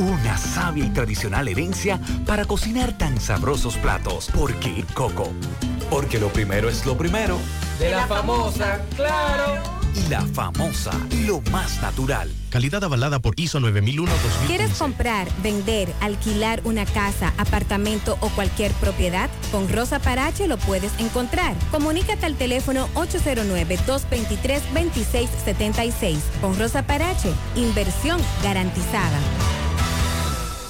una sabia y tradicional herencia para cocinar tan sabrosos platos. ¿Por qué, Coco? Porque lo primero es lo primero. De la famosa, claro y la famosa, lo más natural. Calidad avalada por ISO 9001-2015. ¿Quieres comprar, vender, alquilar una casa, apartamento o cualquier propiedad? Con Rosa Parache lo puedes encontrar. Comunícate al teléfono 809-223-2676. Con Rosa Parache, inversión garantizada.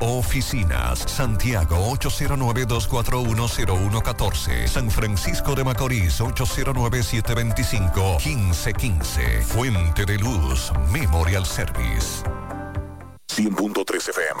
oficinas. Santiago 809-241-0114. San Francisco de Macorís 809-725-1515. Fuente de Luz Memorial Service. 100.3 FM.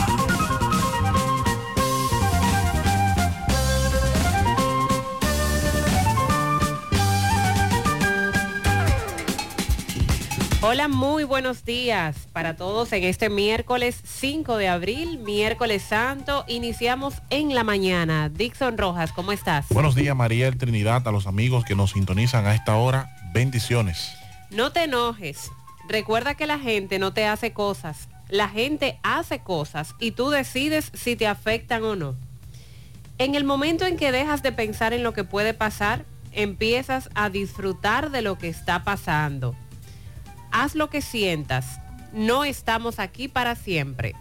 Hola, muy buenos días para todos en este miércoles 5 de abril, miércoles santo. Iniciamos en la mañana. Dixon Rojas, ¿cómo estás? Buenos días, María el Trinidad, a los amigos que nos sintonizan a esta hora. Bendiciones. No te enojes. Recuerda que la gente no te hace cosas. La gente hace cosas y tú decides si te afectan o no. En el momento en que dejas de pensar en lo que puede pasar, empiezas a disfrutar de lo que está pasando haz lo que sientas. No estamos aquí para siempre.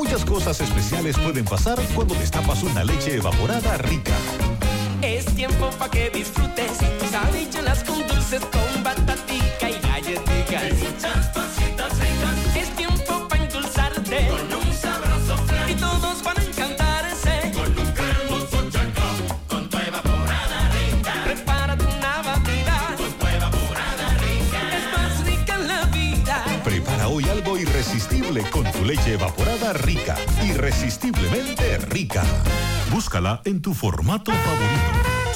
Muchas cosas especiales pueden pasar cuando destapas una leche evaporada rica. Es tiempo para que disfrutes sabichuelas con dulces con batatica y leche evaporada rica, irresistiblemente rica. Búscala en tu formato favorito.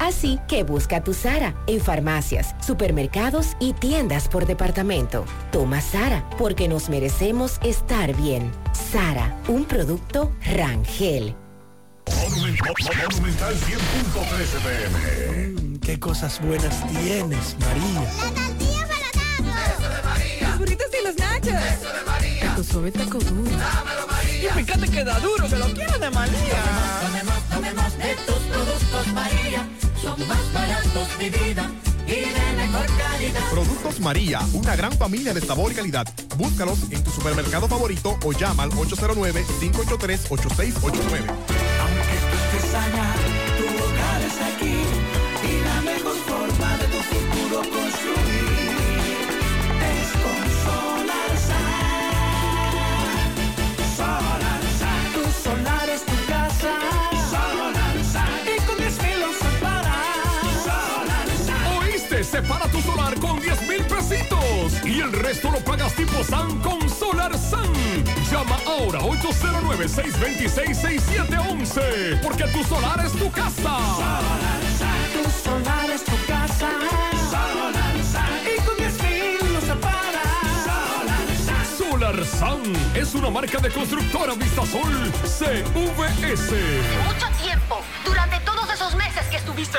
Así que busca tu Sara en farmacias, supermercados y tiendas por departamento. Toma Sara porque nos merecemos estar bien. Sara, un producto Rangel. Monumental 100.13 pm. Qué cosas buenas tienes, María. La tortilla para Eso de María. Los burritos y los nachos. Eso de María. Tu suave taco duro. Dámelo, María. Y fíjate que da duro, que lo quiero de María. Tomemos, tomemos, de tus productos, María. Son más baratos, de vida. Y de mejor calidad. Productos María, una gran familia de sabor y calidad. Búscalos en tu supermercado favorito o llama al 809-583-8689. Aunque tú estés allá, tu hogar es aquí. Separa tu solar con 10 mil pesitos. Y el resto lo pagas tipo SAN con Solar Sun. Llama ahora 809-626-6711. Porque tu solar es tu casa. Solar Sun. Tu solar es tu casa. Solar Sun. Y con 10 mil lo separa. Solar Sun. Solar Sun es una marca de constructora Vistasol CVS. Mucho tiempo. Durante todos esos meses que estuviste.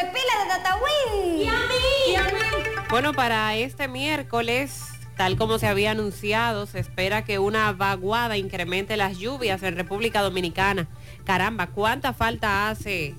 Dame pila de. ¿Y a mí? Bueno, para este miércoles, tal como se había anunciado, se espera que una vaguada incremente las lluvias en República Dominicana. Caramba, ¿cuánta falta hace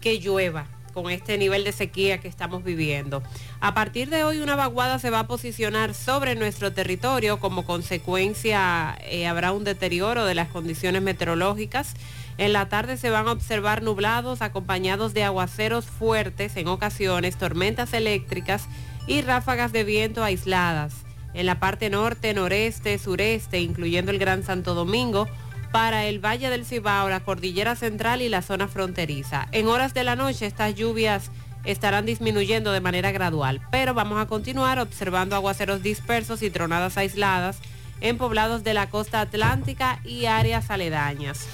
que llueva con este nivel de sequía que estamos viviendo? A partir de hoy, una vaguada se va a posicionar sobre nuestro territorio. Como consecuencia, eh, habrá un deterioro de las condiciones meteorológicas. En la tarde se van a observar nublados acompañados de aguaceros fuertes, en ocasiones tormentas eléctricas y ráfagas de viento aisladas. En la parte norte, noreste, sureste, incluyendo el Gran Santo Domingo, para el Valle del Cibao, la Cordillera Central y la zona fronteriza. En horas de la noche estas lluvias estarán disminuyendo de manera gradual, pero vamos a continuar observando aguaceros dispersos y tronadas aisladas en poblados de la costa atlántica y áreas aledañas.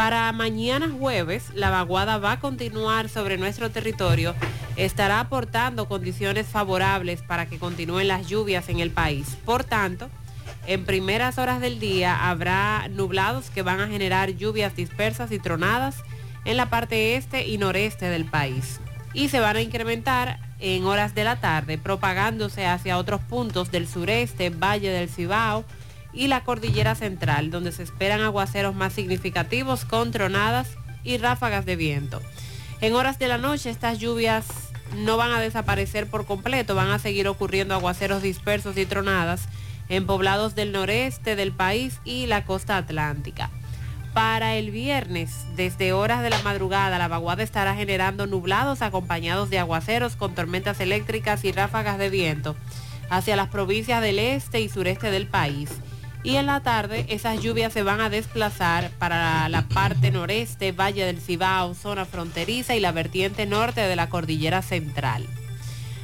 Para mañana jueves, la vaguada va a continuar sobre nuestro territorio, estará aportando condiciones favorables para que continúen las lluvias en el país. Por tanto, en primeras horas del día habrá nublados que van a generar lluvias dispersas y tronadas en la parte este y noreste del país. Y se van a incrementar en horas de la tarde, propagándose hacia otros puntos del sureste, Valle del Cibao y la Cordillera Central, donde se esperan aguaceros más significativos con tronadas y ráfagas de viento. En horas de la noche estas lluvias no van a desaparecer por completo, van a seguir ocurriendo aguaceros dispersos y tronadas en poblados del noreste del país y la costa atlántica. Para el viernes, desde horas de la madrugada, la vaguada estará generando nublados acompañados de aguaceros con tormentas eléctricas y ráfagas de viento. hacia las provincias del este y sureste del país. Y en la tarde esas lluvias se van a desplazar para la parte noreste, Valle del Cibao, zona fronteriza y la vertiente norte de la cordillera central.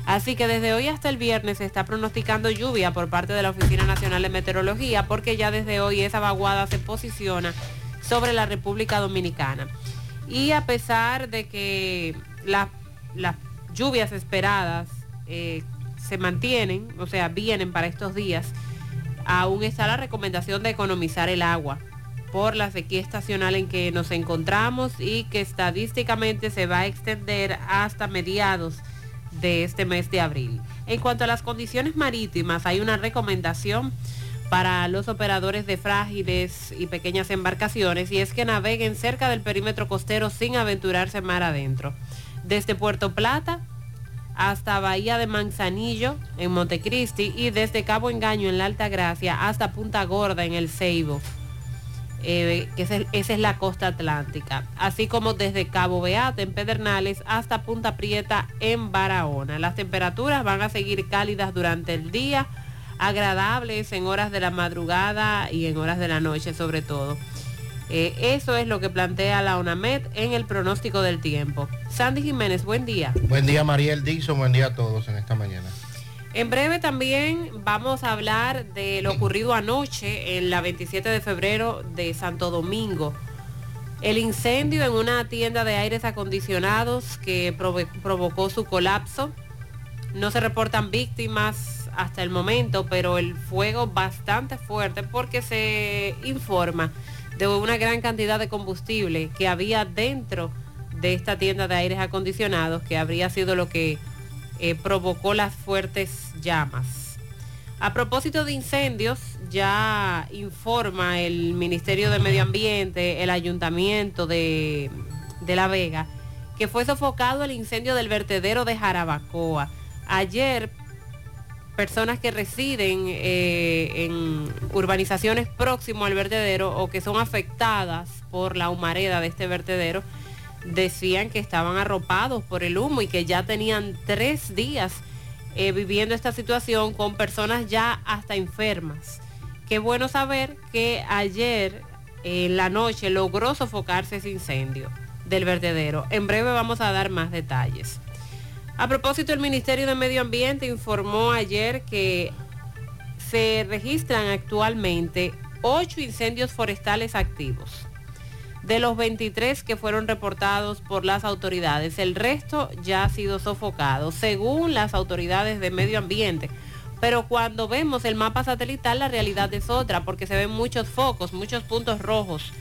Así que desde hoy hasta el viernes se está pronosticando lluvia por parte de la Oficina Nacional de Meteorología porque ya desde hoy esa vaguada se posiciona sobre la República Dominicana. Y a pesar de que la- las lluvias esperadas eh, se mantienen, o sea, vienen para estos días, aún está la recomendación de economizar el agua por la sequía estacional en que nos encontramos y que estadísticamente se va a extender hasta mediados de este mes de abril. En cuanto a las condiciones marítimas, hay una recomendación para los operadores de frágiles y pequeñas embarcaciones y es que naveguen cerca del perímetro costero sin aventurarse mar adentro. Desde Puerto Plata hasta Bahía de Manzanillo en Montecristi y desde Cabo Engaño en la Alta Gracia hasta Punta Gorda en el Ceibo, eh, que ese- esa es la costa atlántica, así como desde Cabo Beate en Pedernales hasta Punta Prieta en Barahona. Las temperaturas van a seguir cálidas durante el día, agradables en horas de la madrugada y en horas de la noche sobre todo. Eh, eso es lo que plantea la ONAMED en el pronóstico del tiempo. Sandy Jiménez, buen día. Buen día Mariel Dixon, buen día a todos en esta mañana. En breve también vamos a hablar de lo ocurrido anoche en la 27 de febrero de Santo Domingo. El incendio en una tienda de aires acondicionados que provocó su colapso. No se reportan víctimas hasta el momento, pero el fuego bastante fuerte porque se informa de una gran cantidad de combustible que había dentro de esta tienda de aires acondicionados, que habría sido lo que eh, provocó las fuertes llamas. A propósito de incendios, ya informa el Ministerio de Medio Ambiente, el Ayuntamiento de, de La Vega, que fue sofocado el incendio del vertedero de Jarabacoa. Ayer, personas que residen eh, en urbanizaciones próximo al vertedero o que son afectadas por la humareda de este vertedero, decían que estaban arropados por el humo y que ya tenían tres días eh, viviendo esta situación con personas ya hasta enfermas. Qué bueno saber que ayer en la noche logró sofocarse ese incendio del vertedero. En breve vamos a dar más detalles. A propósito, el Ministerio de Medio Ambiente informó ayer que se registran actualmente ocho incendios forestales activos de los 23 que fueron reportados por las autoridades. El resto ya ha sido sofocado, según las autoridades de medio ambiente. Pero cuando vemos el mapa satelital, la realidad es otra, porque se ven muchos focos, muchos puntos rojos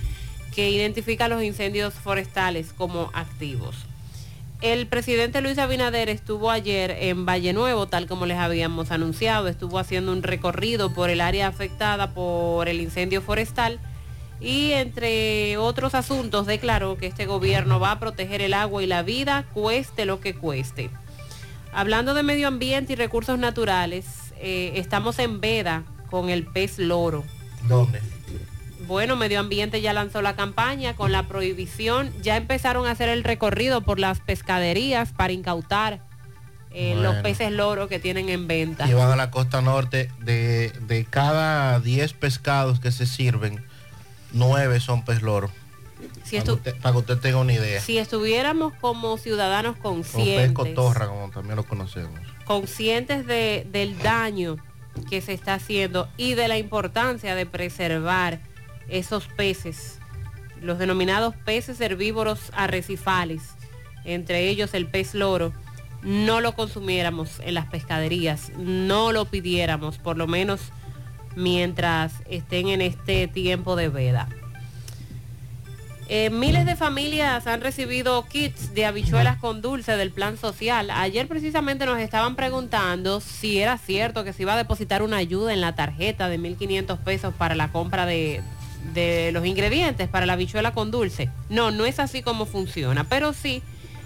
que identifican los incendios forestales como activos. El presidente Luis Abinader estuvo ayer en Valle Nuevo, tal como les habíamos anunciado, estuvo haciendo un recorrido por el área afectada por el incendio forestal y entre otros asuntos declaró que este gobierno va a proteger el agua y la vida, cueste lo que cueste. Hablando de medio ambiente y recursos naturales, eh, estamos en veda con el pez loro. ¿Dónde? Bueno, Medio Ambiente ya lanzó la campaña con la prohibición, ya empezaron a hacer el recorrido por las pescaderías para incautar eh, los peces loro que tienen en venta. Y van a la costa norte, de, de cada 10 pescados que se sirven, 9 son pez loro. Si, para, estu- que usted, para que usted tenga una idea. si estuviéramos como ciudadanos pez conscientes, cotorra, como también lo conocemos. conscientes de- del daño que se está haciendo y de la importancia de preservar esos peces, los denominados peces herbívoros arrecifales, entre ellos el pez loro, no lo consumiéramos en las pescaderías, no lo pidiéramos, por lo menos mientras estén en este tiempo de veda. Eh, miles de familias han recibido kits de habichuelas con dulce del plan social. Ayer precisamente nos estaban preguntando si era cierto que se iba a depositar una ayuda en la tarjeta de 1.500 pesos para la compra de, de los ingredientes para la habichuela con dulce. No, no es así como funciona, pero sí.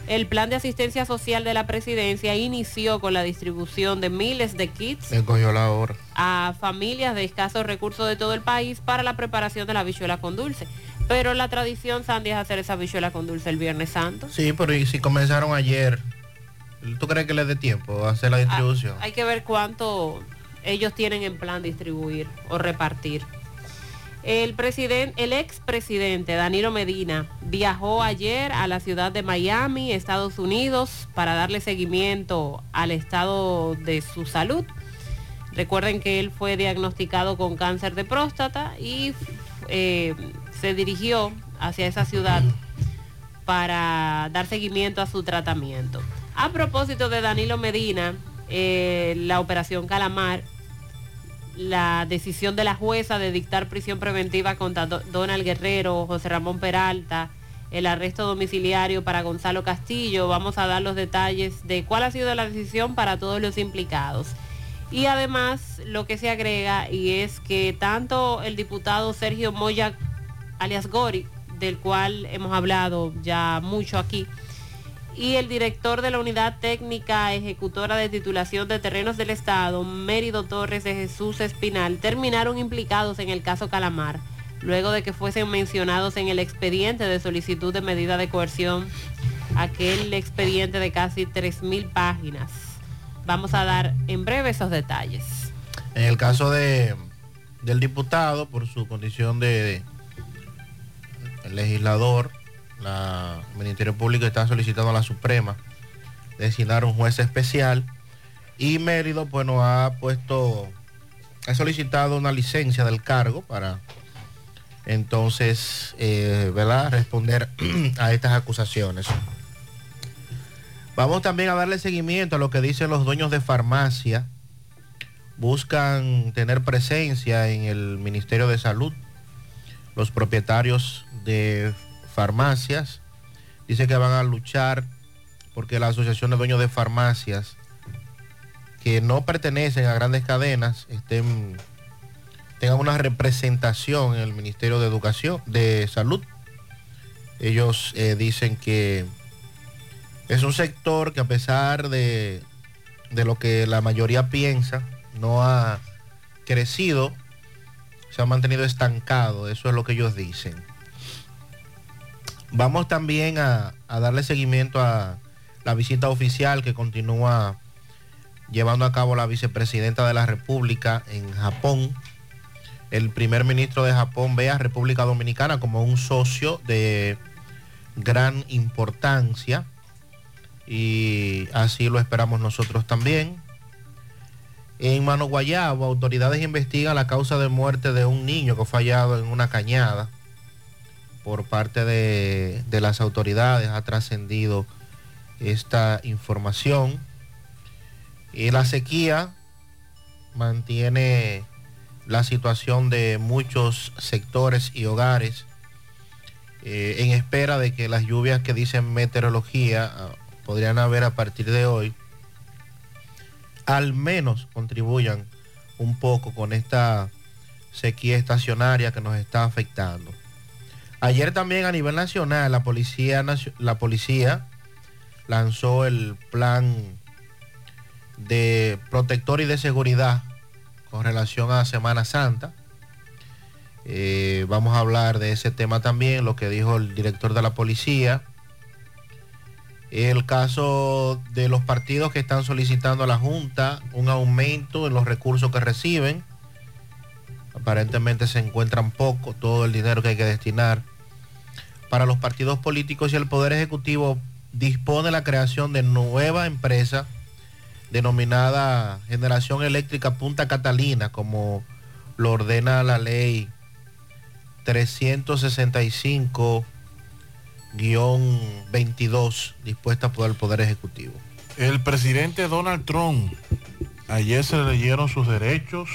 El plan de asistencia social de la presidencia inició con la distribución de miles de kits la hora. a familias de escasos recursos de todo el país para la preparación de la habichuela con dulce. Pero la tradición, Sandy, es hacer esa habichuela con dulce el Viernes Santo. Sí, pero ¿y si comenzaron ayer ¿Tú crees que les dé tiempo a hacer la distribución? Hay que ver cuánto ellos tienen en plan distribuir o repartir. El el expresidente Danilo Medina viajó ayer a la ciudad de Miami, Estados Unidos, para darle seguimiento al estado de su salud. Recuerden que él fue diagnosticado con cáncer de próstata y eh, se dirigió hacia esa ciudad para dar seguimiento a su tratamiento. A propósito de Danilo Medina, eh, la operación Calamar, la decisión de la jueza de dictar prisión preventiva contra Do- Donald Guerrero, José Ramón Peralta, el arresto domiciliario para Gonzalo Castillo. Vamos a dar los detalles de cuál ha sido la decisión para todos los implicados. Y además lo que se agrega y es que tanto el diputado Sergio Moya, alias Gori, del cual hemos hablado ya mucho aquí, y el director de la Unidad Técnica Ejecutora de Titulación de Terrenos del Estado, Mérido Torres de Jesús Espinal, terminaron implicados en el caso Calamar, luego de que fuesen mencionados en el expediente de solicitud de medida de coerción, aquel expediente de casi 3.000 páginas. Vamos a dar en breve esos detalles. En el caso de, del diputado, por su condición de, de legislador, la, el Ministerio Público está solicitando a la Suprema designar un juez especial y Mérido, bueno, ha puesto, ha solicitado una licencia del cargo para entonces, eh, ¿verdad?, responder a estas acusaciones. Vamos también a darle seguimiento a lo que dicen los dueños de farmacia. Buscan tener presencia en el Ministerio de Salud. Los propietarios de farmacias dicen que van a luchar porque la Asociación de Dueños de Farmacias que no pertenecen a grandes cadenas estén, tengan una representación en el Ministerio de Educación, de Salud. Ellos eh, dicen que es un sector que a pesar de, de lo que la mayoría piensa, no ha crecido, se ha mantenido estancado, eso es lo que ellos dicen. Vamos también a, darle seguimiento a la visita oficial que continúa llevando a cabo la vicepresidenta de la República en Japón. El primer ministro de Japón ve a República Dominicana como un socio de gran importancia y así lo esperamos nosotros también. En Mano Guayabo, autoridades investigan la causa de muerte de un niño que fue hallado en una cañada por parte de, las autoridades. Ha trascendido esta información. Y la sequía mantiene la situación de muchos sectores y hogares eh, en espera de que las lluvias que dicen meteorología ah, podrían haber a partir de hoy, al menos contribuyan un poco con esta sequía estacionaria que nos está afectando. Ayer también a nivel nacional la policía, la policía lanzó el plan de protector y de seguridad con relación a Semana Santa. Eh, vamos a hablar de ese tema también, lo que dijo el director de la policía. El caso de los partidos que están solicitando a la Junta un aumento en los recursos que reciben. Aparentemente se encuentran poco todo el dinero que hay que destinar para los partidos políticos y el Poder Ejecutivo dispone la creación de nueva empresa denominada Generación Eléctrica Punta Catalina, como lo ordena la ley 365-22 dispuesta por el Poder Ejecutivo. El presidente Donald Trump, ayer se le leyeron sus derechos,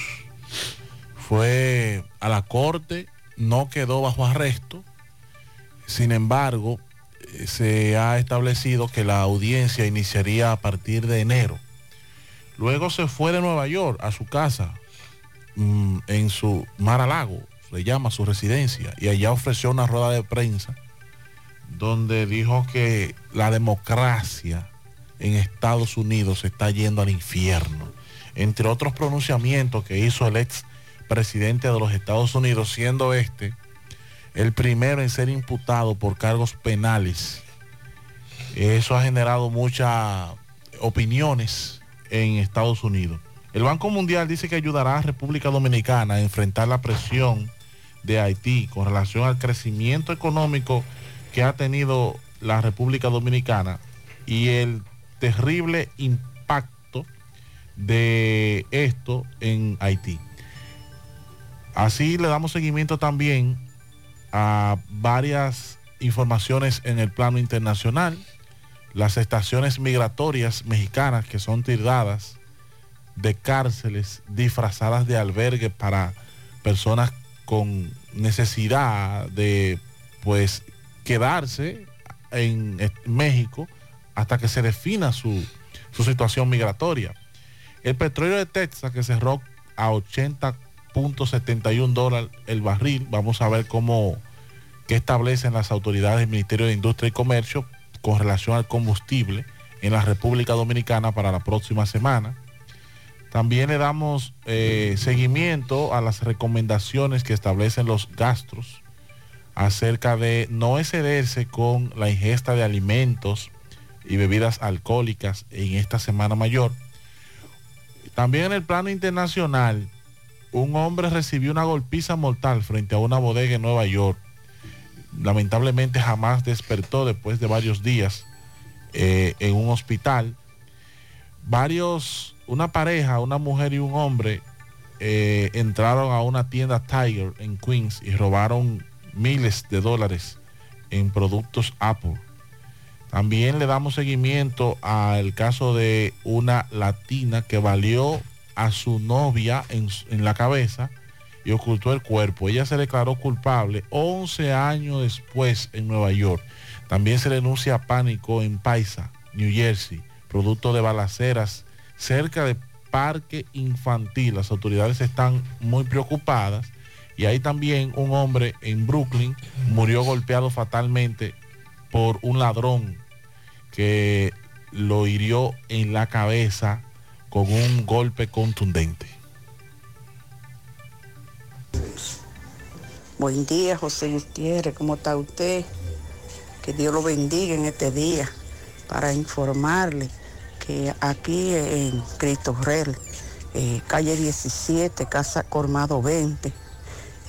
fue a la corte, no quedó bajo arresto, sin embargo, eh, se ha establecido que la audiencia iniciaría a partir de enero. Luego se fue de Nueva York a su casa, mm, en su Mar a Lago, se llama su residencia, y allá ofreció una rueda de prensa donde dijo que la democracia en Estados Unidos se está yendo al infierno. Entre otros pronunciamientos que hizo el ex presidente de los Estados Unidos, siendo este el primero en ser imputado por cargos penales. Eso ha generado mucha opiniones en Estados Unidos. El Banco Mundial dice que ayudará a República Dominicana a enfrentar la presión de Haití con relación al crecimiento económico que ha tenido la República Dominicana y el terrible impacto de esto en Haití. Así le damos seguimiento también a varias informaciones en el plano internacional. Las estaciones migratorias mexicanas que son tildadas de cárceles disfrazadas de albergue para personas con necesidad de pues quedarse en eh, México hasta que se defina su, su situación migratoria. El petróleo de Texas que cerró a 80.71 dólares el barril, vamos a ver cómo que establecen las autoridades del Ministerio de Industria y Comercio con relación al combustible en la República Dominicana para la próxima semana. También le damos eh, seguimiento a las recomendaciones que establecen los gastros acerca de no excederse con la ingesta de alimentos y bebidas alcohólicas en esta semana mayor. También en el plano internacional, un hombre recibió una golpiza mortal frente a una bodega en Nueva York. Lamentablemente jamás despertó después de varios días eh, en un hospital. Varios, una pareja, una mujer y un hombre eh, entraron a una tienda Tiger en Queens y robaron miles de dólares en productos Apple. También le damos seguimiento al caso de una latina que valió a su novia en, la cabeza y ocultó el cuerpo. Ella se declaró culpable 11 años después en Nueva York. También se denuncia pánico en Paisa, New Jersey, producto de balaceras cerca de parque infantil. Las autoridades están muy preocupadas y hay también un hombre en Brooklyn murió golpeado fatalmente por un ladrón que lo hirió en la cabeza con un golpe contundente. Buen día, José Gutiérrez, ¿cómo está usted? Que Dios lo bendiga en este día para informarle que aquí en Cristo Rey, eh, calle 17, Casa Cormado 20,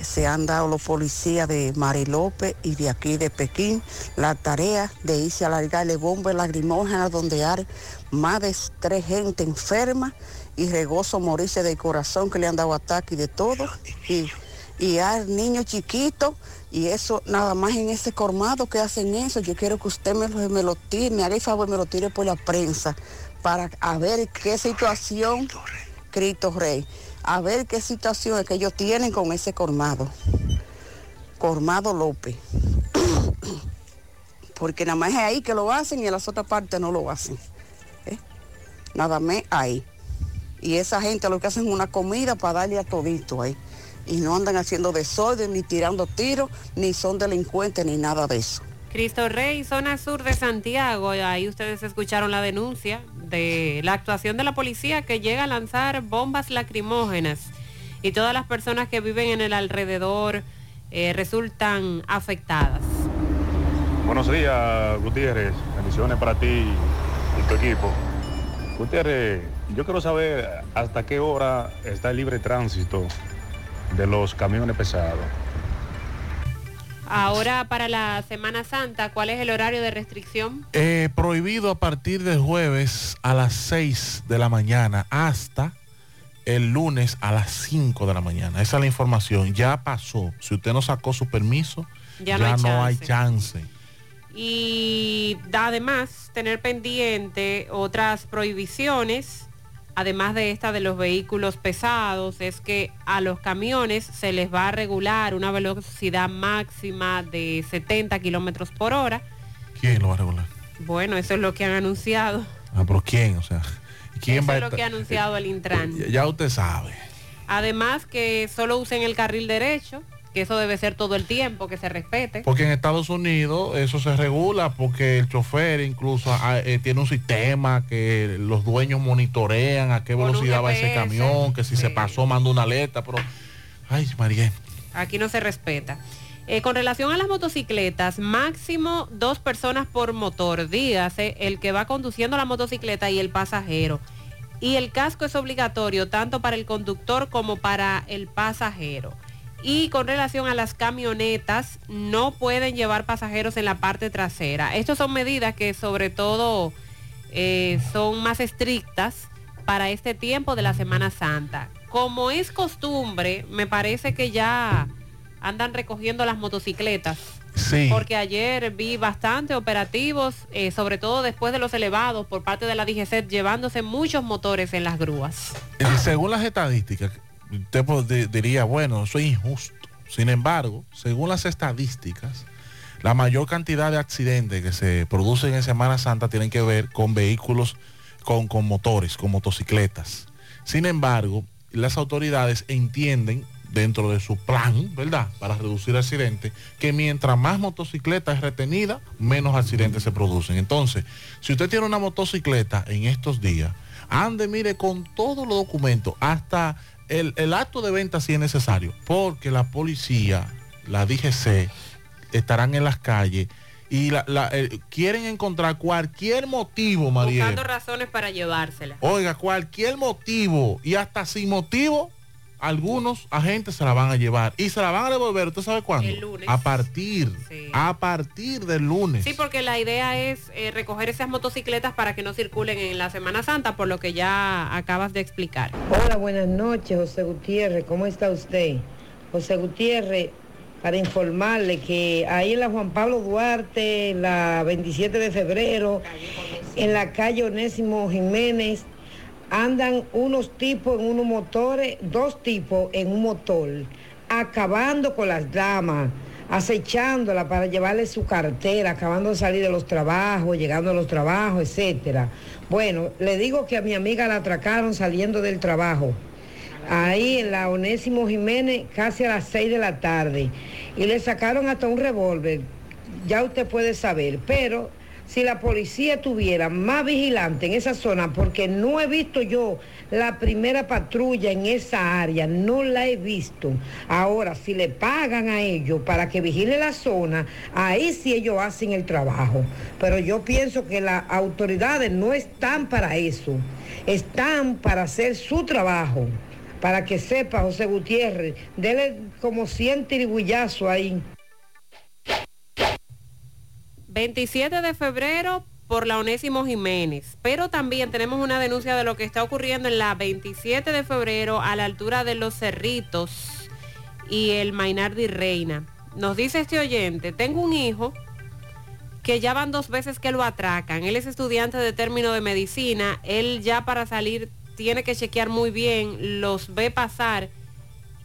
se han dado los policías de Mari López y de aquí de Pekín la tarea de irse a largarle bombas lacrimógenas donde hay más de tres gente enferma y regozo morirse del corazón que le han dado ataque y de todo. Y, y hay niños chiquitos y eso nada más en ese cormado que hacen eso. Yo quiero que usted me, lo- me lo tire, me haga el favor, me lo tire por la prensa para a ver qué situación, Cristo Rey, a ver qué situación es que ellos tienen con ese cormado. Cormado López. Porque nada más es ahí que lo hacen y en las otras partes no lo hacen. Nada más ahí. Y esa gente lo que hacen es una comida para darle a todito ahí. Y no andan haciendo desorden, ni tirando tiros, ni son delincuentes, ni nada de eso. Cristo Rey, zona sur de Santiago, ahí ustedes escucharon la denuncia de la actuación de la policía que llega a lanzar bombas lacrimógenas y todas las personas que viven en el alrededor eh, resultan afectadas. Buenos días, Gutiérrez. Bendiciones para ti y tu equipo. Gutiérrez, yo quiero saber hasta qué hora está el libre tránsito de los camiones pesados. Ahora para la Semana Santa, ¿cuál es el horario de restricción? Eh, prohibido a partir del jueves a las 6 de la mañana hasta el lunes a las 5 de la mañana. Esa es la información. Ya pasó. Si usted no sacó su permiso, Ya ya, no hay no hay chance. Y además tener pendiente otras prohibiciones, además de esta de los vehículos pesados, es que a los camiones se les va a regular una velocidad máxima de 70 kilómetros por hora. ¿Quién lo va a regular? Bueno, eso es lo que han anunciado. Ah, pero ¿quién? O sea, ¿quién Eso va a es lo que ha anunciado el Intran. Ya- Ya usted sabe. Además que solo usen el carril derecho, que eso debe ser todo el tiempo, que se respete. Porque en Estados Unidos eso se regula porque el chofer incluso ah, eh, tiene un sistema que los dueños monitorean a qué Con velocidad va ese camión, que si se pasó manda una alerta, pero ay María, Aquí no se respeta. Eh, con relación a las motocicletas, máximo dos personas por motor, dígase, el que va conduciendo la motocicleta y el pasajero. Y el casco es obligatorio tanto para el conductor como para el pasajero. Y con relación a las camionetas, no pueden llevar pasajeros en la parte trasera. Estas son medidas que sobre todo eh, son más estrictas para este tiempo de la Semana Santa. Como es costumbre, me parece que ya andan recogiendo las motocicletas. Sí. Porque ayer vi bastante operativos, eh, sobre todo después de los elevados por parte de la DGC, llevándose muchos motores en las grúas. Eh, Según las estadísticas, usted pues, di- diría, bueno, eso es injusto. Sin embargo, según las estadísticas, la mayor cantidad de accidentes que se producen en Semana Santa tienen que ver con vehículos con, con motores, con motocicletas. Sin embargo, las autoridades entienden dentro de su plan, ¿verdad? Para reducir accidentes, que mientras más motocicleta es retenida, menos accidentes se producen. Entonces, si usted tiene una motocicleta en estos días, ande, mire, con todos los documentos, hasta el, el acto de venta si es necesario, porque la policía, la DGC, estarán en las calles y la- la- eh, quieren encontrar cualquier motivo, María. Buscando razones para llevársela. Oiga, cualquier motivo y hasta sin motivo, algunos agentes se la van a llevar y se la van a devolver, ¿usted sabe cuándo? El lunes. A partir, Sí. a partir del lunes. Sí, porque la idea es eh, recoger esas motocicletas para que no circulen en la Semana Santa, por lo que ya acabas de explicar. Hola, buenas noches, José Gutiérrez. ¿Cómo está usted? José Gutiérrez, para informarle que ahí en la Juan Pablo Duarte, la 27 de febrero, en la calle Onésimo Jiménez, andan unos tipos en unos motores, dos tipos en un motor, acabando con las damas, acechándola para llevarle su cartera, acabando de salir de los trabajos, llegando a los trabajos, etcétera. Bueno, le digo que a mi amiga la atracaron saliendo del trabajo ahí en la Onésimo Jiménez casi a las 6 de la tarde y le sacaron hasta un revólver, ya usted puede saber, pero si la policía tuviera más vigilante en esa zona, porque no he visto yo la primera patrulla en esa área, no la he visto. Ahora, si le pagan a ellos para que vigile la zona, ahí sí ellos hacen el trabajo. Pero yo pienso que las autoridades no están para eso, están para hacer su trabajo. Para que sepa, José Gutiérrez, dele como 100 tirigullazos ahí. 27 de febrero por la Onésimo Jiménez, pero también tenemos una denuncia de lo que está ocurriendo en la 27 de febrero a la altura de los Cerritos y el Mainardi Reina. Nos dice este oyente, tengo un hijo que ya van dos veces que lo atracan. Él es estudiante de término de medicina. Él ya para salir tiene que chequear muy bien, los ve pasar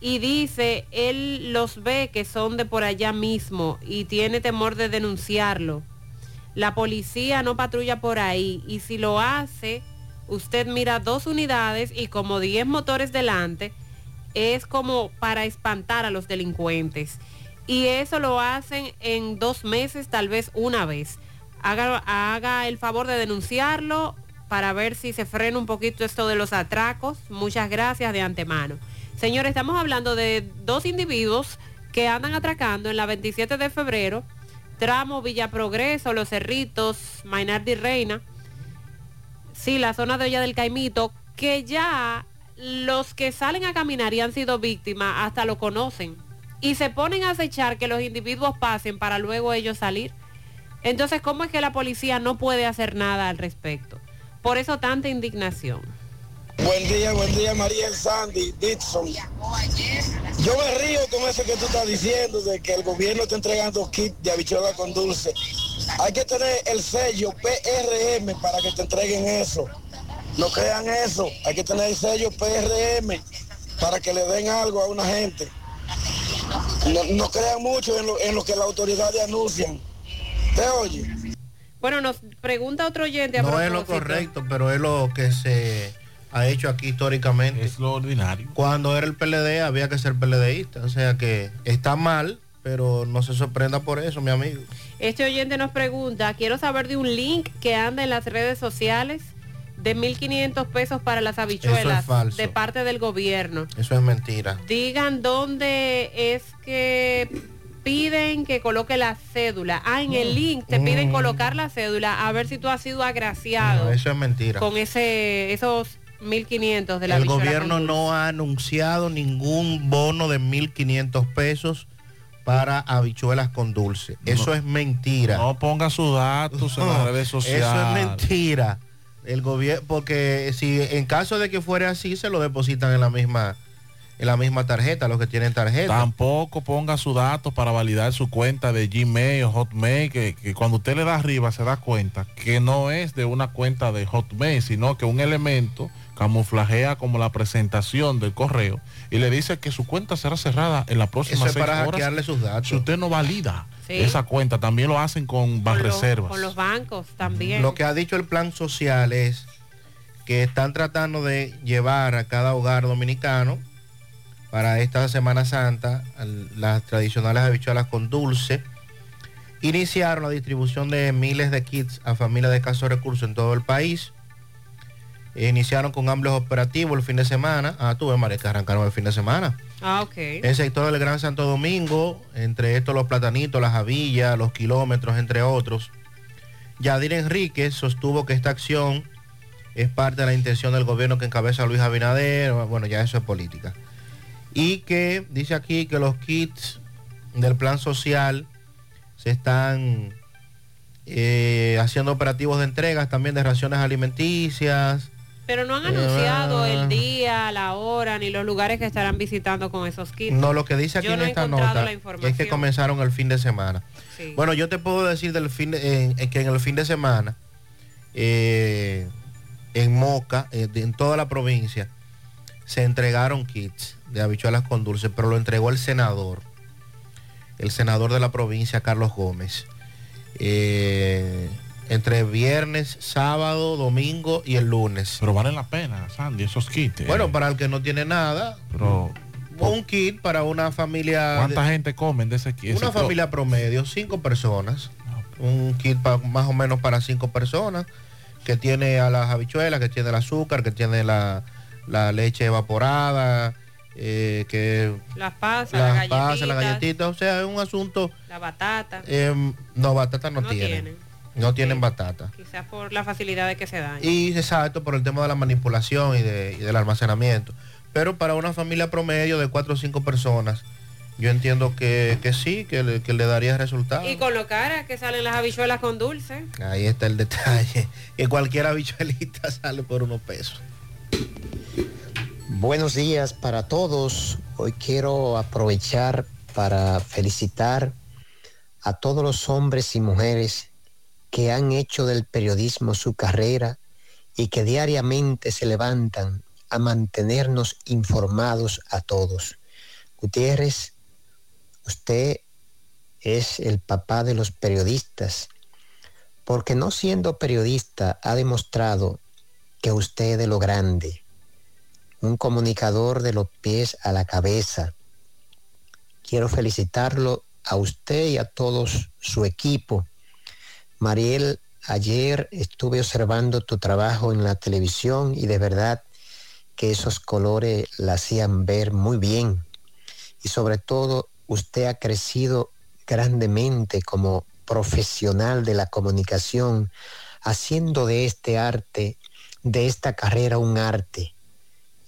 y dice, él los ve que son de por allá mismo y tiene temor de denunciarlo. La policía no patrulla por ahí y si lo hace, usted mira dos unidades y como 10 motores delante, es como para espantar a los delincuentes. Y eso lo hacen en dos meses, tal vez una vez. Haga, el favor de denunciarlo para ver si se frena un poquito esto de los atracos. Muchas gracias de antemano. Señores, estamos hablando de dos individuos que andan atracando en la 27 de febrero, tramo Villa Progreso, Los Cerritos, Mainardi Reina. Sí, la zona de Olla del Caimito, que ya los que salen a caminar y han sido víctimas hasta lo conocen. Y se ponen a acechar que los individuos pasen para luego ellos salir. Entonces, ¿cómo es que la policía no puede hacer nada al respecto? Por eso tanta indignación. Buen día, buen día María El Sandy, Dixon. Yo me río con eso que tú estás diciendo de que el gobierno está entregando kit de habichuela con dulce. Hay que tener el sello PRM para que te entreguen eso. No crean eso, hay que tener el sello PRM para que le den algo a una gente. No, no crean mucho en lo, en lo que las autoridades anuncian. ¿Te oye? Bueno, nos pregunta otro oyente a No es lo correcto, pero es lo que se ha hecho aquí históricamente. Es lo ordinario. Cuando era el PLD había que ser PLDista, o sea que está mal, pero no se sorprenda por eso, mi amigo. Este oyente nos pregunta, quiero saber de un link que anda en las redes sociales de 1.500 pesos para las habichuelas falso. de parte del gobierno. Eso es mentira. Digan dónde es que piden que coloque la cédula. Ah, en el link te piden Mm. colocar la cédula a ver si tú has sido agraciado No, eso es mentira. con ese esos 1500 de la El gobierno no ha anunciado ningún bono de 1.500 pesos para habichuelas con dulce. Eso es mentira. No ponga sus datos en las redes sociales. Eso es mentira. El gobierno, porque si en caso de que fuera así, se lo depositan en la misma, en la misma tarjeta, los que tienen tarjeta. Tampoco ponga sus datos para validar su cuenta de Gmail o Hotmail, que, que cuando usted le da arriba se da cuenta que no es de una cuenta de Hotmail, sino que un elemento camuflajea como la presentación del correo y le dice que su cuenta será cerrada en la próxima Eso es seis para horas. hackearle sus datos. Si usted no valida Sí. esa cuenta, también lo hacen con con los, reservas. con los bancos también. Lo que ha dicho el plan social es que están tratando de llevar a cada hogar dominicano para esta Semana Santa las tradicionales habichuelas con dulce. Iniciaron la distribución de miles de kits a familias de escasos recursos en todo el país. Iniciaron con amplios operativos el fin de semana. Ah, tú ves, que arrancaron el fin de semana. Ah, ok. En el sector del Gran Santo Domingo, entre estos los platanitos, las avillas, los kilómetros, entre otros. Yadir Enríquez sostuvo que esta acción es parte de la intención del gobierno que encabeza Luis Abinader, bueno, ya eso es política. Y que dice aquí que los kits del plan social se están eh, haciendo operativos de entregas también de raciones alimenticias. Pero no han Eh, anunciado ah. el día, la hora, ni los lugares que estarán visitando con esos kits. No, lo que dice aquí Yo en no esta nota es que comenzaron el fin de semana. Sí. Bueno, yo te puedo decir del fin de- en- en que en el fin de semana, eh, en Moca, eh, en toda la provincia, se entregaron kits de habichuelas con dulce, pero lo entregó el senador, el senador de la provincia, Carlos Gómez. Entre viernes, sábado, domingo y el lunes. Pero valen la pena, Sandy, esos kits. Bueno, para el que no tiene nada, Pero, un kit para una familia. ¿cuánta de- gente comen de ese kit? Una Ese- familia promedio, cinco personas. Un kit pa- más o menos para cinco personas, que tiene a las habichuelas, que tiene el azúcar, que tiene la, la leche evaporada, eh, que Las pasas, las, las galletitas, pasas, las galletitas. O sea, es un asunto. la batata. em, no, batata no, No tienen. tienen. No tienen batata. Quizás por la facilidad de que se dañen. Y exacto, por el tema de la manipulación y, de- y del almacenamiento. Pero para una familia promedio de cuatro o cinco personas, yo entiendo que, que sí, que le, que le daría resultado. Y con lo cara que salen las habichuelas con dulce. Ahí está el detalle. Que cualquier habichuelita sale por unos pesos. Buenos días para todos. Hoy quiero aprovechar para felicitar a todos los hombres y mujeres que han hecho del periodismo su carrera y que diariamente se levantan a mantenernos informados a todos. Gutiérrez, usted es el papá de los periodistas, porque no siendo periodista ha demostrado que usted es de lo grande, un comunicador de los pies a la cabeza. Quiero felicitarlo a usted y a todos su equipo. Mariel, ayer estuve observando tu trabajo en la televisión y de verdad que esos colores la hacían ver muy bien. Y sobre todo, usted ha crecido grandemente como profesional de la comunicación, haciendo de este arte, de esta carrera un arte.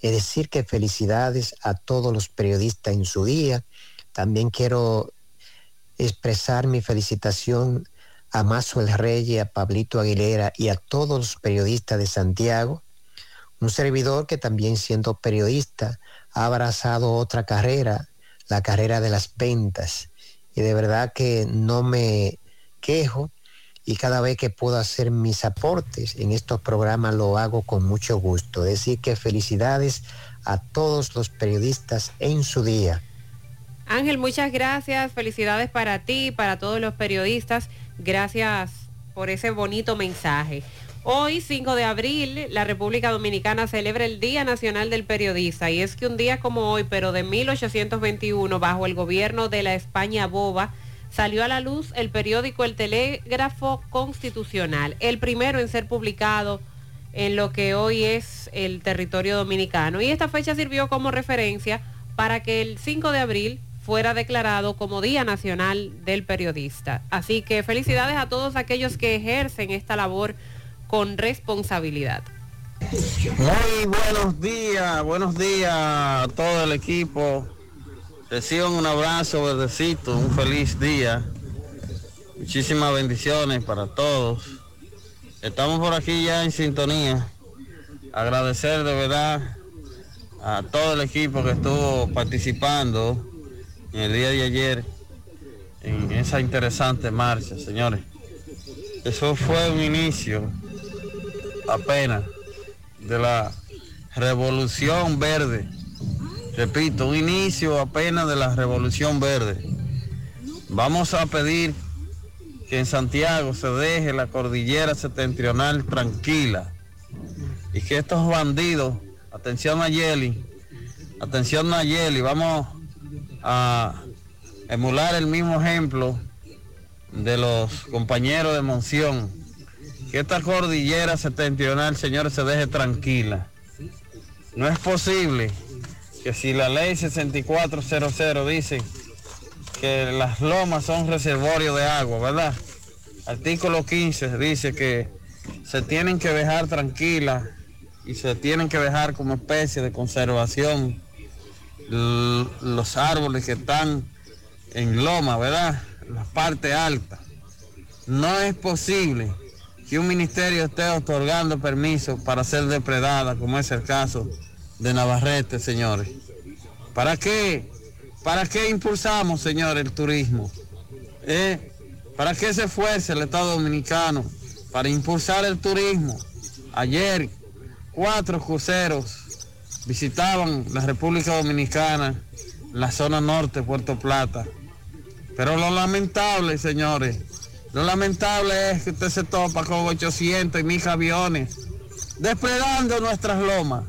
Es decir, que felicidades a todos los periodistas en su día. También quiero expresar mi felicitación a Mazo el Rey, a Pablito Aguilera y a todos los periodistas de Santiago. Un servidor que también siendo periodista ha abrazado otra carrera, la carrera de las ventas. Y de verdad que no me quejo y cada vez que puedo hacer mis aportes en estos programas lo hago con mucho gusto. Decir que felicidades a todos los periodistas en su día. Ángel, muchas gracias. Felicidades para ti, para todos los periodistas. Gracias por ese bonito mensaje. Hoy, 5 de abril, la República Dominicana celebra el Día Nacional del Periodista. Y es que un día como hoy, pero de 1821, bajo el gobierno de la España boba, salió a la luz el periódico El Telégrafo Constitucional, el primero en ser publicado en lo que hoy es el territorio dominicano. Y esta fecha sirvió como referencia para que el 5 de abril fuera declarado como Día Nacional del Periodista. Así que felicidades a todos aquellos que ejercen esta labor con responsabilidad. Muy buenos días, buenos días a todo el equipo. Reciban un abrazo, verdecito, un feliz día. Muchísimas bendiciones para todos. Estamos por aquí ya en sintonía. Agradecer de verdad a todo el equipo que estuvo participando en el día de ayer en esa interesante marcha, señores. Eso fue un inicio apenas de la revolución verde. Repito, un inicio apenas de la revolución verde. Vamos a pedir que en Santiago se deje la cordillera septentrional tranquila y que estos bandidos, atención a Yeli, atención a Yeli, vamos a emular el mismo ejemplo de los compañeros de Monción, que esta cordillera septentrional, señores, se deje tranquila. No es posible que si la ley 6400 dice que las lomas son reservorio de agua, ¿verdad? Artículo 15 dice que se tienen que dejar tranquilas y se tienen que dejar como especie de conservación los árboles que están en loma, ¿verdad? La parte alta. No es posible que un ministerio esté otorgando permisos para ser depredada, como es el caso de Navarrete, señores. ¿Para qué? ¿Para qué impulsamos, señores, el turismo? ¿Eh? ¿Para qué se esfuerza el Estado Dominicano? Para impulsar el turismo. Ayer, cuatro cruceros visitaban la República Dominicana, la zona norte, Puerto Plata. Pero lo lamentable, señores, lo lamentable es que usted se topa con 800 y 1000 aviones despredando nuestras lomas.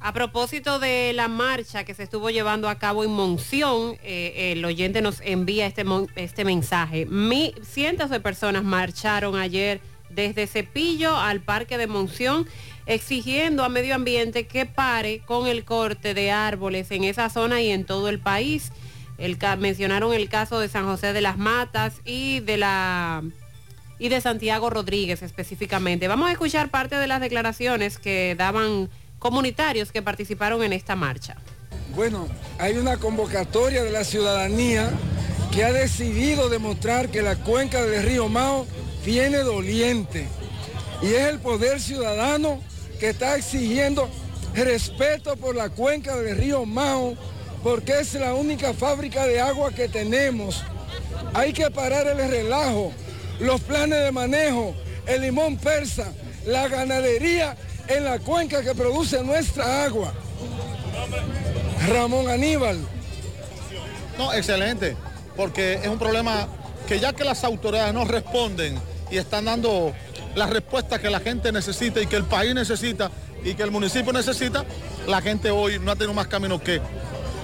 A propósito de la marcha que se estuvo llevando a cabo en Monción, eh, el oyente nos envía este, este mensaje. Mi- cientos de personas marcharon ayer desde Cepillo al Parque de Monción exigiendo a Medio Ambiente que pare con el corte de árboles en esa zona y en todo el país. El mencionaron el caso de San José de las Matas y de la y de Santiago Rodríguez específicamente. Vamos a escuchar parte de las declaraciones que daban comunitarios que participaron en esta marcha. Bueno, hay una convocatoria de la ciudadanía que ha decidido demostrar que la cuenca del río Mao viene doliente. Y es el poder ciudadano que está exigiendo respeto por la cuenca del río Mao, porque es la única fábrica de agua que tenemos. Hay que parar el relajo, los planes de manejo, el limón persa, la ganadería en la cuenca que produce nuestra agua. Ramón Aníbal. No, excelente, porque es un problema que ya que las autoridades no responden y están dando la respuesta que la gente necesita y que el país necesita y que el municipio necesita, la gente hoy no ha tenido más camino que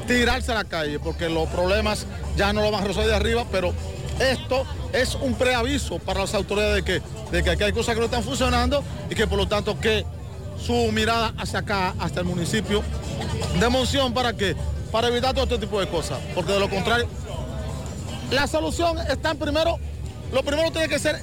tirarse a la calle, porque los problemas ya no lo van a resolver de arriba, pero esto es un preaviso para las autoridades de que, de que aquí hay cosas que no están funcionando y que por lo tanto que su mirada hacia acá, hasta el municipio de Monción, ¿para qué? Para evitar todo este tipo de cosas, porque de lo contrario, la solución está en primero, lo primero tiene que ser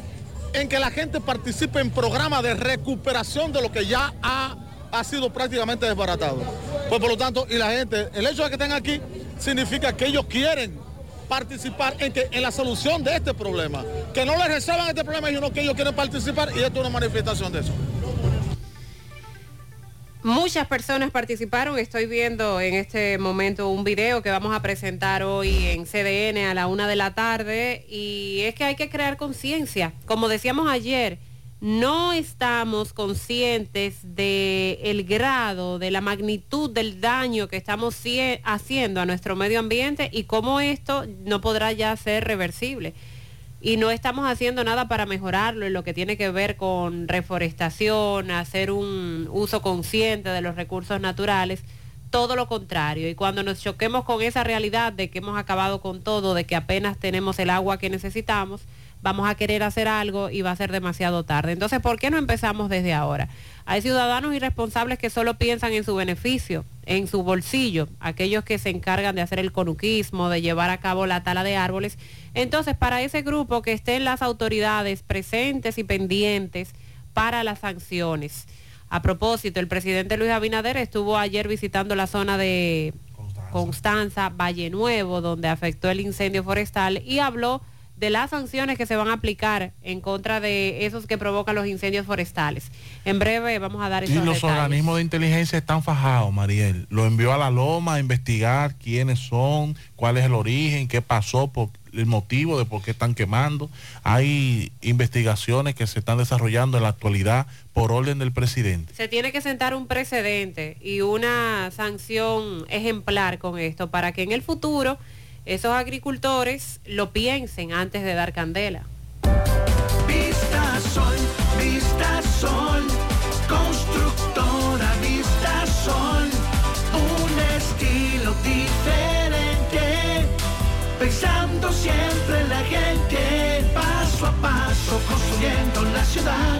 en que la gente participe en programas de recuperación de lo que ya ha, ha sido prácticamente desbaratado. Pues por lo tanto, y la gente, el hecho de que estén aquí significa que ellos quieren participar en, que, en la solución de este problema. Que no les resuelvan este problema, sino que ellos quieren participar y esto es una manifestación de eso. Muchas personas participaron. Estoy viendo en este momento un video que vamos a presentar hoy en CDN a la una de la tarde. Y es que hay que crear conciencia. Como decíamos ayer, no estamos conscientes del el grado, de la magnitud del daño que estamos cie- haciendo a nuestro medio ambiente y cómo esto no podrá ya ser reversible y no estamos haciendo nada para mejorarlo en lo que tiene que ver con reforestación, hacer un uso consciente de los recursos naturales, todo lo contrario. Y cuando nos choquemos con esa realidad de que hemos acabado con todo, de que apenas tenemos el agua que necesitamos, vamos a querer hacer algo y va a ser demasiado tarde. Entonces, ¿por qué no empezamos desde ahora? Hay ciudadanos irresponsables que solo piensan en su beneficio, en su bolsillo, aquellos que se encargan de hacer el conuquismo, de llevar a cabo la tala de árboles. Entonces, para ese grupo que estén las autoridades presentes y pendientes para las sanciones. A propósito, el presidente Luis Abinader estuvo ayer visitando la zona de Constanza, Valle Nuevo, donde afectó el incendio forestal y habló de las sanciones que se van a aplicar en contra de esos que provocan los incendios forestales. En breve vamos a dar Y esos los detalles. organismos de inteligencia están fajados, Mariel. Lo envió a la Loma a investigar quiénes son, cuál es el origen, qué pasó, por, el motivo de por qué están quemando. Hay investigaciones que se están desarrollando en la actualidad por orden del presidente. Se tiene que sentar un precedente y una sanción ejemplar con esto para que en el futuro esos agricultores lo piensen antes de dar candela. Vista Sol, Vista Sol, constructora Vista Sol, un estilo diferente, pensando siempre en la gente, paso a paso construyendo la ciudad,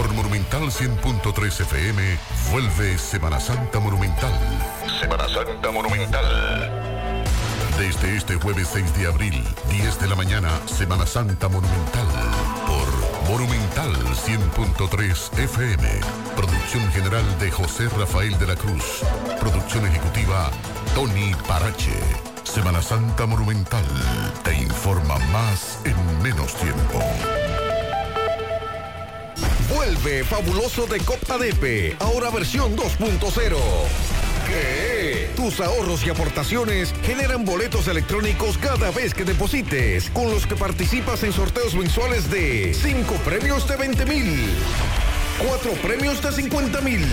Por Monumental 100.3 FM, vuelve Semana Santa Monumental. Semana Santa Monumental. Desde este jueves 6 de abril, 10 de la mañana, Semana Santa Monumental. Por Monumental 100.3 FM. Producción general de José Rafael de la Cruz. Producción ejecutiva, Tony Parache. Semana Santa Monumental. Te informa más en menos tiempo. Vuelve fabuloso de Copa Depe, ahora versión 2.0. ¿Qué? Tus ahorros y aportaciones generan boletos electrónicos cada vez que deposites, con los que participas en sorteos mensuales de 5 premios de 20 mil, 4 premios de 50 mil,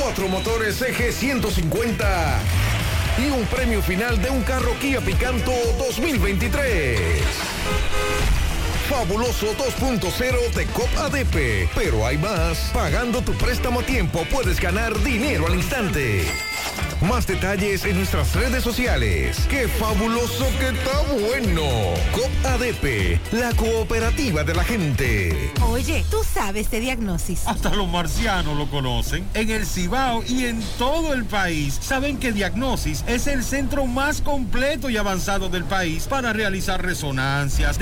4 motores EG 150 y un premio final de un carro Kia Picanto 2023. Fabuloso 2.0 de COP ADP. Pero hay más. Pagando tu préstamo a tiempo puedes ganar dinero al instante. Más detalles en nuestras redes sociales. ¡Qué fabuloso que está bueno! COP ADP, la cooperativa de la gente. Oye, tú sabes de diagnosis. Hasta los marcianos lo conocen. En el Cibao y en todo el país saben que Diagnosis es el centro más completo y avanzado del país para realizar resonancias,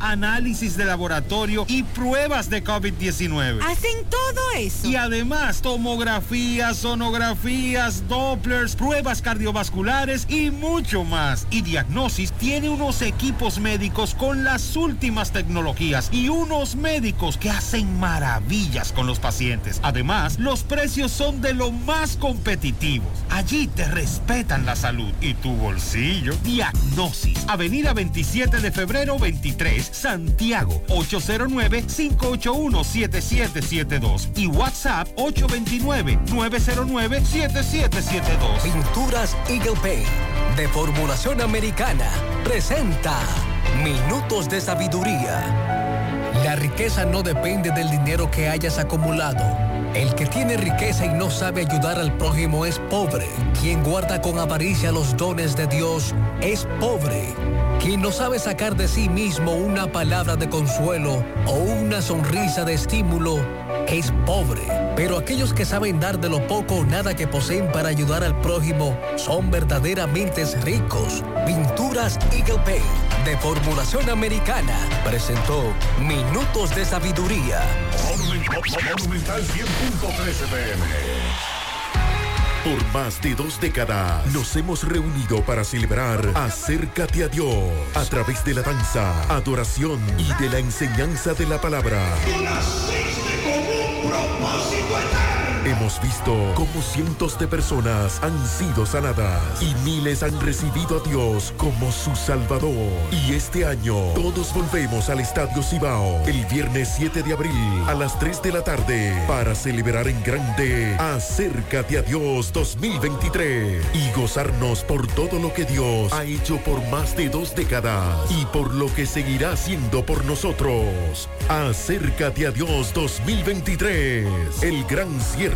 análisis de laboratorio y pruebas de COVID-19. Hacen todo eso. Y además, tomografías, sonografías, Dopplers, pruebas cardiovasculares y mucho más. Y Diagnosis tiene unos equipos médicos con las últimas tecnologías y unos médicos que hacen maravillas con los pacientes. Además, los precios son de lo más competitivos. Allí te respetan la salud y tu bolsillo. Diagnosis, Avenida 27 de febrero 23, Santiago, 809-581-7772 y WhatsApp 829-909-7772. Pinturas Eagle Paint de formulación americana presenta Minutos de Sabiduría. La riqueza no depende del dinero que hayas acumulado. El que tiene riqueza y no sabe ayudar al prójimo es pobre. Quien guarda con avaricia los dones de Dios es pobre. Quien no sabe sacar de sí mismo una palabra de consuelo o una sonrisa de estímulo es pobre. Pero aquellos que saben dar de lo poco o nada que poseen para ayudar al prójimo son verdaderamente ricos. Pinturas Eagle Paint de formulación americana presentó Minutos de Sabiduría. Monumental 100.3 FM. Por más de dos décadas nos hemos reunido para celebrar Acércate a Dios a través de la danza, adoración y de la enseñanza de la palabra. propósito. Hemos visto cómo cientos de personas han sido sanadas y miles han recibido a Dios como su Salvador. Y este año todos volvemos al Estadio Cibao el viernes 7 de abril a las 3 de la tarde para celebrar en grande Acércate a Dios 2023 y gozarnos por todo lo que Dios ha hecho por más de dos décadas y por lo que seguirá haciendo por nosotros. Acércate a Dios 2023, el gran cierre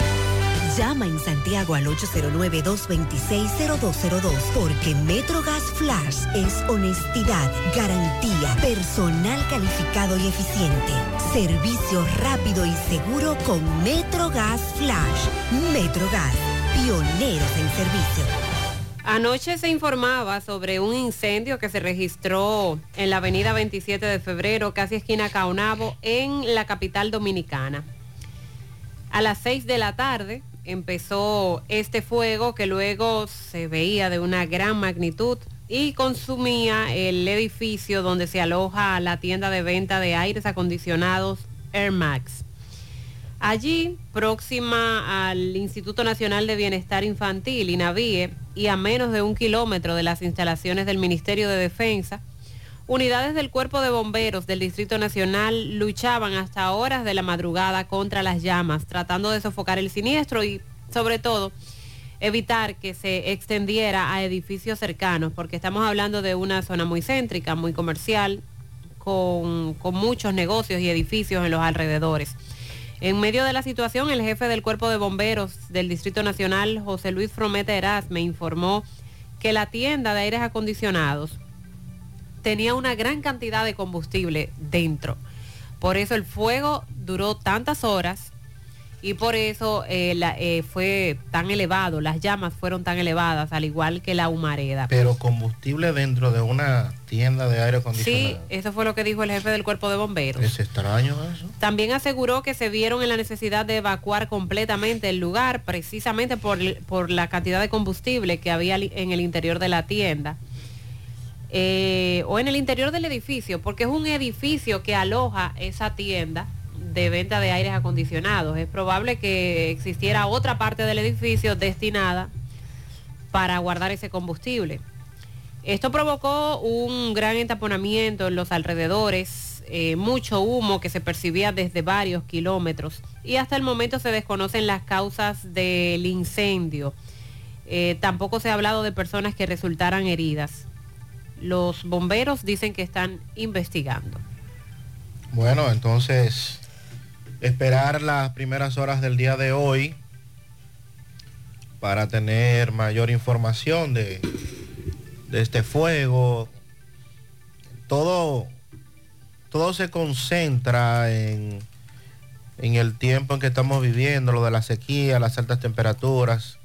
Llama en Santiago al 809-226-0202 porque Metrogas Flash es honestidad, garantía, personal calificado y eficiente, servicio rápido y seguro con Metrogas Flash. Metrogas, pioneros en servicio. Anoche se informaba sobre un incendio que se registró en la avenida 27 de febrero, casi esquina Caonabo, en la capital dominicana. A las 6 de la tarde empezó este fuego que luego se veía de una gran magnitud y consumía el edificio donde se aloja la tienda de venta de aires acondicionados Air Max. Allí, próxima al Instituto Nacional de Bienestar Infantil, INAVIE, y a menos de un kilómetro de las instalaciones del Ministerio de Defensa, unidades del Cuerpo de Bomberos del Distrito Nacional luchaban hasta horas de la madrugada contra las llamas, tratando de sofocar el siniestro y, sobre todo, evitar que se extendiera a edificios cercanos, porque estamos hablando de una zona muy céntrica, muy comercial, con, muchos negocios y edificios en los alrededores. En medio de la situación, el jefe del Cuerpo de Bomberos del Distrito Nacional, José Luis Frometa Eras, me informó que la tienda de aires acondicionados tenía una gran cantidad de combustible dentro. Por eso el fuego duró tantas horas y por eso eh, la- eh, fue tan elevado, las llamas fueron tan elevadas, al igual que la humareda. Pero combustible dentro de una tienda de aire Sí, acondicionado. eso fue lo que dijo el jefe del Cuerpo de Bomberos. Es extraño eso. También aseguró que se vieron en la necesidad de evacuar completamente el lugar, precisamente por, por la cantidad de combustible que había en el interior de la tienda. Eh, o en el interior del edificio, porque es un edificio que aloja esa tienda de venta de aires acondicionados. Es probable que existiera otra parte del edificio destinada para guardar ese combustible. Esto provocó un gran entaponamiento en los alrededores, eh, mucho humo que se percibía desde varios kilómetros y hasta el momento se desconocen las causas del incendio. Eh, tampoco se ha hablado de personas que resultaran heridas. Los bomberos dicen que están investigando. Bueno, entonces esperar las primeras horas del día de hoy para tener mayor información de, este fuego. Todo, todo se concentra en, en el tiempo en que estamos viviendo, lo de la sequía, las altas temperaturas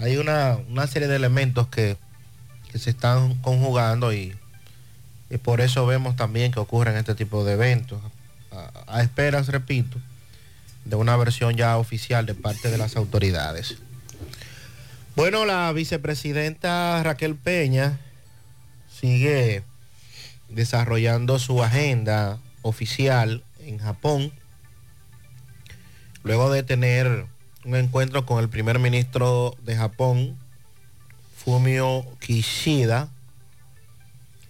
hay una, una serie de elementos que, que se están conjugando y, por eso vemos también que ocurren este tipo de eventos. A esperas, repito, de una versión ya oficial de parte de las autoridades. Bueno, la vicepresidenta Raquel Peña sigue desarrollando su agenda oficial en Japón, luego de tener un encuentro con el primer ministro de Japón, Kishida.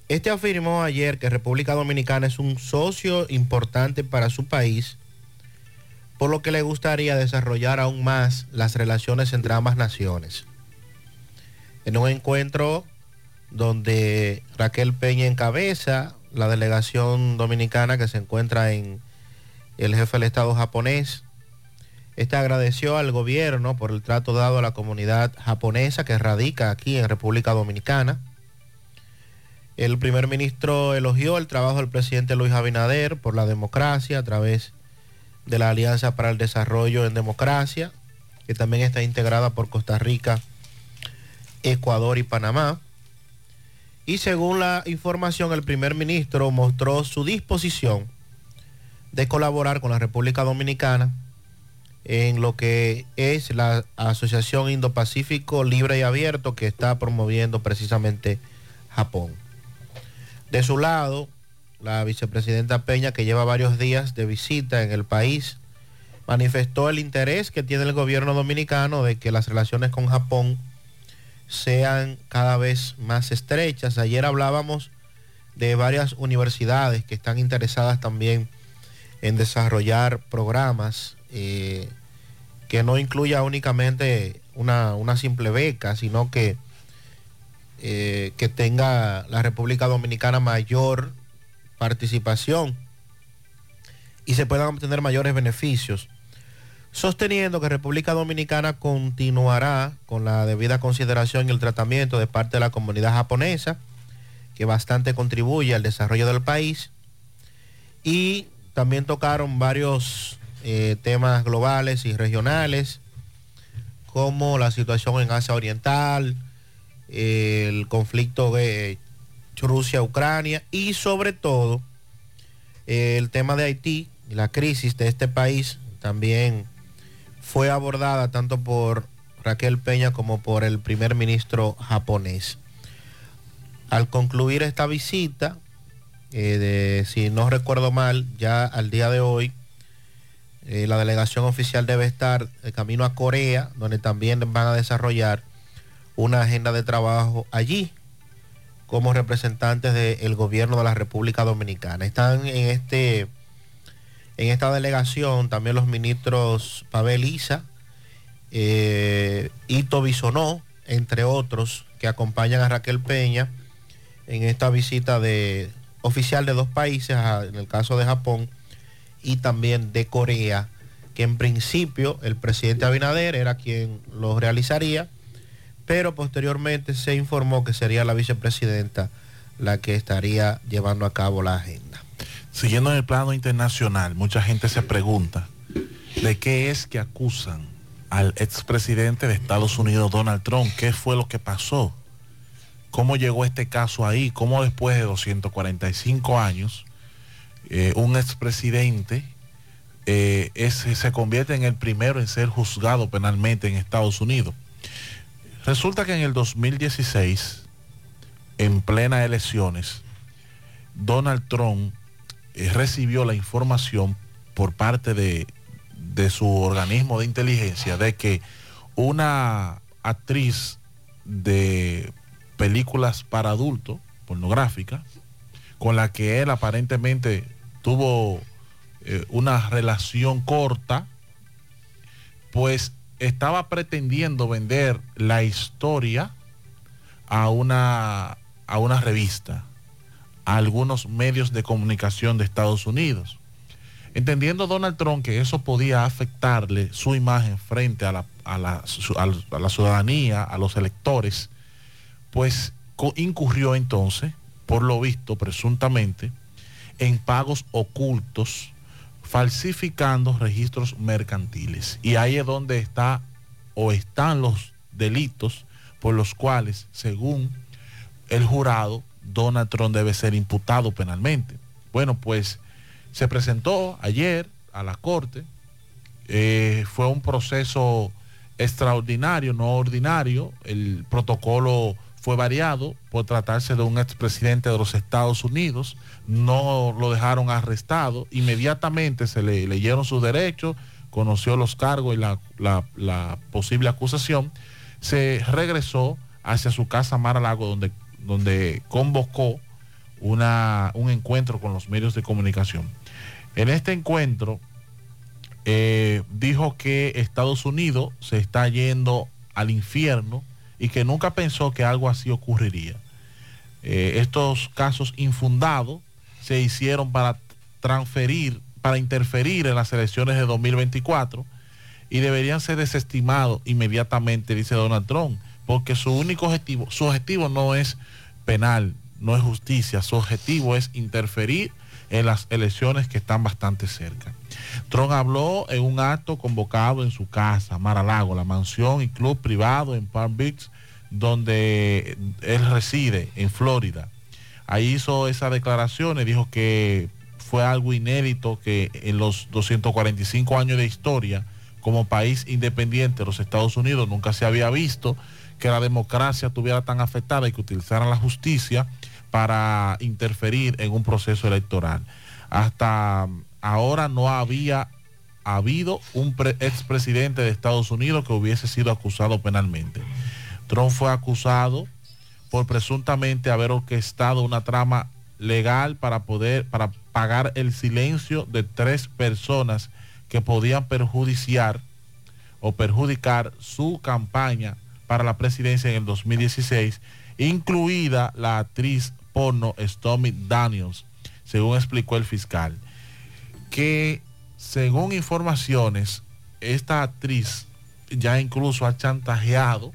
Este afirmó ayer que República Dominicana es un socio importante para su país, por lo que le gustaría desarrollar aún más las relaciones entre ambas naciones. En un encuentro donde Raquel Peña encabeza la delegación dominicana que se encuentra en el jefe del Estado japonés. Este agradeció al gobierno por el trato dado a la comunidad japonesa que radica aquí en República Dominicana. El primer ministro elogió el trabajo del presidente Luis Abinader por la democracia a través de la Alianza para el Desarrollo en Democracia, que también está integrada por Costa Rica, Ecuador y Panamá. Y según la información, el primer ministro mostró su disposición de colaborar con la República Dominicana en lo que es la Asociación Indo-Pacífico Libre y Abierto que está promoviendo precisamente Japón. De su lado, la vicepresidenta Peña, que lleva varios días de visita en el país, manifestó el interés que tiene el gobierno dominicano de que las relaciones con Japón sean cada vez más estrechas. Ayer hablábamos de varias universidades que están interesadas también en desarrollar programas eh, que no incluya únicamente una, una simple beca, sino que, eh, que tenga la República Dominicana mayor participación y se puedan obtener mayores beneficios sosteniendo que República Dominicana continuará con la debida consideración y el tratamiento de parte de la comunidad japonesa, que bastante contribuye al desarrollo del país, y también tocaron varios eh, temas globales y regionales, como la situación en Asia Oriental, el conflicto de Rusia-Ucrania y sobre todo el tema de Haití la crisis de este país también fue abordada tanto por Raquel Peña como por el primer ministro japonés. Al concluir esta visita, eh, de, si no recuerdo mal, ya al día de hoy, eh, la delegación oficial debe estar de camino a Corea, donde también van a desarrollar una agenda de trabajo allí como representantes del gobierno de la República Dominicana. Están en este en esta delegación también los ministros Pavel Isa, eh, Ito entre otros, que acompañan a Raquel Peña en esta visita de, oficial de dos países, en el caso de Japón y también de Corea, que en principio el presidente Abinader era quien lo realizaría, pero posteriormente se informó que sería la vicepresidenta la que estaría llevando a cabo la agenda. Siguiendo en el plano internacional, mucha gente se pregunta de qué es que acusan al expresidente de Estados Unidos, Donald Trump. ¿Qué fue lo que pasó? ¿Cómo llegó este caso ahí? ¿Cómo después de 245 años eh, un expresidente eh, se convierte en el primero en ser juzgado penalmente en Estados Unidos? Resulta que en el 2016, en plenas elecciones, Donald Trump eh, recibió la información por parte de, de su organismo de inteligencia de que una actriz de películas para adultos, pornográficas, con la que él aparentemente tuvo eh, una relación corta, pues estaba pretendiendo vender la historia a una, a una revista a algunos medios de comunicación de Estados Unidos. Entendiendo Donald Trump que eso podía afectarle su imagen frente a la, a la, a la ciudadanía, a los electores, pues incurrió entonces, por lo visto presuntamente, en pagos ocultos, falsificando registros mercantiles. Y ahí es donde está o están los delitos por los cuales, según el jurado, Donald Trump debe ser imputado penalmente. Bueno, pues se presentó ayer a la corte, eh, fue un proceso extraordinario, no ordinario, el protocolo fue variado por tratarse de un expresidente de los Estados Unidos, no lo dejaron arrestado, inmediatamente se le leyeron sus derechos, conoció los cargos y la, la- posible acusación, se regresó hacia su casa Mar-a-Lago donde, donde convocó una, un encuentro con los medios de comunicación. En este encuentro eh, dijo que Estados Unidos se está yendo al infierno y que nunca pensó que algo así ocurriría. Eh, estos casos infundados se hicieron para transferir, para interferir en las elecciones de 2024 y deberían ser desestimados inmediatamente, dice Donald Trump, porque su único objetivo, su objetivo no es penal, no es justicia, su objetivo es interferir en las elecciones que están bastante cerca. Trump habló en un acto convocado en su casa, Mar-a-Lago, la mansión y club privado en Palm Beach, donde él reside, en Florida. Ahí hizo esas declaraciones, dijo que fue algo inédito que en los 245 años de historia como país independiente de los Estados Unidos nunca se había visto que la democracia estuviera tan afectada y que utilizaran la justicia para interferir en un proceso electoral. Hasta ahora no había habido un pre- expresidente de Estados Unidos que hubiese sido acusado penalmente. Trump fue acusado por presuntamente haber orquestado una trama legal para poder para pagar el silencio de tres personas que podían perjudiciar o perjudicar su campaña para la presidencia en el 2016, incluida la actriz porno Stormy Daniels, según explicó el fiscal, que según informaciones, esta actriz ya incluso ha chantajeado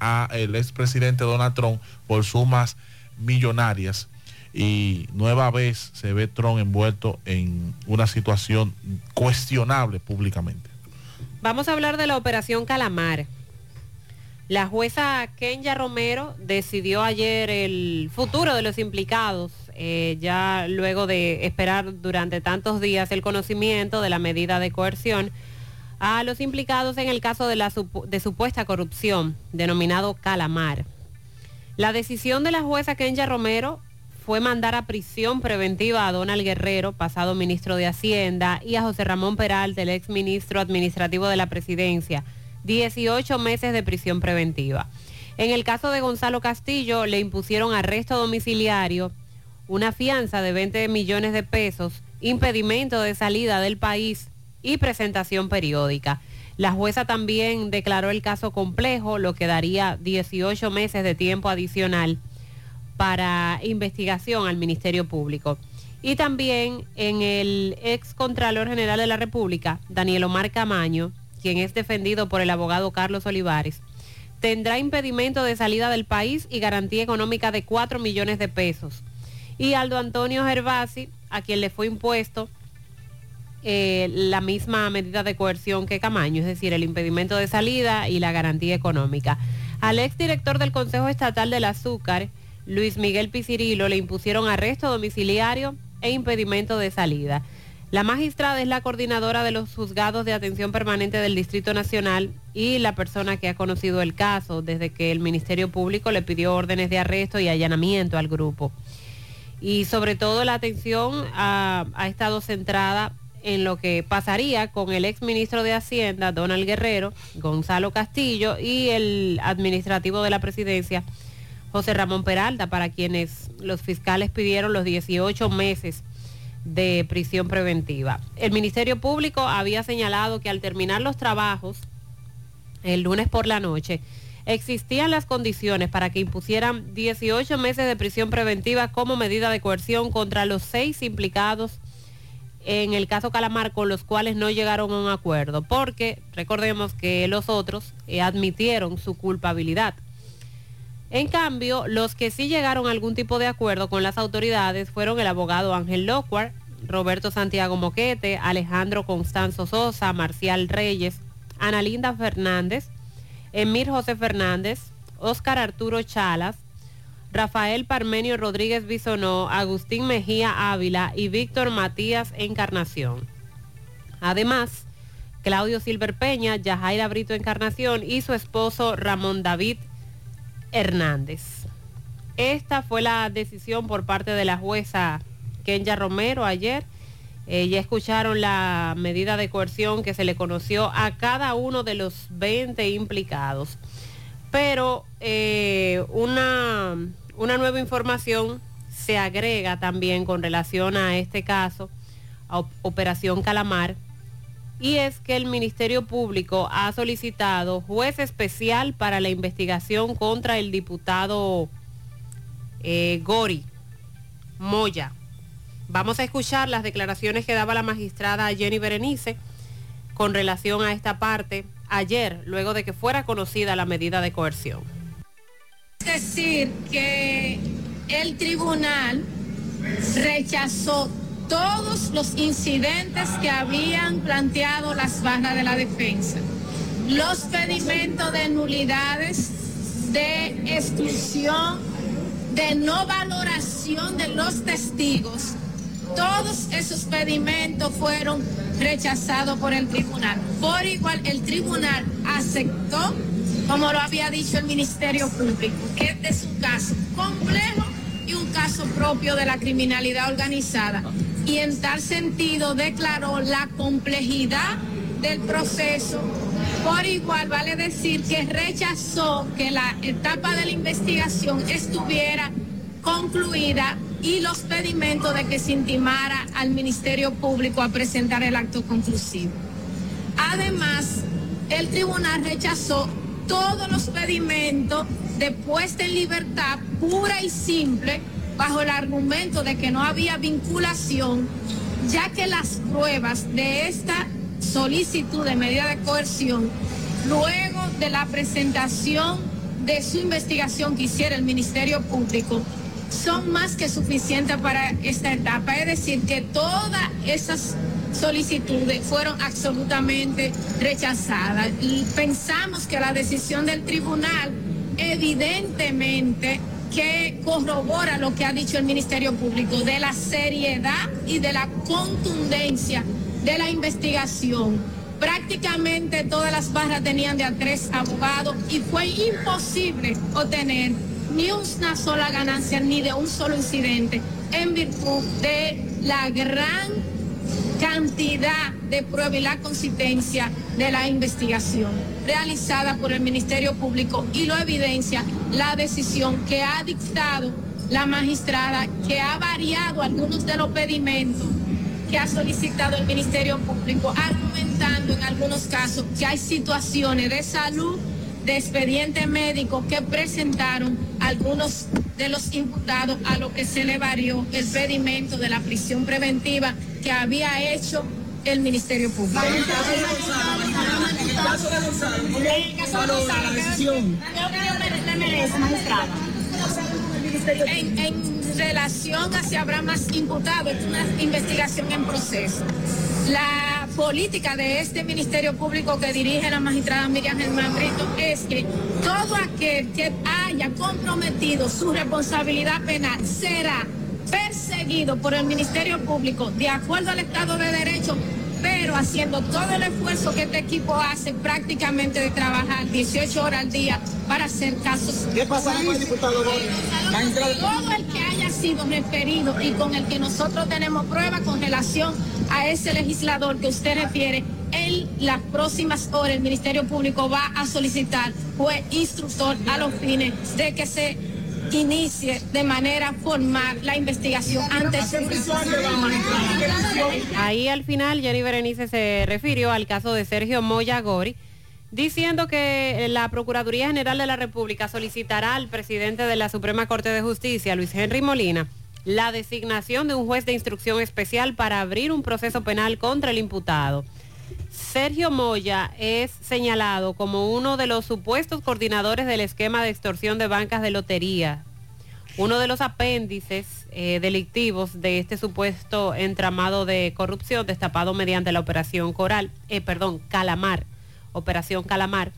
a el expresidente Donald Trump por sumas millonarias y nueva vez se ve Trump envuelto en una situación cuestionable públicamente. Vamos a hablar de la operación Calamar. La jueza Kenya Romero decidió ayer el futuro de los implicados, eh, ya luego de esperar durante tantos días el conocimiento de la medida de coerción a los implicados en el caso de, la de supuesta corrupción, denominado Calamar. La decisión de la jueza Kenya Romero fue mandar a prisión preventiva a Donald Guerrero, pasado ministro de Hacienda, y a José Ramón Peralta, el ex ministro administrativo de la presidencia, 18 meses de prisión preventiva. En el caso de Gonzalo Castillo, le impusieron arresto domiciliario, una fianza de 20 millones de pesos, impedimento de salida del país y presentación periódica. La jueza también declaró el caso complejo, lo que daría 18 meses de tiempo adicional para investigación al Ministerio Público. Y también en el ex Contralor General de la República, Daniel Omar Camaño, quien es defendido por el abogado Carlos Olivares, tendrá impedimento de salida del país y garantía económica de 4 millones de pesos. Y Aldo Antonio Gervasi, a quien le fue impuesto eh, la misma medida de coerción que Camaño, es decir, el impedimento de salida y la garantía económica. Al exdirector del Consejo Estatal del Azúcar, Luis Miguel Picirilo, le impusieron arresto domiciliario e impedimento de salida. La magistrada es la coordinadora de los juzgados de atención permanente del Distrito Nacional y la persona que ha conocido el caso desde que el Ministerio Público le pidió órdenes de arresto y allanamiento al grupo. Y sobre todo la atención ha, ha estado centrada en lo que pasaría con el ex ministro de Hacienda, Donald Guerrero, Gonzalo Castillo y el administrativo de la presidencia, José Ramón Peralta, para quienes los fiscales pidieron los 18 meses de prisión preventiva. El Ministerio Público había señalado que al terminar los trabajos el lunes por la noche, existían las condiciones para que impusieran 18 meses de prisión preventiva como medida de coerción contra los seis implicados en el caso Calamar con los cuales no llegaron a un acuerdo, porque recordemos que los otros eh, admitieron su culpabilidad. En cambio, los que sí llegaron a algún tipo de acuerdo con las autoridades fueron el abogado Ángel Locuar, Roberto Santiago Moquete, Alejandro Constanzo Sosa, Marcial Reyes, Ana Linda Fernández, Emir José Fernández, Óscar Arturo Chalas, Rafael Parmenio Rodríguez Bisonó, Agustín Mejía Ávila y Víctor Matías Encarnación. Además, Claudio Silver Peña, Yajaira Brito Encarnación y su esposo Ramón David Hernández. Esta fue la decisión por parte de la jueza Kenya Romero ayer. Eh, ya escucharon la medida de coerción que se le conoció a cada uno de los 20 implicados. Pero eh, una, nueva información se agrega también con relación a este caso, a Operación Calamar, y es que el Ministerio Público ha solicitado juez especial para la investigación contra el diputado eh, Gori Moya. Vamos a escuchar las declaraciones que daba la magistrada Jenny Berenice con relación a esta parte ayer, luego de que fuera conocida la medida de coerción. Es decir, que el tribunal rechazó todos los incidentes que habían planteado las barras de la defensa, los pedimentos de nulidades, de exclusión, de no valoración de los testigos, todos esos pedimentos fueron rechazados por el tribunal. Por igual, el tribunal aceptó, como lo había dicho el Ministerio Público, que este es un caso complejo y un caso propio de la criminalidad organizada y en tal sentido declaró la complejidad del proceso. Por igual vale decir que rechazó que la etapa de la investigación estuviera concluida y los pedimentos de que se intimara al Ministerio Público a presentar el acto conclusivo. Además, el tribunal rechazó todos los pedimentos de puesta en libertad pura y simple bajo el argumento de que no había vinculación, ya que las pruebas de esta solicitud de medida de coerción, luego de la presentación de su investigación que hiciera el Ministerio Público, son más que suficientes para esta etapa. Es decir, que todas esas solicitudes fueron absolutamente rechazadas y pensamos que la decisión del tribunal evidentemente que corrobora lo que ha dicho el Ministerio Público de la seriedad y de la contundencia de la investigación. Prácticamente todas las barras tenían de a tres abogados y fue imposible obtener ni una sola ganancia ni de un solo incidente en virtud de la gran cantidad de pruebas y la consistencia de la investigación realizada por el Ministerio Público y lo evidencia la decisión que ha dictado la magistrada, que ha variado algunos de los pedimentos que ha solicitado el Ministerio Público, argumentando en algunos casos que hay situaciones de salud, de expediente médico que presentaron algunos de los imputados a lo que se le varió el pedimento de la prisión preventiva que había hecho el Ministerio Público. En el caso de Gonzalo, en relación a si habrá más imputados, es una investigación en proceso. La política de este Ministerio Público que dirige la magistrada Miriam Germán Brito es que todo aquel que haya comprometido su responsabilidad penal será perseguido por el Ministerio Público de acuerdo al Estado de Derecho, pero haciendo todo el esfuerzo que este equipo hace prácticamente de trabajar 18 horas al día para hacer casos. ¿Qué pasará con el diputado Todo el que haya sido referido y con el que nosotros tenemos pruebas con relación a ese legislador que usted refiere, en las próximas horas el Ministerio Público va a solicitar juez instructor a los fines de que se inicie de manera formal la investigación antes Ahí al final Jenny Berenice se refirió al caso de Sergio Moya Gori, diciendo que la Procuraduría General de la República solicitará al presidente de la Suprema Corte de Justicia, Luis Henry Molina, la designación de un juez de instrucción especial para abrir un proceso penal contra el imputado. Sergio Moya es señalado como uno de los supuestos coordinadores del esquema de extorsión de bancas de lotería, uno de los apéndices eh, delictivos de este supuesto entramado de corrupción destapado mediante la operación Coral, eh, perdón, Calamar, operación Calamar.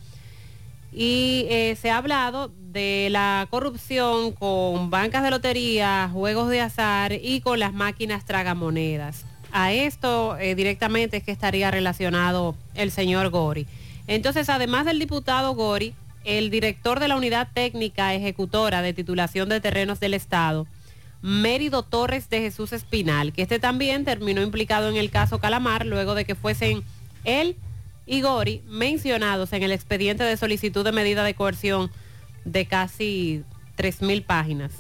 y eh, se ha hablado de la corrupción con bancas de lotería, juegos de azar y con las máquinas tragamonedas. A esto eh, directamente es que estaría relacionado el señor Gori. Entonces, además del diputado Gori, el director de la Unidad Técnica Ejecutora de Titulación de Terrenos del Estado, Mérido Torres de Jesús Espinal, que este también terminó implicado en el caso Calamar luego de que fuesen él y Gori mencionados en el expediente de solicitud de medida de coerción de casi 3.000 páginas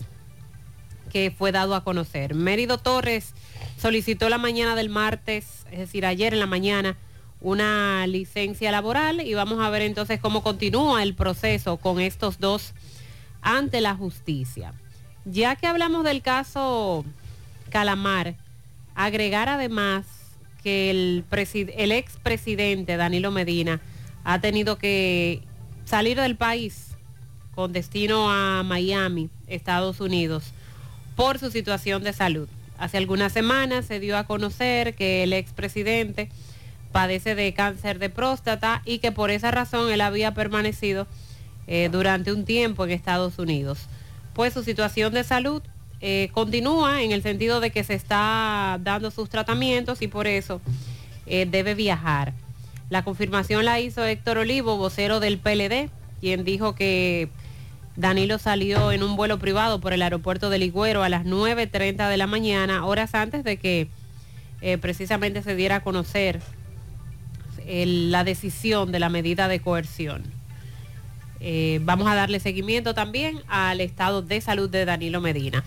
que fue dado a conocer. Mérido Torres solicitó la mañana del martes, es decir, ayer en la mañana, una licencia laboral y vamos a ver entonces cómo continúa el proceso con estos dos ante la justicia. Ya que hablamos del caso Calamar, agregar además que el, el expresidente Danilo Medina ha tenido que salir del país con destino a Miami, Estados Unidos, por su situación de salud. Hace algunas semanas se dio a conocer que el expresidente padece de cáncer de próstata y que por esa razón él había permanecido eh, durante un tiempo en Estados Unidos. Pues su situación de salud eh, continúa en el sentido de que se está dando sus tratamientos y por eso eh, debe viajar. La confirmación la hizo Héctor Olivo, vocero del PLD, quien dijo que Danilo salió en un vuelo privado por el aeropuerto de Ligüero a las 9.30 de la mañana, horas antes de que eh, precisamente se diera a conocer la decisión de la medida de coerción. Eh, vamos a darle seguimiento también al estado de salud de Danilo Medina.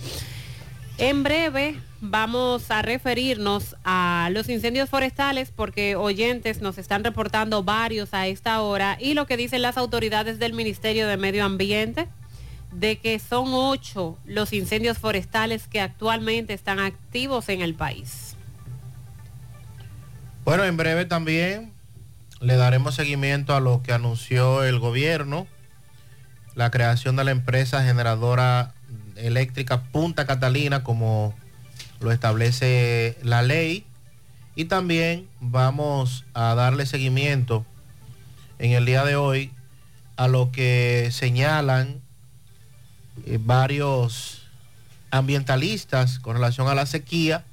En breve vamos a referirnos a los incendios forestales porque oyentes nos están reportando varios a esta hora y lo que dicen las autoridades del Ministerio de Medio Ambiente de que son ocho los incendios forestales que actualmente están activos en el país. Bueno, en breve también le daremos seguimiento a lo que anunció el gobierno la creación de la empresa generadora eléctrica Punta Catalina como lo establece la ley y también vamos a darle seguimiento en el día de hoy a lo que señalan eh, varios ambientalistas con relación a la sequía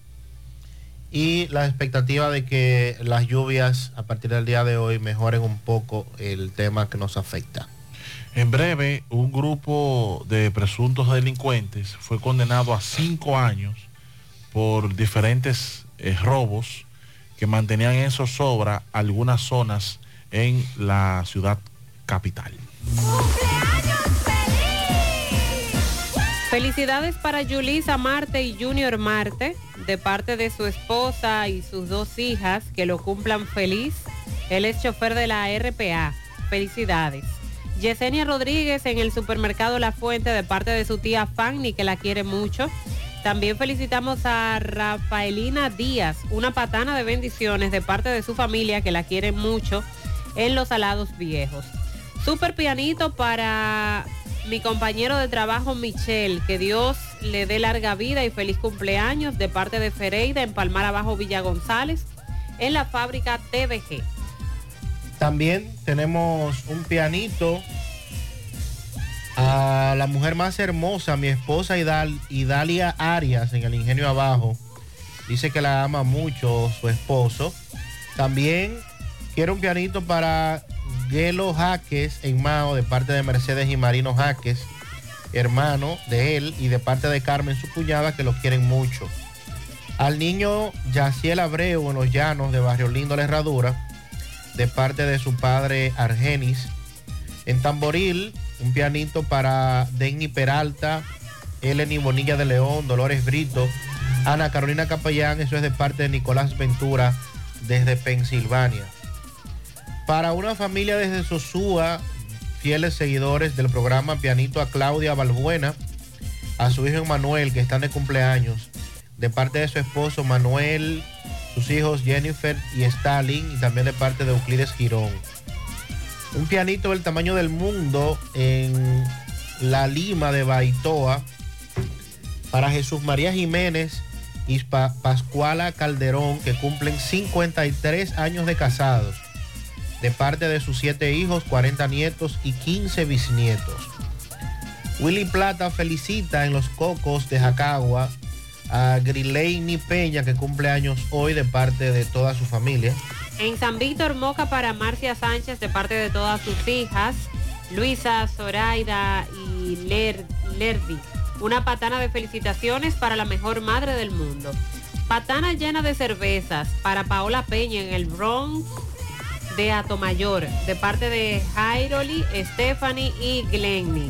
y la expectativa de que las lluvias a partir del día de hoy mejoren un poco el tema que nos afecta. En breve, un grupo de presuntos delincuentes fue condenado a cinco años por diferentes eh, robos que mantenían en zozobra algunas zonas en la ciudad capital. Felicidades para Yulisa Marte y Junior Marte, de parte de su esposa y sus dos hijas, que lo cumplan feliz. Él es chofer de la RPA. Felicidades. Yesenia Rodríguez en el supermercado La Fuente de parte de su tía Fanny que la quiere mucho. También felicitamos a Rafaelina Díaz, una patana de bendiciones de parte de su familia que la quiere mucho en Los Alados Viejos. Super pianito para mi compañero de trabajo Michelle, que Dios le dé larga vida y feliz cumpleaños de parte de Fereida en Palmar Abajo Villa González en la fábrica TVG. También tenemos un pianito a la mujer más hermosa, mi esposa Idalia Arias en el Ingenio Abajo. Dice que la ama mucho su esposo. También quiero un pianito para Gelo Jaques en Mao de parte de Mercedes y Marino Jaques, hermano de él y de parte de Carmen, su cuñada, que lo quieren mucho. Al niño Yaciel Abreu en los llanos de Barrio Lindo La Herradura de parte de su padre Argenis. En Tamboril, un pianito para Denny Peralta, Eleni Bonilla de León, Dolores Brito, Ana Carolina Capellán, eso es de parte de Nicolás Ventura desde Pensilvania. Para una familia desde Sosúa, fieles seguidores del programa Pianito a Claudia Balbuena, a su hijo Manuel que están de cumpleaños, de parte de su esposo Manuel sus hijos Jennifer y Stalin y también de parte de Euclides Girón. Un pianito del tamaño del mundo en la Lima de Baitoa para Jesús María Jiménez y Pascuala Calderón que cumplen 53 años de casados. De parte de sus siete hijos, 40 nietos y 15 bisnietos. Willy Plata felicita en los cocos de Jacagua a Grileini Peña, que cumple años hoy de parte de toda su familia. En San Víctor Moca para Marcia Sánchez de parte de todas sus hijas, Luisa, Zoraida y Ler- Lerdi. Una patana de felicitaciones para la mejor madre del mundo. Patana llena de cervezas para Paola Peña en el Bronx de Atomayor de parte de Jairoli, Stephanie y Glenny.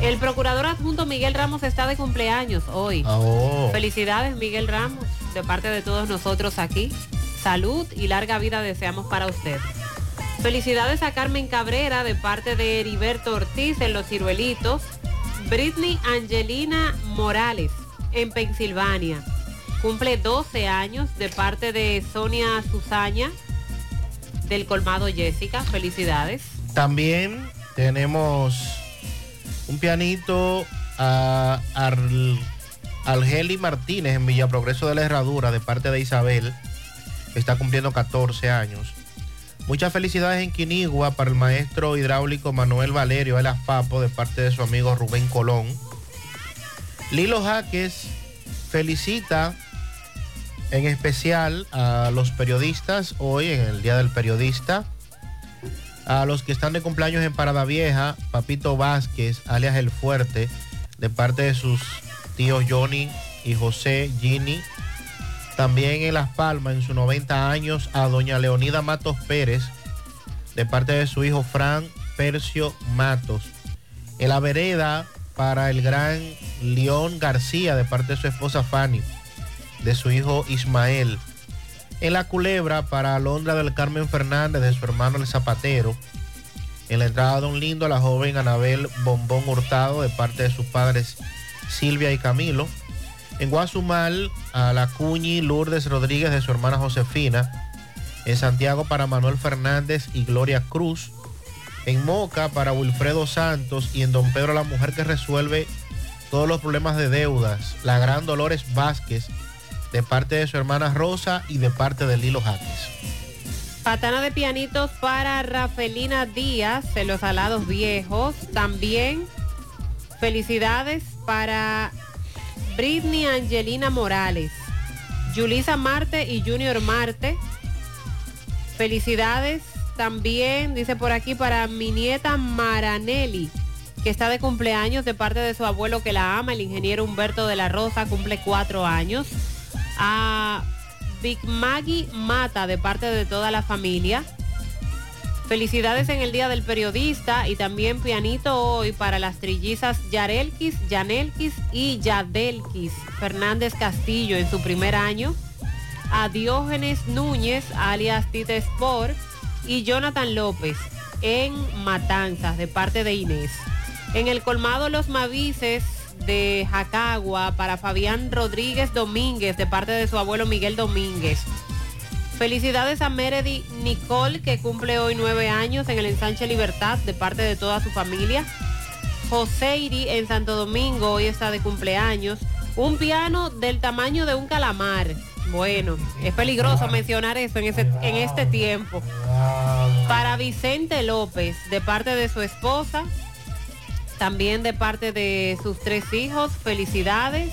El procurador adjunto Miguel Ramos está de cumpleaños hoy. Oh. Felicidades Miguel Ramos de parte de todos nosotros aquí. Salud y larga vida deseamos para usted. Felicidades a Carmen Cabrera de parte de Heriberto Ortiz en Los Ciruelitos. Britney Angelina Morales en Pensilvania. Cumple 12 años de parte de Sonia Susaña del Colmado Jessica. Felicidades. También tenemos un pianito a Ar- Argeli Martínez en Villa Progreso de la Herradura de parte de Isabel, que está cumpliendo 14 años. Muchas felicidades en Quinigua para el maestro hidráulico Manuel Valerio El Papo de parte de su amigo Rubén Colón. Lilo Jaques felicita en especial a los periodistas hoy en el Día del Periodista. A los que están de cumpleaños en Parada Vieja, Papito Vázquez, alias El Fuerte, de parte de sus tíos Johnny y José Gini. También en Las Palmas, en sus 90 años, a doña Leonida Matos Pérez, de parte de su hijo Fran Percio Matos. En la vereda, para el gran León García, de parte de su esposa Fanny, de su hijo Ismael. En la culebra para Alondra del Carmen Fernández de su hermano el Zapatero. En la entrada de un lindo la joven Anabel Bombón Hurtado de parte de sus padres Silvia y Camilo. En Guazumal a la Cuñi Lourdes Rodríguez de su hermana Josefina. En Santiago para Manuel Fernández y Gloria Cruz. En Moca para Wilfredo Santos y en Don Pedro la mujer que resuelve todos los problemas de deudas, la gran Dolores Vázquez de parte de su hermana Rosa y de parte de Lilo Jaques. Patana de pianitos para Rafelina Díaz en los alados viejos. También felicidades para Britney Angelina Morales, Yulisa Marte y Junior Marte. Felicidades también, dice por aquí, para mi nieta Maranelli, que está de cumpleaños de parte de su abuelo que la ama, el ingeniero Humberto de la Rosa, cumple cuatro años. A Big Maggie Mata de parte de toda la familia. Felicidades en el Día del Periodista y también pianito hoy para las trillizas Yarelkis, Yanelkis y Yadelkis. Fernández Castillo en su primer año. A Diógenes Núñez, alias Tite Sport, y Jonathan López en Matanzas de parte de Inés. En el colmado Los Mavices de Jacagua para Fabián Rodríguez Domínguez de parte de su abuelo Miguel Domínguez. Felicidades a Meredy Nicole que cumple hoy nueve años en el ensanche Libertad de parte de toda su familia. Joseiri en Santo Domingo hoy está de cumpleaños. Un piano del tamaño de un calamar. Bueno, es peligroso mencionar eso en, ese- en este tiempo. Para Vicente López de parte de su esposa también de parte de sus tres hijos, felicidades.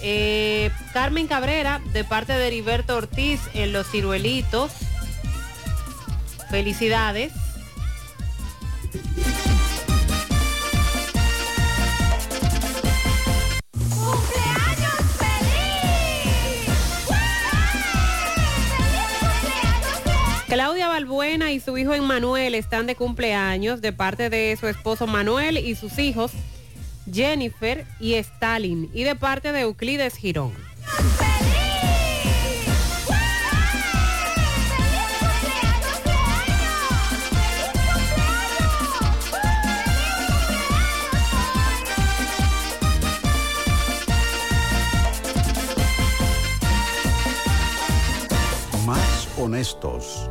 Eh, Carmen Cabrera, de parte de Heriberto Ortiz en Los Ciruelitos, felicidades. Claudia Balbuena y su hijo Emmanuel están de cumpleaños de parte de su esposo Manuel y sus hijos Jennifer y Stalin y de parte de Euclides Girón. Honestos.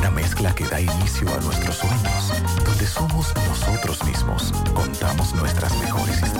Una mezcla que da inicio a nuestros sueños, donde somos nosotros mismos, contamos nuestras mejores historias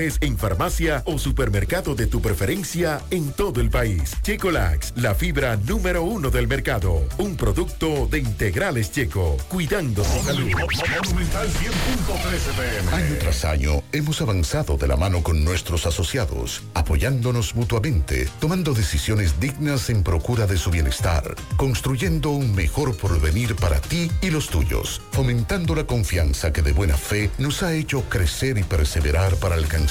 en farmacia o supermercado de tu preferencia en todo el país. Checolax, la fibra número uno del mercado. Un producto de integrales checo, cuidando tu salud. Año tras año hemos avanzado de la mano con nuestros asociados, apoyándonos mutuamente, tomando decisiones dignas en procura de su bienestar, construyendo un mejor porvenir para ti y los tuyos, fomentando la confianza que de buena fe nos ha hecho crecer y perseverar para alcanzar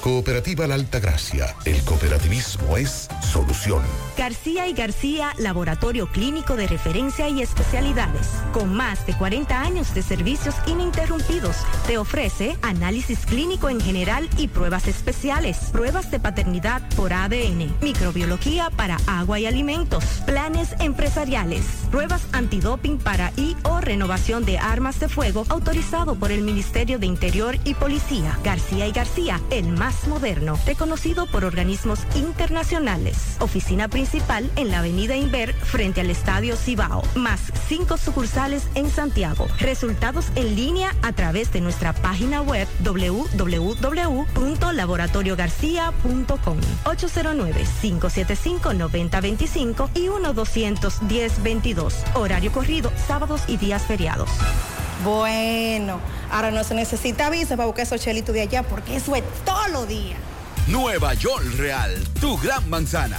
Cooperativa La Alta Gracia. El cooperativismo es solución. García y García, laboratorio clínico de referencia y especialidades. Con más de 40 años de servicios ininterrumpidos, te ofrece análisis clínico en general y pruebas especiales, pruebas de paternidad por ADN, microbiología para agua y alimentos, planes empresariales, pruebas antidoping para y o renovación de armas de fuego autorizado por el Ministerio de Interior y Policía. García y García, el más moderno, reconocido por organismos internacionales. Oficina principal en la avenida Inver frente al Estadio Cibao, más cinco sucursales en Santiago. Resultados en línea a través de nuestra página web www.laboratoriogarcia.com 809-575-9025 y 1-210-22. Horario corrido, sábados y días feriados. Bueno, ahora no se necesita visa para buscar esos chelitos de allá porque eso es todo lo día. Nueva York Real, tu gran manzana.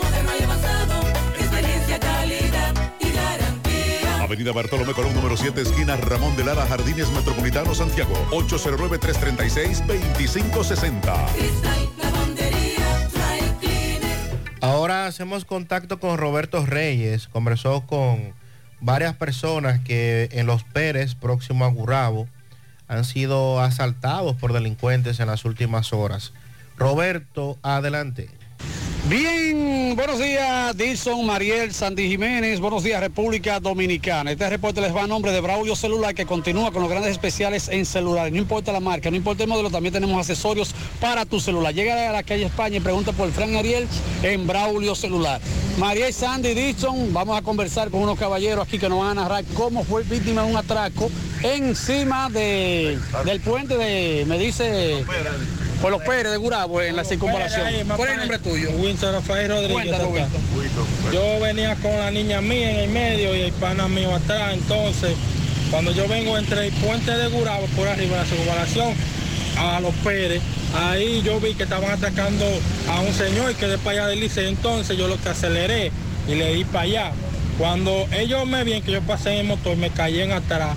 Avenida Bartolomé Colón, número 7, esquina Ramón de Lara, Jardines Metropolitano, Santiago. 809-336-2560. Ahora hacemos contacto con Roberto Reyes. Conversó con varias personas que en Los Pérez, próximo a Gurabo, han sido asaltados por delincuentes en las últimas horas. Roberto, adelante. Bien, buenos días, Dilson, Mariel, Sandy Jiménez, buenos días, República Dominicana. Este reporte les va a nombre de Braulio Celular, que continúa con los grandes especiales en celulares. No importa la marca, no importa el modelo, también tenemos accesorios para tu celular. Llega a la calle España y pregunta por Fran Ariel en Braulio Celular. Mariel, Sandy, Dilson, vamos a conversar con unos caballeros aquí que nos van a narrar cómo fue víctima de un atraco encima de, del puente de, me dice... Por los Pérez de Gurabo en la circunvalación. ¿Cuál es el nombre tuyo? Winston Rafael Rodríguez. Yo venía con la niña mía en el medio y el pana mío atrás. Entonces, cuando yo vengo entre el puente de Gurabo por arriba, la circunvalación, a los Pérez, ahí yo vi que estaban atacando a un señor que de para allá del liceo. Entonces yo lo que aceleré y le di para allá. Cuando ellos me vieron que yo pasé en el motor, me caí en atrás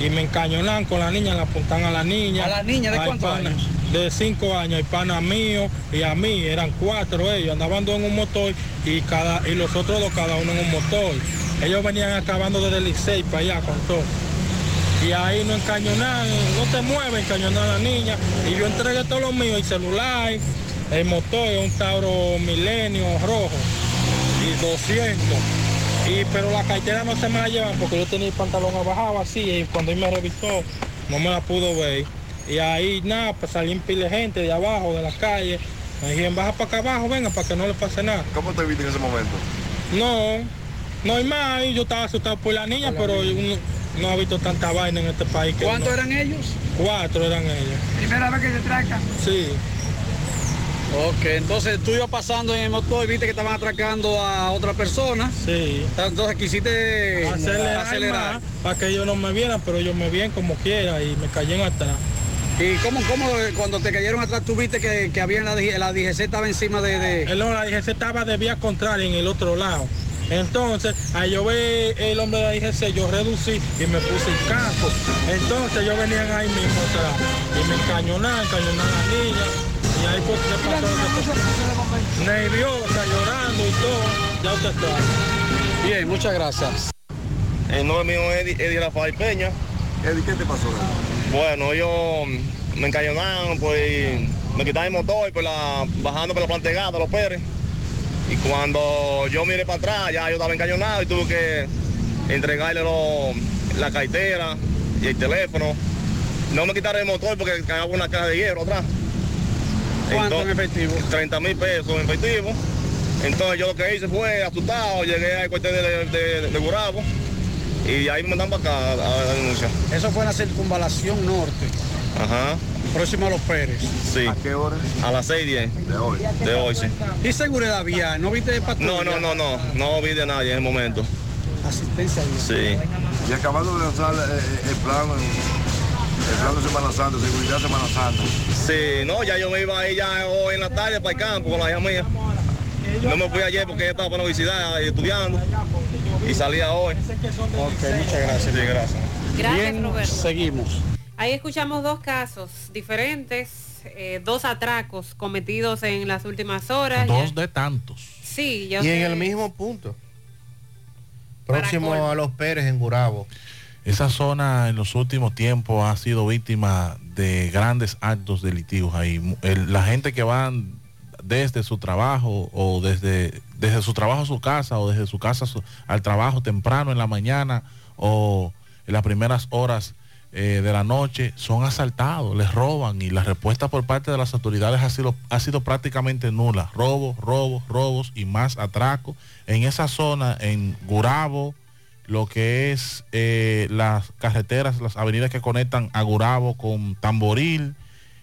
y me encañonan con la niña, la apuntan a la niña. ¿A la niña de cuántos pana, años? De cinco años, el pana mío y a mí, eran cuatro ellos, andaban dos en un motor y cada y los otros dos cada uno en un motor. Ellos venían acabando desde el Licey para allá con todo. Y ahí no encañonan, no te mueves, encañonan a la niña. Y yo entregué todo lo mío, el celular, el motor, un Tauro Milenio rojo y 200. Y, pero la cartera no se me la llevan porque yo tenía el pantalón abajado así y cuando él me revisó no me la pudo ver. Y ahí nada, pues salí en pile de gente de abajo, de la calle. Me dijeron, baja para acá abajo, venga, para que no le pase nada. ¿Cómo te viste en ese momento? No, no hay más, yo estaba asustado por la niña, pero uno no ha visto tanta vaina en este país. ¿Cuántos eran ellos? Cuatro eran ellos. Primera vez que se atracan. Sí. Ok, entonces tú ibas pasando en el motor y viste que estaban atracando a otra persona. Sí. Entonces quisiste acelerar, para que ellos no me vieran, pero ellos me vieron como quiera y me caí en atrás. ¿Y cómo, cómo cuando te cayeron atrás tú viste que, que había la, la DGC estaba encima de... de... El, no, la DGC estaba de vía contraria en el otro lado. Entonces, al yo ver el hombre de la DGC, yo reducí y me puse el casco. Entonces, ellos venían ahí mismo atrás y me encañonaban, encañonaban a la niña. Y ahí fue que pasó lo que pasó. Nerviosa, llorando y todo. Ya usted está. Bien, muchas gracias. El nombre mío es Eddie, Eddie Rafael Peña. Eddie, ¿qué te pasó? Bueno, ellos me encañonaron, pues me quitaron el motor por la, bajando por la plantegada, los Pérez. Y cuando yo miré para atrás, ya yo estaba encañonado y tuve que entregarle lo- la cartera y el teléfono. No me quitaron el motor porque cagaba una caja de hierro atrás. ¿Cuánto en efectivo? 30 mil pesos en efectivo. Entonces yo lo que hice fue asustado, llegué al cuartel de, de, de, de Gurabo y ahí me mandan para acá a la denuncia. Eso fue en la circunvalación norte, Ajá. próximo a Los Pérez. Sí. ¿A qué hora? A las 6 10. De hoy. De hoy, sí. ¿Y seguridad vial? ¿No viste de patrulla? No, no, no, no. No vi de nadie en el momento. Asistencia vial. Sí. Y acabando de lanzar eh, el plan, el plan de Semana Santa, seguridad Semana Santa. Sí, no, ya yo me iba a ir ya hoy en la tarde para el campo con la hija mía. No me fui ayer porque ella estaba para la universidad estudiando. Y salía hoy. Ok, muchas gracias. Sí, gracias. Gracias, Bien, Roberto. seguimos. Ahí escuchamos dos casos diferentes, eh, dos atracos cometidos en las últimas horas. Dos de tantos. Sí, yo Y en el mismo punto. Próximo a los Pérez en Gurabo. Esa zona en los últimos tiempos ha sido víctima de grandes actos delictivos ahí. La gente que van desde su trabajo o desde, desde su trabajo a su casa o desde su casa al trabajo temprano en la mañana o en las primeras horas eh, de la noche son asaltados, les roban y la respuesta por parte de las autoridades ha sido, ha sido prácticamente nula. Robos, robos, robos y más atracos. En esa zona, en Gurabo, lo que es eh, las carreteras, las avenidas que conectan a Gurabo con Tamboril,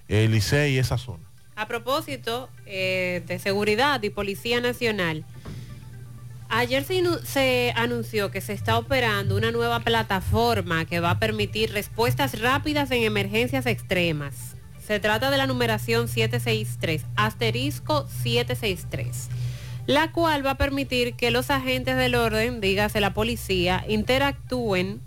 eh, Licey y esa zona. A propósito eh, de seguridad y Policía Nacional, ayer se, anunció que se está operando una nueva plataforma que va a permitir respuestas rápidas en emergencias extremas. Se trata de la numeración 763, asterisco 763. La cual va a permitir que los agentes del orden, dígase la policía, interactúen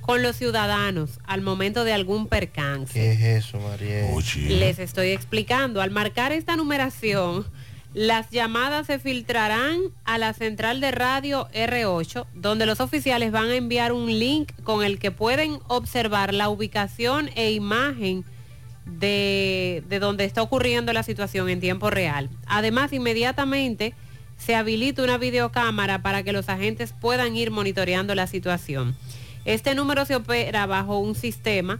con los ciudadanos al momento de algún percance. ¿Qué es eso, María? Les estoy explicando. Al marcar esta numeración, las llamadas se filtrarán a la central de radio R8, donde los oficiales van a enviar un link con el que pueden observar la ubicación e imagen de, de donde está ocurriendo la situación en tiempo real. Además, inmediatamente se habilita una videocámara para que los agentes puedan ir monitoreando la situación. Este número se opera bajo un sistema,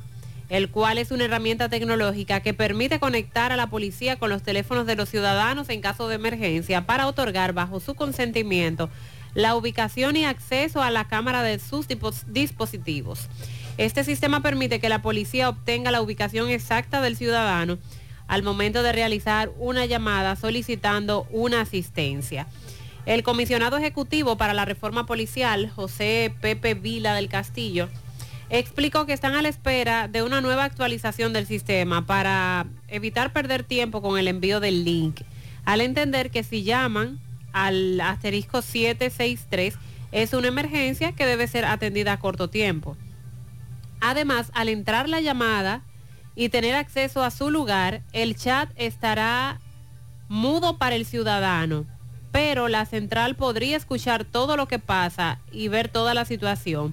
el cual es una herramienta tecnológica que permite conectar a la policía con los teléfonos de los ciudadanos en caso de emergencia para otorgar bajo su consentimiento la ubicación y acceso a la cámara de sus dispositivos. Este sistema permite que la policía obtenga la ubicación exacta del ciudadano al momento de realizar una llamada solicitando una asistencia. El comisionado ejecutivo para la reforma policial, José Pepe Vila del Castillo, explicó que están a la espera de una nueva actualización del sistema para evitar perder tiempo con el envío del link, al entender que si llaman al asterisco 763 es una emergencia que debe ser atendida a corto tiempo. Además, al entrar la llamada y tener acceso a su lugar, el chat estará mudo para el ciudadano, pero la central podría escuchar todo lo que pasa y ver toda la situación.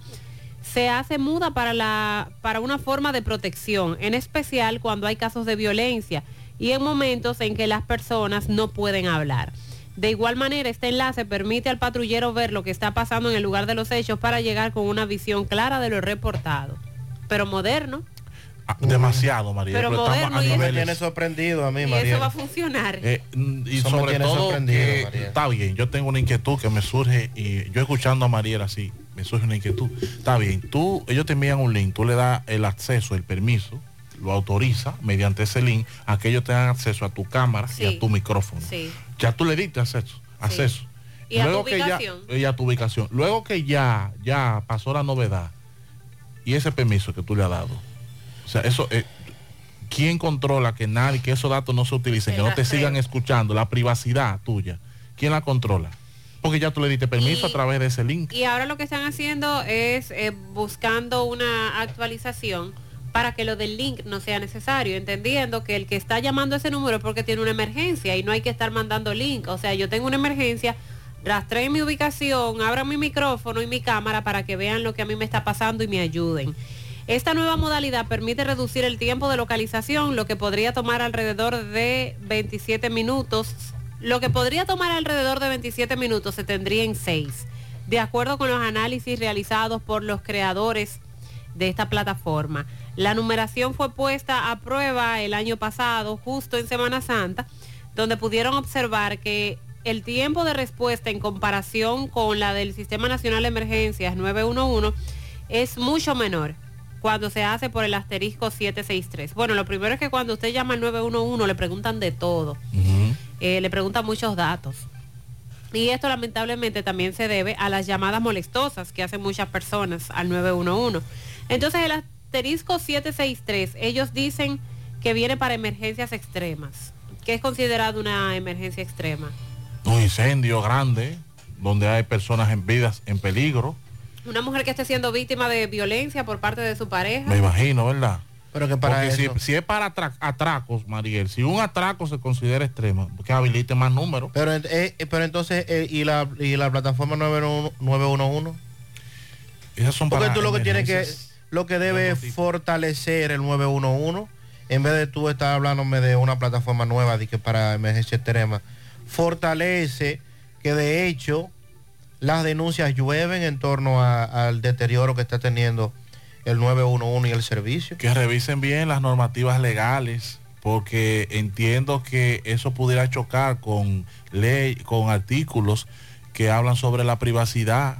Se hace muda para, la, para una forma de protección, en especial cuando hay casos de violencia y en momentos en que las personas no pueden hablar. De igual manera, este enlace permite al patrullero ver lo que está pasando en el lugar de los hechos para llegar con una visión clara de lo reportado. Pero moderno, Ah, Demasiado, María. Pero moderno a y eso- Me tiene sorprendido a mí, y María. eso va a funcionar. Eh, y Eso me sobre tiene todo sorprendido, que María. está bien, yo tengo una inquietud que me surge y yo escuchando a Mariela así, me surge una inquietud. Está bien, tú, ellos te envían un link, tú le das el acceso, el permiso, lo autoriza mediante ese link a que ellos tengan acceso a tu cámara y a tu micrófono. Sí. Ya tú le diste acceso, acceso. Y a tu que ya, ubicación. y a tu ubicación. Luego que ya, ya pasó la novedad y ese permiso que tú le has dado. O sea, eso, eh, ¿quién controla que nadie, que esos datos no se utilicen, que no te sigan escuchando, la privacidad tuya? ¿Quién la controla? Porque ya tú le diste permiso Y- a través de ese link. Y ahora lo que están haciendo es eh, buscando una actualización para que lo del link no sea necesario, entendiendo que el que está llamando ese número es porque tiene una emergencia y no hay que estar mandando link. O sea, yo tengo una emergencia, rastreen mi ubicación, abran mi micrófono y mi cámara para que vean lo que a mí me está pasando y me ayuden. Esta nueva modalidad permite reducir el tiempo de localización, lo que podría tomar alrededor de 27 minutos. Lo que podría tomar alrededor de 27 minutos se tendría en 6, de acuerdo con los análisis realizados por los creadores de esta plataforma. La numeración fue puesta a prueba el año pasado, justo en Semana Santa, donde pudieron observar que el tiempo de respuesta en comparación con la del Sistema Nacional de Emergencias 911 es mucho menor cuando se hace por el asterisco 763. Bueno, lo primero es que cuando usted llama al 911 le preguntan de todo, Eh, le preguntan muchos datos. Y esto lamentablemente también se debe a las llamadas molestosas que hacen muchas personas al 911. Entonces el asterisco 763, ellos dicen que viene para emergencias extremas. ¿Qué es considerado una emergencia extrema? Un incendio grande, donde hay personas en vidas en peligro, Una mujer que esté siendo víctima de violencia por parte de su pareja. me imagino, ¿verdad? Pero que para Porque si- eso- Si, es para atra- atracos, Mariel, si un atraco se considera extremo, que habilite más números. Pero, eh, eh, pero entonces, eh, ¿y, la, ¿y la plataforma 911? 911? Esas son Porque para tú lo que tienes que, lo que debe es fortalecer el 911, en vez de tú estar hablándome de una plataforma nueva de que para emergencia extrema, fortalece que de hecho las denuncias llueven en torno al deterioro que está teniendo el 911 y el servicio. que revisen bien las normativas legales, porque entiendo que eso pudiera chocar con ley, con artículos que hablan sobre la privacidad.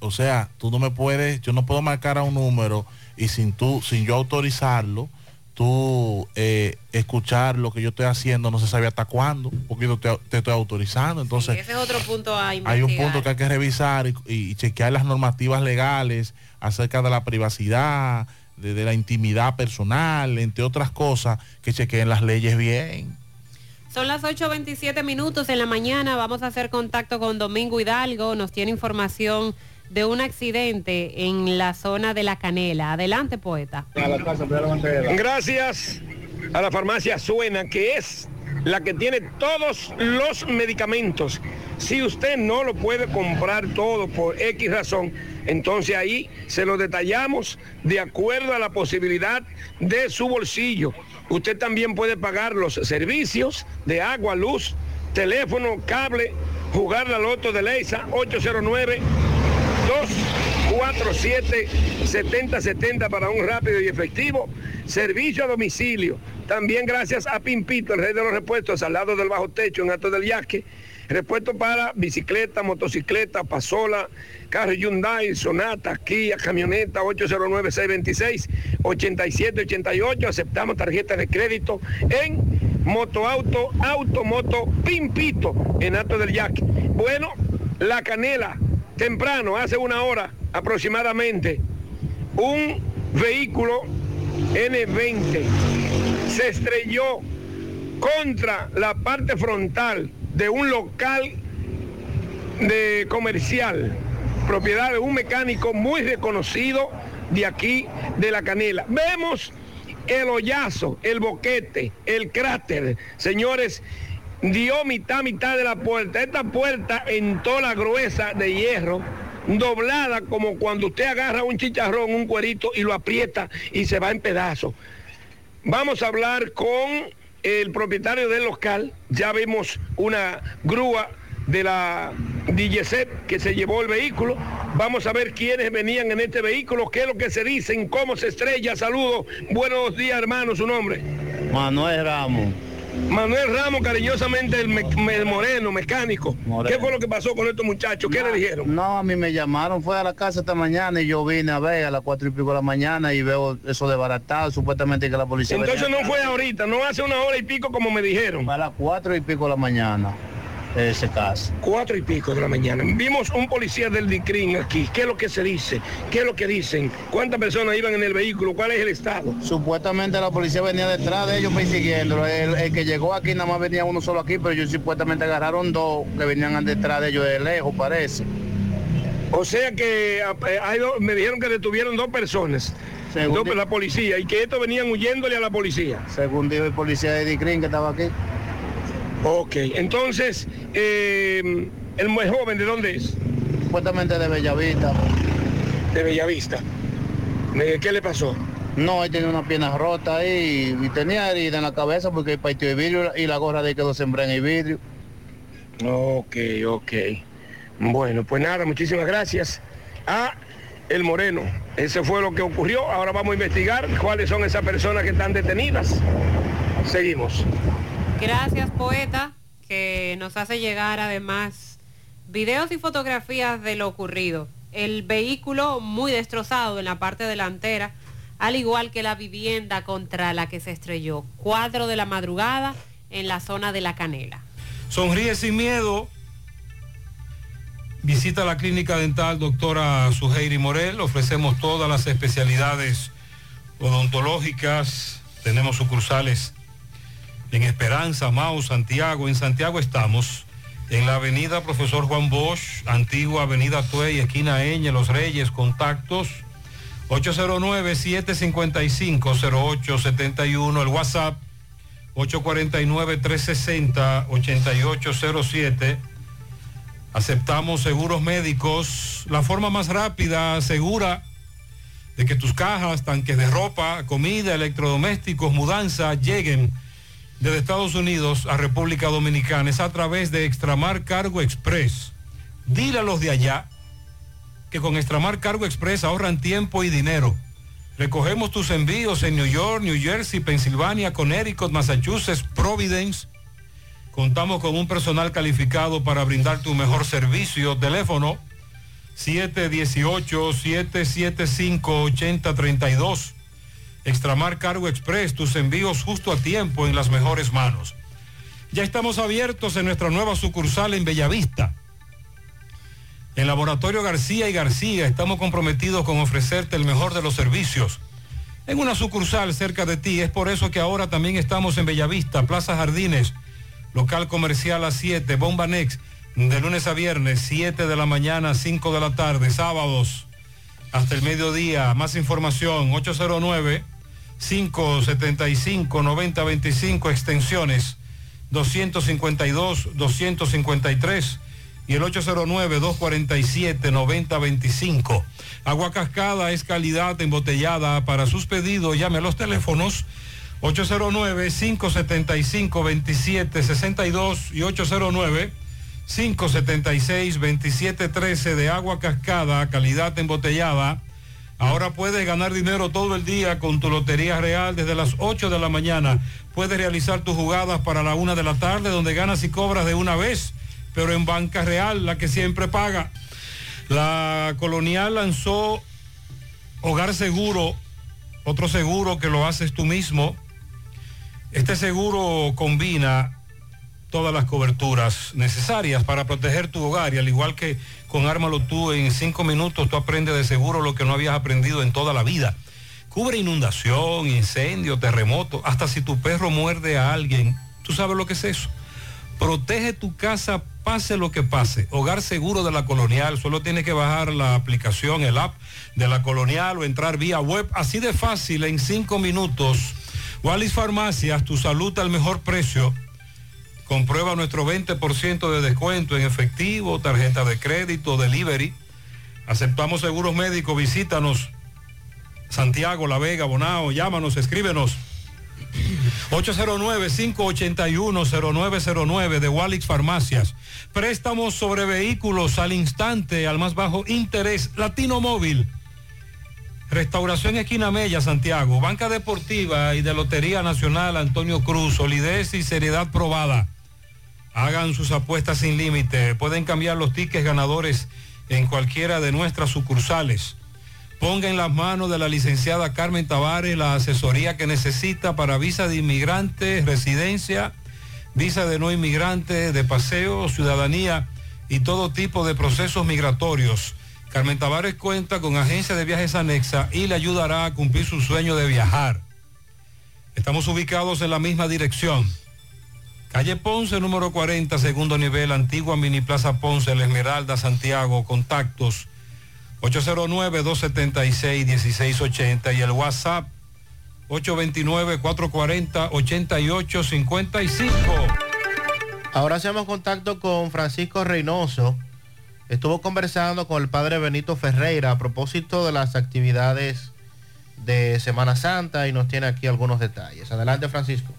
O sea, tú no me puedes, yo no puedo marcar a un número y sin tú, sin yo autorizarlo, tú eh, escuchar lo que yo estoy haciendo, no se sabe hasta cuándo, porque yo te, te estoy autorizando. Entonces, Ese es otro punto a hay un punto que hay que revisar y, y chequear las normativas legales acerca de la privacidad, de, de la intimidad personal, entre otras cosas, que chequeen las leyes bien. Son las 8.27 minutos en la mañana. Vamos a hacer contacto con Domingo Hidalgo. Nos tiene información de un accidente en la zona de La Canela. Adelante, poeta. Gracias a la farmacia Suena, que es la que tiene todos los medicamentos. Si usted no lo puede comprar todo por X razón, entonces ahí se lo detallamos de acuerdo a la posibilidad de su bolsillo. Usted también puede pagar los servicios de agua, luz, teléfono, cable, jugar la loto de Leisa 809 247 7070 para un rápido y efectivo servicio a domicilio. También gracias a Pimpito, el rey de los repuestos, al lado del bajo techo en Alto del Yaque. Repuesto para bicicleta, motocicleta, pasola, carro Hyundai, Sonata, Kia, camioneta 809-626-8788. Aceptamos tarjetas de crédito en Motoauto, Automoto, Pimpito en Alto del Yaque. Bueno, la canela, temprano, hace una hora aproximadamente, un vehículo N20 se estrelló contra la parte frontal de un local de comercial, propiedad de un mecánico muy reconocido de aquí de la Canela. Vemos el hoyazo, el boquete, el cráter. Señores, dio mitad, mitad de la puerta. Esta puerta en toda la gruesa de hierro, doblada como cuando usted agarra un chicharrón, un cuerito y lo aprieta y se va en pedazos. Vamos a hablar con el propietario del local. Ya vimos una grúa de la DGC que se llevó el vehículo. Vamos a ver quiénes venían en este vehículo, qué es lo que se dicen, cómo se estrella. Saludos. Buenos días, hermano. ¿Su nombre? Manuel Ramos. Manuel Ramos, cariñosamente el, me- me- moreno, mecánico. ¿Qué fue lo que pasó con estos muchachos? ¿Qué le dijeron? No, a mí me llamaron, fue a la casa esta mañana y yo vine a ver a las cuatro y pico de la mañana y veo eso desbaratado, supuestamente que la policía... Entonces no fue ahorita, no hace una hora y pico como me dijeron. A las cuatro y pico de la mañana, ese caso. Cuatro y pico de la mañana. Vimos un policía del DICRIN aquí. ¿Qué es lo que se dice? ¿Qué es lo que dicen? ¿Cuántas personas iban en el vehículo? ¿Cuál es el estado? Supuestamente la policía venía detrás de ellos persiguiéndolo. El, el que llegó aquí nada más venía uno solo aquí, pero ellos supuestamente agarraron dos que venían detrás de ellos de lejos, parece. O sea que eh, hay dos- me dijeron que detuvieron dos personas. Según Dos- la policía. Y que estos venían huyéndole a la policía. Según dijo el policía de Dicrin que estaba aquí. Ok, entonces, eh, el muy joven, ¿de dónde es? Supuestamente de Bellavista. De Bellavista. ¿Qué le pasó? No, él tenía una pierna rota ahí y tenía herida en la cabeza porque partió el vidrio y la gorra de él quedó sembrada en el vidrio. Ok, ok. Bueno, pues nada, muchísimas gracias a El Moreno. Ese fue lo que ocurrió. Ahora vamos a investigar cuáles son esas personas que están detenidas. Seguimos. Gracias, poeta, que nos hace llegar además videos y fotografías de lo ocurrido. El vehículo muy destrozado en la parte delantera, al igual que la vivienda contra la que se estrelló. Cuatro de la madrugada en la zona de La Canela. Sonríe sin miedo. Visita la clínica dental doctora Suheiri Morel. Ofrecemos todas las especialidades odontológicas. Tenemos sucursales en Esperanza, Mau, Santiago. En Santiago estamos en la avenida Profesor Juan Bosch, antigua avenida Tuey, esquina Eñe, Los Reyes, contactos 809-755-0871, el WhatsApp 849-360-8807. Aceptamos seguros médicos, la forma más rápida, segura de que tus cajas, tanques de ropa, comida, electrodomésticos, mudanza lleguen desde Estados Unidos a República Dominicana es a través de Extramar Cargo Express. Dile a los de allá que con Extramar Cargo Express ahorran tiempo y dinero. Recogemos tus envíos en New York, New Jersey, Pensilvania, Connecticut, Massachusetts, Providence. Contamos con un personal calificado para brindar tu mejor servicio. Teléfono 718-775-8032. Extramar Cargo Express, tus envíos justo a tiempo en las mejores manos. Ya estamos abiertos en nuestra nueva sucursal en Bellavista. En Laboratorio García y García estamos comprometidos con ofrecerte el mejor de los servicios. En una sucursal cerca de ti, es por eso que ahora también estamos en Bellavista, Plaza Jardines, local comercial a 7, Bomba Next, de lunes a viernes, 7 de la mañana, 5 de la tarde, sábados hasta el mediodía. Más información, 809-575-9025, extensiones 252, 253 y el 809-247-9025. Agua Cascada es calidad embotellada. Para sus pedidos, llame a los teléfonos 809-575-2762 y 809-576-2713 de agua cascada, calidad embotellada. Ahora puedes ganar dinero todo el día con tu Lotería Real desde las 8 de la mañana. Puedes realizar tus jugadas para la 1 de la tarde donde ganas y cobras de una vez, pero en Banca Real, la que siempre paga. La Colonial lanzó Hogar Seguro, otro seguro que lo haces tú mismo. Este seguro combina todas las coberturas necesarias para proteger tu hogar y al igual que con Ármalo tú en cinco minutos tú aprendes de seguro lo que no habías aprendido en toda la vida. Cubre inundación, incendio, terremoto, hasta si tu perro muerde a alguien, tú sabes lo que es eso. Protege tu casa, pase lo que pase. Hogar seguro de la colonial, solo tienes que bajar la aplicación, el app de la colonial o entrar vía web, así de fácil en cinco minutos. Wallis Farmacias, tu salud al mejor precio. Comprueba nuestro 20% de descuento en efectivo, tarjeta de crédito, delivery. Aceptamos seguros médicos, visítanos. Santiago, La Vega, Bonao, llámanos, escríbenos. 809-581-0909 de Walix Farmacias. Préstamos sobre vehículos al instante, al más bajo interés. Latino Móvil. Restauración Esquina Mella, Santiago. Banca Deportiva y de Lotería Nacional Antonio Cruz. Solidez y seriedad probada. Hagan sus apuestas sin límite. Pueden cambiar los tickets ganadores en cualquiera de nuestras sucursales. Ponga en las manos de la licenciada Carmen Tavares la asesoría que necesita para visa de inmigrante, residencia, visa de no inmigrante, de paseo, ciudadanía y todo tipo de procesos migratorios. Carmen Tavares cuenta con agencia de viajes anexa y le ayudará a cumplir su sueño de viajar. Estamos ubicados en la misma dirección. Calle Ponce, número 40, segundo nivel, antigua Mini Plaza Ponce, La Esmeralda, Santiago, contactos 809-276-1680 y el WhatsApp 829-440-8855. Ahora hacemos contacto con Francisco Reynoso. Estuvo conversando con el padre Benito Ferreira a propósito de las actividades de Semana Santa y nos tiene aquí algunos detalles. Adelante, Francisco.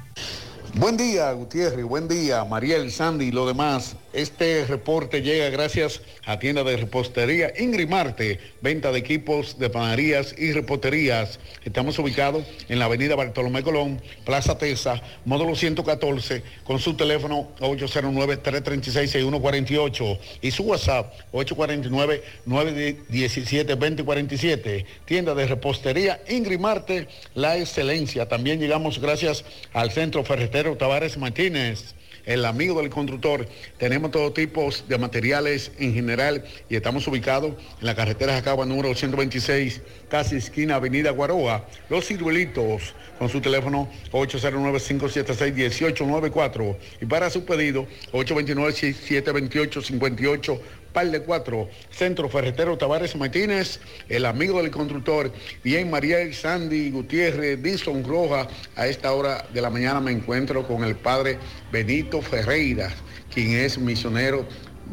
Buen día, Gutiérrez. Buen día, Mariel, Sandy y lo demás. Este reporte llega gracias a tienda de repostería Ingrimarte, venta de equipos de panaderías y reposterías. Estamos ubicados en la avenida Bartolomé Colón, Plaza Tesa, módulo 114, con su teléfono 809-336-6148 y su WhatsApp 849-917-2047. Tienda de repostería Ingrimarte, la excelencia. También llegamos gracias al Centro Ferretero Tavares Martínez el amigo del constructor. Tenemos todo tipo de materiales en general y estamos ubicados en la carretera Jacaba número 126, casi esquina Avenida Guaroa. Los ciruelitos con su teléfono 809-576-1894 y para su pedido 829-728-58 par de cuatro, Centro Ferretero Tavares Martínez, el amigo del constructor, bien María Sandy Gutiérrez, Dison Roja, a esta hora de la mañana me encuentro con el padre Benito Ferreira, quien es misionero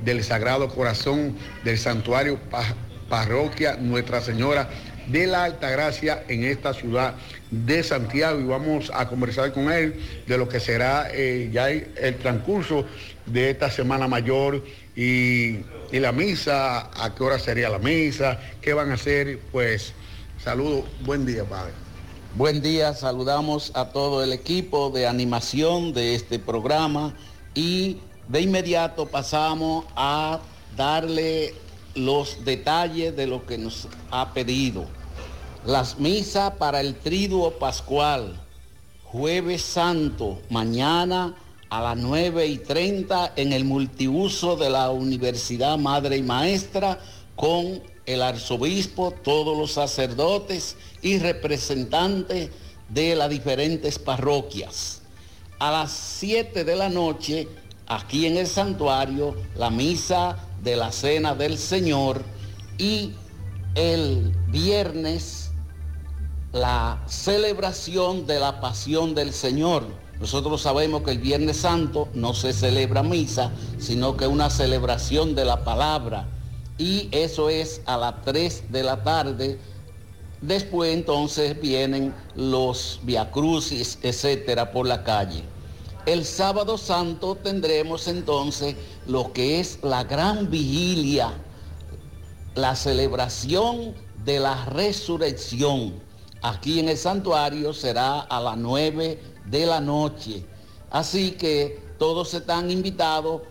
del Sagrado Corazón del Santuario Pa- Parroquia Nuestra Señora de la Altagracia en esta ciudad de Santiago. Y vamos a conversar con él de lo que será eh, ya el transcurso de esta Semana Mayor y, la misa, a qué hora sería la misa, qué van a hacer, pues saludo, buen día padre. Buen día, saludamos a todo el equipo de animación de este programa y de inmediato pasamos a darle los detalles de lo que nos ha pedido. Las misas para el triduo pascual, jueves santo, mañana a las 9 y 30 en el multiuso de la Universidad Madre y Maestra con el arzobispo, todos los sacerdotes y representantes de las diferentes parroquias. a las 7 de la noche, aquí en el santuario, la misa de la Cena del Señor y el viernes la celebración de la Pasión del Señor. Nosotros sabemos que el Viernes Santo no se celebra misa, sino que una celebración de la palabra. Y eso es a las 3 de la tarde. Después entonces vienen los viacrucis, etcétera, por la calle. El sábado santo tendremos entonces lo que es la gran vigilia, la celebración de la resurrección. Aquí en el santuario será a las 9 de la noche. Así que todos están invitados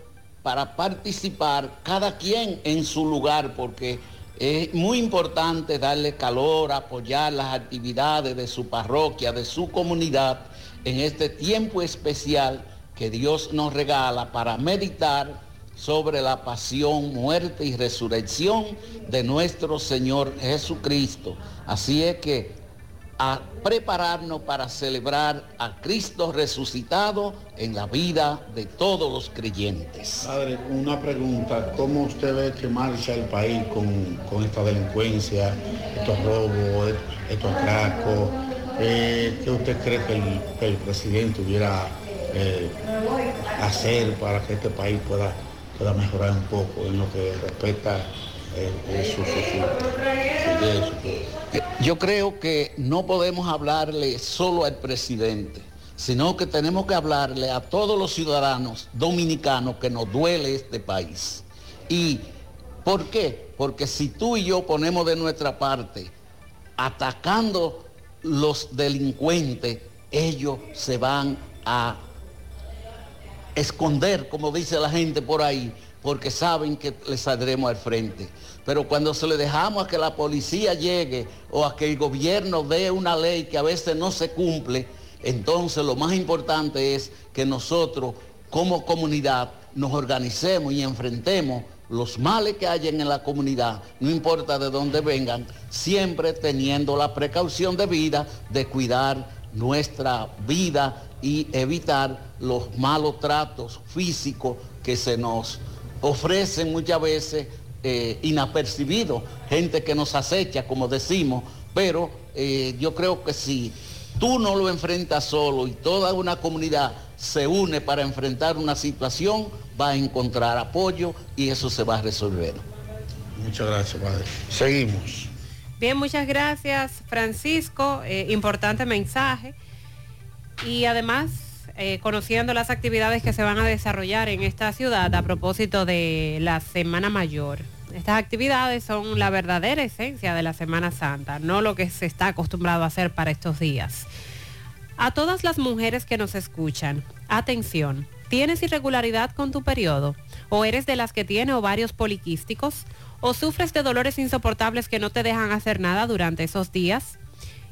para participar, cada quien en su lugar, porque es muy importante darle calor, apoyar las actividades de su parroquia, de su comunidad, en este tiempo especial que Dios nos regala para meditar sobre la pasión, muerte y resurrección de nuestro Señor Jesucristo. Así es que a prepararnos para celebrar a Cristo resucitado en la vida de todos los creyentes. Padre, una pregunta, ¿cómo usted ve que marcha el país con, con esta delincuencia, estos robos, estos atracos? Eh, ¿Qué usted cree que el, el presidente hubiera eh, hacer para que este país pueda, pueda mejorar un poco en lo que respecta eh, Eh, Yo creo que no podemos hablarle solo al presidente, sino que tenemos que hablarle a todos los ciudadanos dominicanos que nos duele este país. ¿Y por qué? Porque si tú y yo ponemos de nuestra parte, atacando los delincuentes, ellos se van a esconder, como dice la gente por ahí, porque saben que les saldremos al frente. Pero cuando se le dejamos a que la policía llegue o a que el gobierno dé una ley que a veces no se cumple, entonces lo más importante es que nosotros como comunidad nos organicemos y enfrentemos los males que hayan en la comunidad, no importa de dónde vengan, siempre teniendo la precaución de vida de cuidar nuestra vida y evitar los malos tratos físicos que se nos ofrecen muchas veces eh, inapercibidos, gente que nos acecha, como decimos, pero eh, yo creo que si tú no lo enfrentas solo y toda una comunidad se une para enfrentar una situación, va a encontrar apoyo y eso se va a resolver. Muchas gracias, padre. Seguimos. Bien, muchas gracias Francisco, Eh, importante mensaje. Y además, eh, conociendo las actividades que se van a desarrollar en esta ciudad a propósito de la Semana Mayor. Estas actividades son la verdadera esencia de la Semana Santa, no lo que se está acostumbrado a hacer para estos días. A todas las mujeres que nos escuchan, atención, ¿tienes irregularidad con tu periodo? ¿O eres de las que tiene ovarios poliquísticos? ¿O sufres de dolores insoportables que no te dejan hacer nada durante esos días?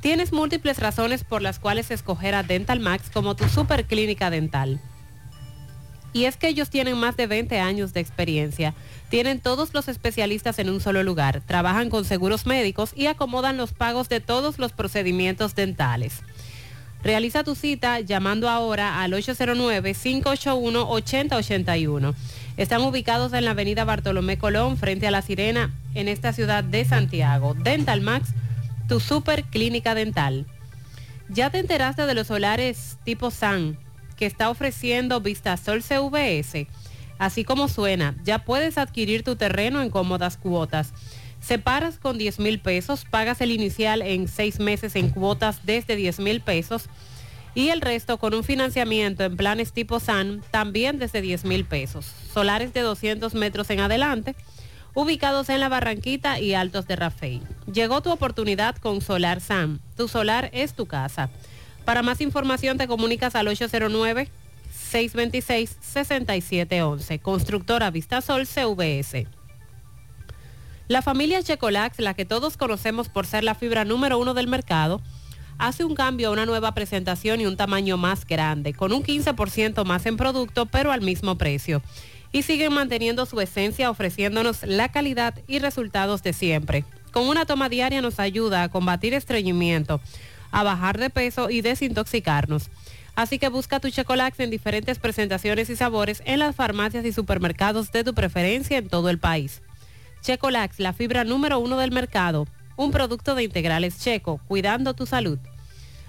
Tienes múltiples razones por las cuales escoger a Dental Max como tu superclínica dental. Y es que ellos tienen más de 20 años de experiencia. Tienen todos los especialistas en un solo lugar, trabajan con seguros médicos y acomodan los pagos de todos los procedimientos dentales. Realiza tu cita llamando ahora al 809-581-8081. Están ubicados en la avenida Bartolomé Colón, frente a La Sirena, en esta ciudad de Santiago. Dental Max, tu super clínica dental. ¿Ya te enteraste de los solares tipo SAN que está ofreciendo Vistasol CVS? Así como suena, ya puedes adquirir tu terreno en cómodas cuotas. Separas con 10 mil pesos, pagas el inicial en seis meses en cuotas desde 10 mil pesos y el resto con un financiamiento en planes tipo SAN también desde 10 mil pesos. Solares de 200 metros en adelante, ubicados en la Barranquita y Altos de Rafey. Llegó tu oportunidad con Solar SAN. Tu solar es tu casa. Para más información te comunicas al 809 626-6711. Constructora Vistasol CVS. La familia Checolax, la que todos conocemos por ser la fibra número uno del mercado, hace un cambio a una nueva presentación y un tamaño más grande, con un 15% más en producto, pero al mismo precio. Y siguen manteniendo su esencia ofreciéndonos la calidad y resultados de siempre. Con una toma diaria nos ayuda a combatir estreñimiento, a bajar de peso y desintoxicarnos. Así que busca tu Checolax en diferentes presentaciones y sabores en las farmacias y supermercados de tu preferencia en todo el país. Checolax, la fibra número uno del mercado, un producto de integrales checo, cuidando tu salud.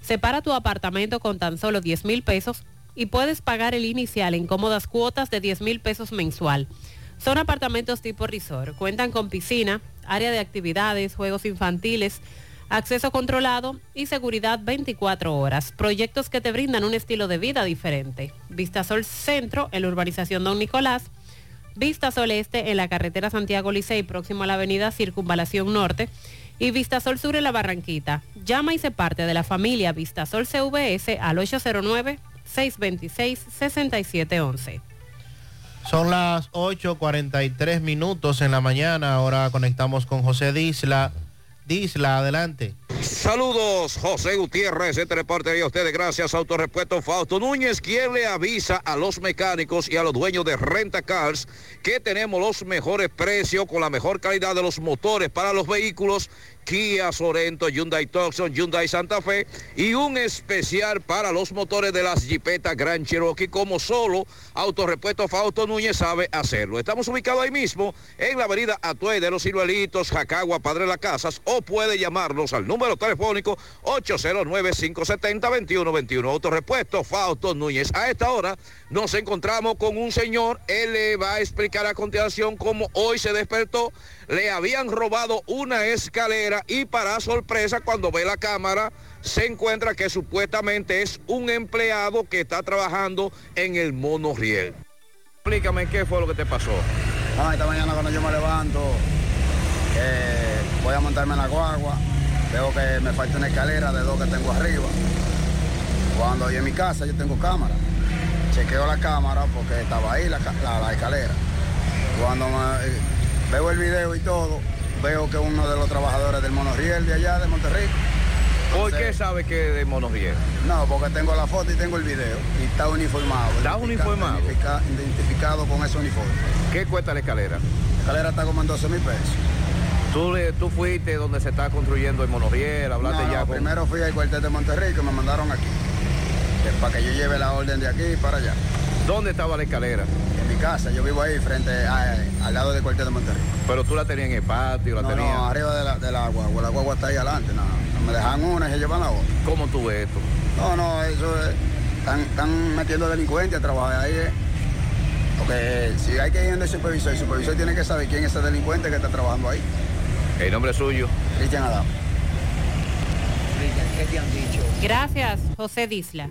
Separa tu apartamento con tan solo 10 mil pesos y puedes pagar el inicial en cómodas cuotas de 10 mil pesos mensual. Son apartamentos tipo resort. Cuentan con piscina, área de actividades, juegos infantiles, acceso controlado y seguridad 24 horas. Proyectos que te brindan un estilo de vida diferente. Vistasol Centro en la urbanización Don Nicolás. Vistasol Este en la carretera Santiago Licey, próximo a la avenida Circunvalación Norte. Y Vistasol Sur en la Barranquita. Llama y se parte de la familia Vistasol CVS al 809-626-6711. Son las 8.43 minutos en la mañana. Ahora conectamos con José Disla. Disla, adelante. Saludos, José Gutiérrez, este reporte a ustedes. Gracias Autorepuesto Fausto Núñez, quien le avisa a los mecánicos y a los dueños de Renta Cars que tenemos los mejores precios con la mejor calidad de los motores para los vehículos Kia Sorento, Hyundai Tucson, Hyundai Santa Fe y un especial para los motores de las Jeepetas Grand Cherokee como solo Autorepuesto Fausto Núñez sabe hacerlo. Estamos ubicados ahí mismo en la avenida Atuey de los Ciruelitos, Jacagua, Padre Las Casas o puede llamarnos al número telefónico 809-570-2121. Autorepuesto Fausto Núñez. A esta hora nos encontramos con un señor, él le va a explicar a continuación cómo hoy se despertó, le habían robado una escalera y para sorpresa cuando ve la cámara se encuentra que supuestamente es un empleado que está trabajando en el monorriel. Explícame qué fue lo que te pasó. Ah, esta mañana cuando yo me levanto, eh, voy a montarme en la guagua, veo que me falta una escalera de dos que tengo arriba. Cuando yo en mi casa yo tengo cámara, chequeo la cámara porque estaba ahí la, la- la escalera. Cuando me- veo el video y todo, veo que uno de los trabajadores del monorriel de allá, de Monterrico. ¿Por qué sabe que de monorriel? No, porque tengo la foto y tengo el video y está uniformado. ¿Está uniformado? identifica- identificado con ese uniforme. ¿Qué cuesta la escalera? La escalera está como en 12 mil pesos. ¿Tú, tú fuiste donde se está construyendo el monorriel, hablaste No, ya no, con... primero fui al cuartel de Monterrey que me mandaron aquí. Que para que yo lleve la orden de aquí para allá. ¿Dónde estaba la escalera? En mi casa, yo vivo ahí frente a- al lado del cuartel de Monterrey. Pero tú la tenías en el patio, la no, tenías... no, arriba de la, de la guagua. La guagua está ahí adelante. No, no me dejan una y se llevan la otra. ¿Cómo tú ves esto? No, no, eso es. Están, están metiendo delincuentes a trabajar ahí. eh. Porque si hay que ir donde el supervisor, el supervisor tiene que saber quién es ese delincuente que está trabajando ahí. ¿El nombre suyo? Cristian Adam. ¿Qué te han dicho? Gracias, José Disla.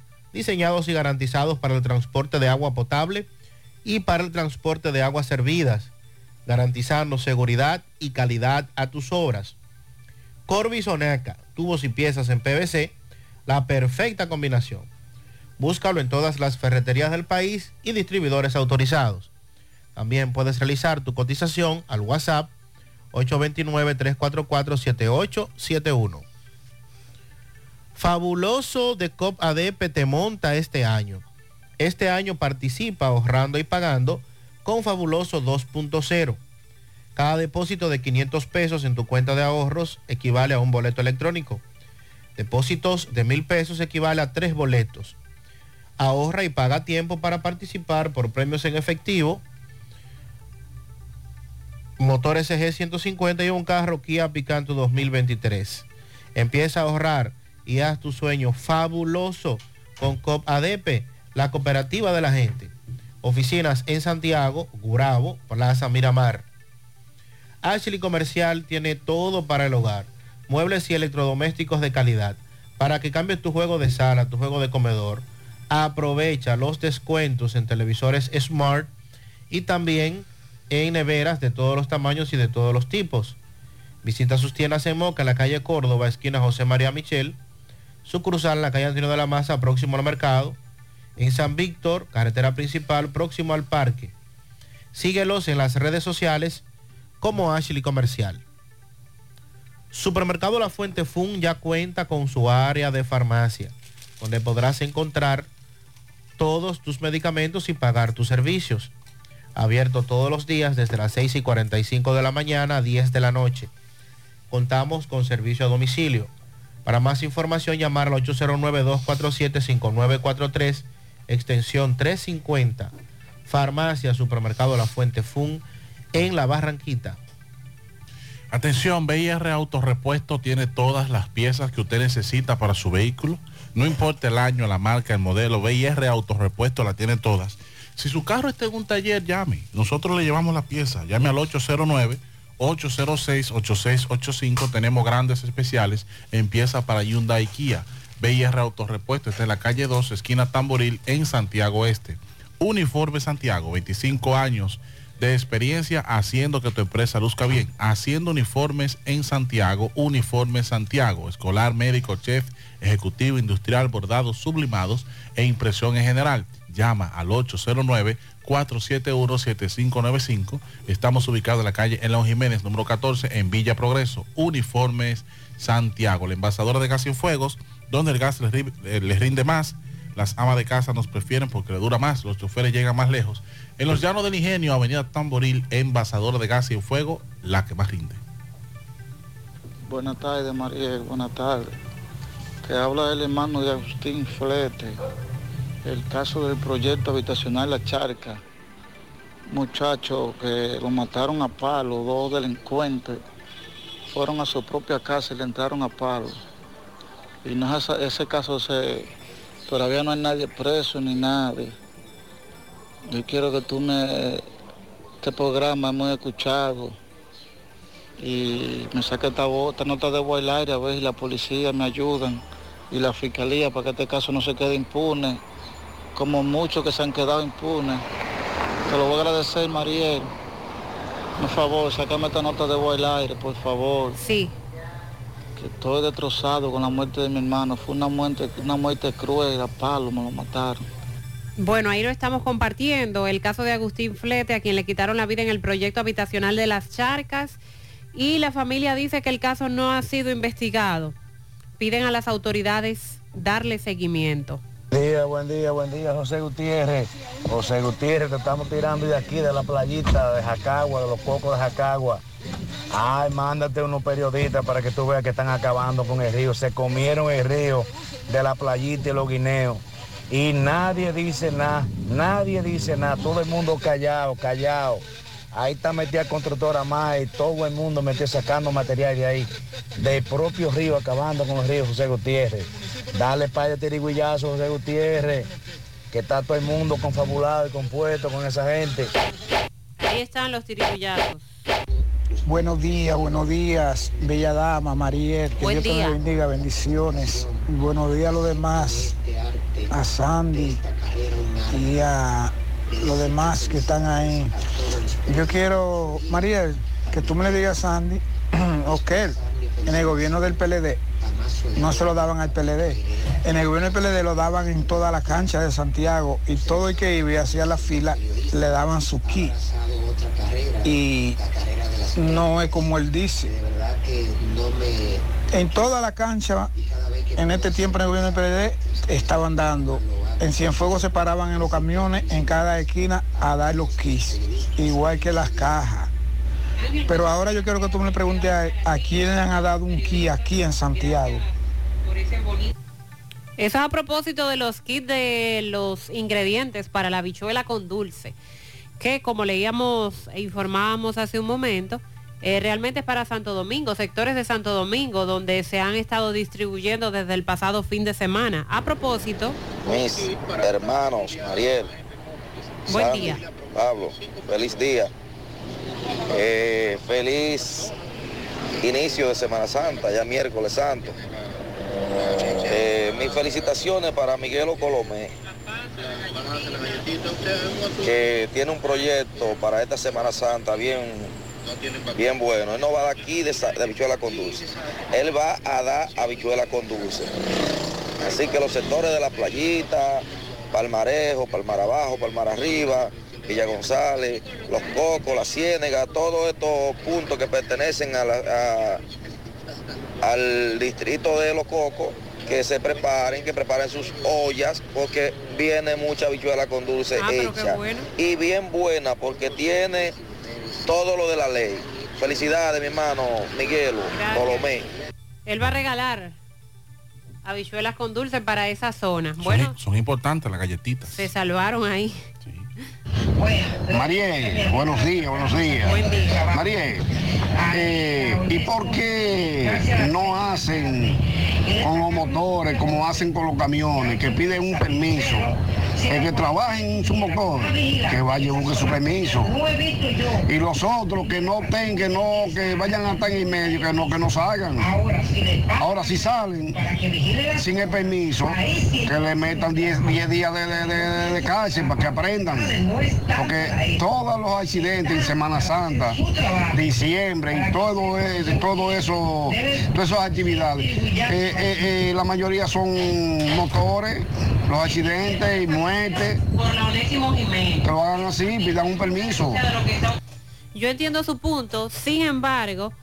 diseñados y garantizados para el transporte de agua potable y para el transporte de aguas servidas, garantizando seguridad y calidad a tus obras. Corby Sonaca, tubos y piezas en PVC, la perfecta combinación. Búscalo en todas las ferreterías del país y distribuidores autorizados. También puedes realizar tu cotización al WhatsApp 829-344-7871. Fabuloso de COP ADP te monta este año. Este año participa ahorrando y pagando con Fabuloso 2.0. Cada depósito de 500 pesos en tu cuenta de ahorros equivale a un boleto electrónico. Depósitos de mil pesos equivale a tres boletos. Ahorra y paga tiempo para participar por premios en efectivo. Motor SG 150 y un carro Kia Picanto 2023. Empieza a ahorrar y haz tu sueño fabuloso con COP ADP, la cooperativa de la gente. Oficinas en Santiago, Gurabo, Plaza Miramar. Ashley Comercial tiene todo para el hogar. Muebles y electrodomésticos de calidad. Para que cambies tu juego de sala, tu juego de comedor. Aprovecha los descuentos en televisores Smart y también en neveras de todos los tamaños y de todos los tipos. Visita sus tiendas en Moca, en la calle Córdoba, esquina José María Michel. Sucursal en la calle Antonio de la Maza, próximo al mercado. En San Víctor, carretera principal, próximo al parque. Síguelos en las redes sociales como Ashley Comercial. Supermercado La Fuente Fun ya cuenta con su área de farmacia, donde podrás encontrar todos tus medicamentos y pagar tus servicios. Abierto todos los días desde las 6 y 45 de la mañana a 10 de la noche. Contamos con servicio a domicilio. Para más información llamar al 809-247-5943, extensión 350. Farmacia Supermercado La Fuente Fun en La Barranquita. Atención, BIR Autorepuesto tiene todas las piezas que usted necesita para su vehículo. No importa el año, la marca, el modelo, BIR Autorepuesto la tiene todas. Si su carro está en un taller, llame. Nosotros le llevamos la pieza. Llame al 809-806-8685. Tenemos grandes especiales en pieza para Hyundai Kia. BIR Autorepuesto está en la calle 2, esquina Tamboril, en Santiago Este. Uniforme Santiago, 25 años de experiencia haciendo que tu empresa luzca bien. Haciendo uniformes en Santiago, Uniforme Santiago, escolar, médico, chef, ejecutivo, industrial, bordados, sublimados e impresión en general. Llama al 809-471-7595. Estamos ubicados en la calle Elon Jiménez, número 14, en Villa Progreso. Uniformes Santiago, la envasadora de gas y fuegos, donde el gas les, eh, rinde más. Las amas de casa nos prefieren porque le dura más, los choferes llegan más lejos. En los llanos del ingenio, Avenida Tamboril, envasadora de gas y fuego, la que más rinde. Buenas tardes, Mariel. Buenas tardes. Te habla el hermano de Agustín Flete. El caso del proyecto habitacional La Charca. Muchachos que lo mataron a palo, dos delincuentes. Fueron a su propia casa y le entraron a palo. Y no ese caso se, todavía no hay nadie preso ni nadie. Yo quiero que tú me, este programa es muy escuchado y me saque esta, esta nota de aire a ver si la policía me ayudan y la fiscalía para que este caso no se quede impune, como muchos que se han quedado impunes. Te lo voy a agradecer, Mariel. Por favor, sácame esta nota de voz al aire, por favor. Sí. Que estoy destrozado con la muerte de mi hermano. Fue una muerte, una muerte cruel, a palo me lo mataron. Bueno, ahí lo estamos compartiendo, el caso de Agustín Flete, a quien le quitaron la vida en el proyecto habitacional de las charcas, y la familia dice que el caso no ha sido investigado. Piden a las autoridades darle seguimiento. Buen día, buen día, buen día, José Gutiérrez. José Gutiérrez, te estamos tirando de aquí, de la playita de Jacagua, de los cocos de Jacagua. Ay, mándate unos periodistas para que tú veas que están acabando con el río. Se comieron el río de la playita y los guineos. Y nadie dice nada, nadie dice nada. Todo el mundo callado, callado. Ahí está metida constructora más y todo el mundo metió sacando material de ahí. Del propio río, acabando con el río José Gutiérrez. Dale para de tiriguillazo, José Gutiérrez, que está todo el mundo confabulado y compuesto con esa gente. Ahí están los tirigullazos. Buenos días, buenos días, bella dama, Mariel. Que Buen Dios día. te bendiga, bendiciones. Y buenos días a los demás, a Sandy y a los demás que están ahí. Yo quiero, Mariel, que tú me le digas a Sandy, ok, en el gobierno del PLD no se lo daban al PLD. En el gobierno del PLD lo daban en toda la cancha de Santiago y todo el que iba y hacía la fila le daban su kit. Y no es como él dice. En toda la cancha, en este tiempo en el gobierno del PLD, estaban dando en Cienfuegos se paraban en los camiones en cada esquina a dar los kits, igual que las cajas. Pero ahora yo quiero que tú me preguntes a, a quién le han dado un kit aquí en Santiago. Eso es a propósito de los kits de los ingredientes para la bichuela con dulce, que como leíamos e informábamos hace un momento, eh, realmente es para Santo Domingo, sectores de Santo Domingo, donde se han estado distribuyendo desde el pasado fin de semana. A propósito, Mis hermanos, Mariel. Buen Sandy, día. Pablo, feliz día. Eh, feliz inicio de Semana Santa, ya miércoles santo. Eh, mis felicitaciones para Miguelo Colomé, que tiene un proyecto para esta Semana Santa bien, bien bueno. Él no va a dar aquí de, de habichuela con dulce, él va a dar habichuela con dulce. Así que los sectores de la playita, Palmarejo, Palmar Abajo, Palmar Arriba, Villa González, Los Cocos, La Ciénega, todos estos puntos que pertenecen a la- a- al distrito de Los Cocos, que se preparen, que preparen sus ollas, porque viene mucha habichuela con dulce Ah, pero qué hecha. bueno. Y bien buena, porque tiene todo lo de la ley. Felicidades, mi hermano Miguelo. Colomé. él va a regalar habichuelas con dulce para esa zona. Son, Bueno, son importantes las galletitas. se salvaron ahí. Mariel, buenos días, buenos días. Mariel, eh, ¿y por qué no hacen con los motores como hacen con los camiones, que piden un permiso? El que trabaje en su motor, que vaya y busque su permiso. Y los otros que no tengan, que no, que vayan hasta en el medio, que no, que no salgan. Ahora si salen sin el permiso, que le metan 10 10 días de, de- de- de cárcel para que aprendan. Porque todos los accidentes en Semana Santa, diciembre y todo eso, todo eso, todas esas actividades, eh, eh, eh, la mayoría son motores, los accidentes y muertes. Que lo hagan así, pidan un permiso. Yo entiendo su punto, sin embargo,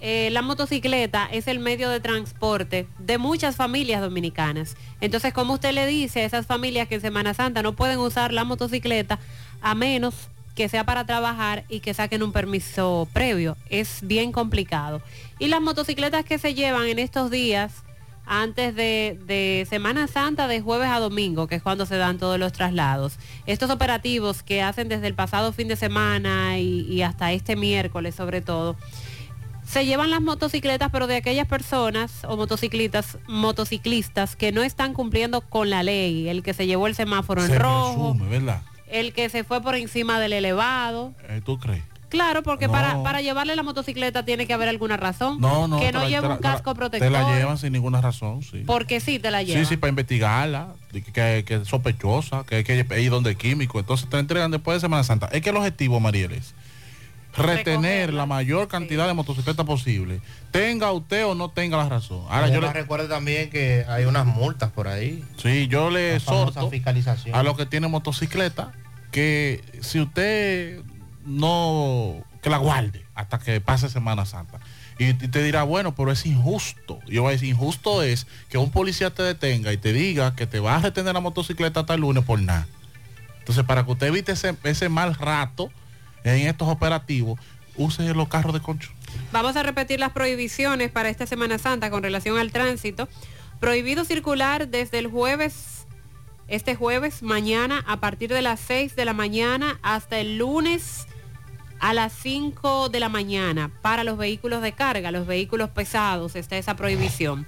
eh, la motocicleta es el medio de transporte de muchas familias dominicanas. Entonces, como usted le dice a esas familias que en Semana Santa no pueden usar la motocicleta a menos que sea para trabajar y que saquen un permiso previo? Es bien complicado. Y las motocicletas que se llevan en estos días antes de, de Semana Santa de jueves a domingo, que es cuando se dan todos los traslados. Estos operativos que hacen desde el pasado fin de semana y, y hasta este miércoles sobre todo, se llevan las motocicletas, pero de aquellas personas o motociclistas, motociclistas que no están cumpliendo con la ley, el que se llevó el semáforo en rojo, presume, ¿verdad? el que se fue por encima del elevado. Eh, ¿Tú crees? Claro, porque No. para, para llevarle la motocicleta tiene que haber alguna razón. No, no. que te no lleve te un te la- casco Te protector. la llevan sin ninguna razón, sí. Porque sí te la llevan. Sí, sí, para investigarla, que, que- que es sospechosa, que hay que ir donde químico. Entonces te entregan después de Semana Santa. Es que el objetivo, Mariel, es retener la mayor cantidad de motocicletas posible. Tenga usted o no tenga la razón. Ahora yo le, recuerde también que hay unas multas por ahí. Sí, yo le exhorto fiscalización. a los que tienen motocicleta que si usted no, que la guarde hasta que pase Semana Santa. Y te dirá, bueno, pero es injusto. Yo voy a decir, injusto es que un policía te detenga y te diga que te va a retener la motocicleta hasta el lunes por nada. Entonces, para que usted evite ese, ese mal rato en estos operativos, use los carros de concho. Vamos a repetir las prohibiciones para esta Semana Santa con relación al tránsito. Prohibido circular desde el jueves, este jueves, mañana, a partir de las 6 de la mañana hasta el lunes a las 5 de la mañana para los vehículos de carga, los vehículos pesados, está esa prohibición.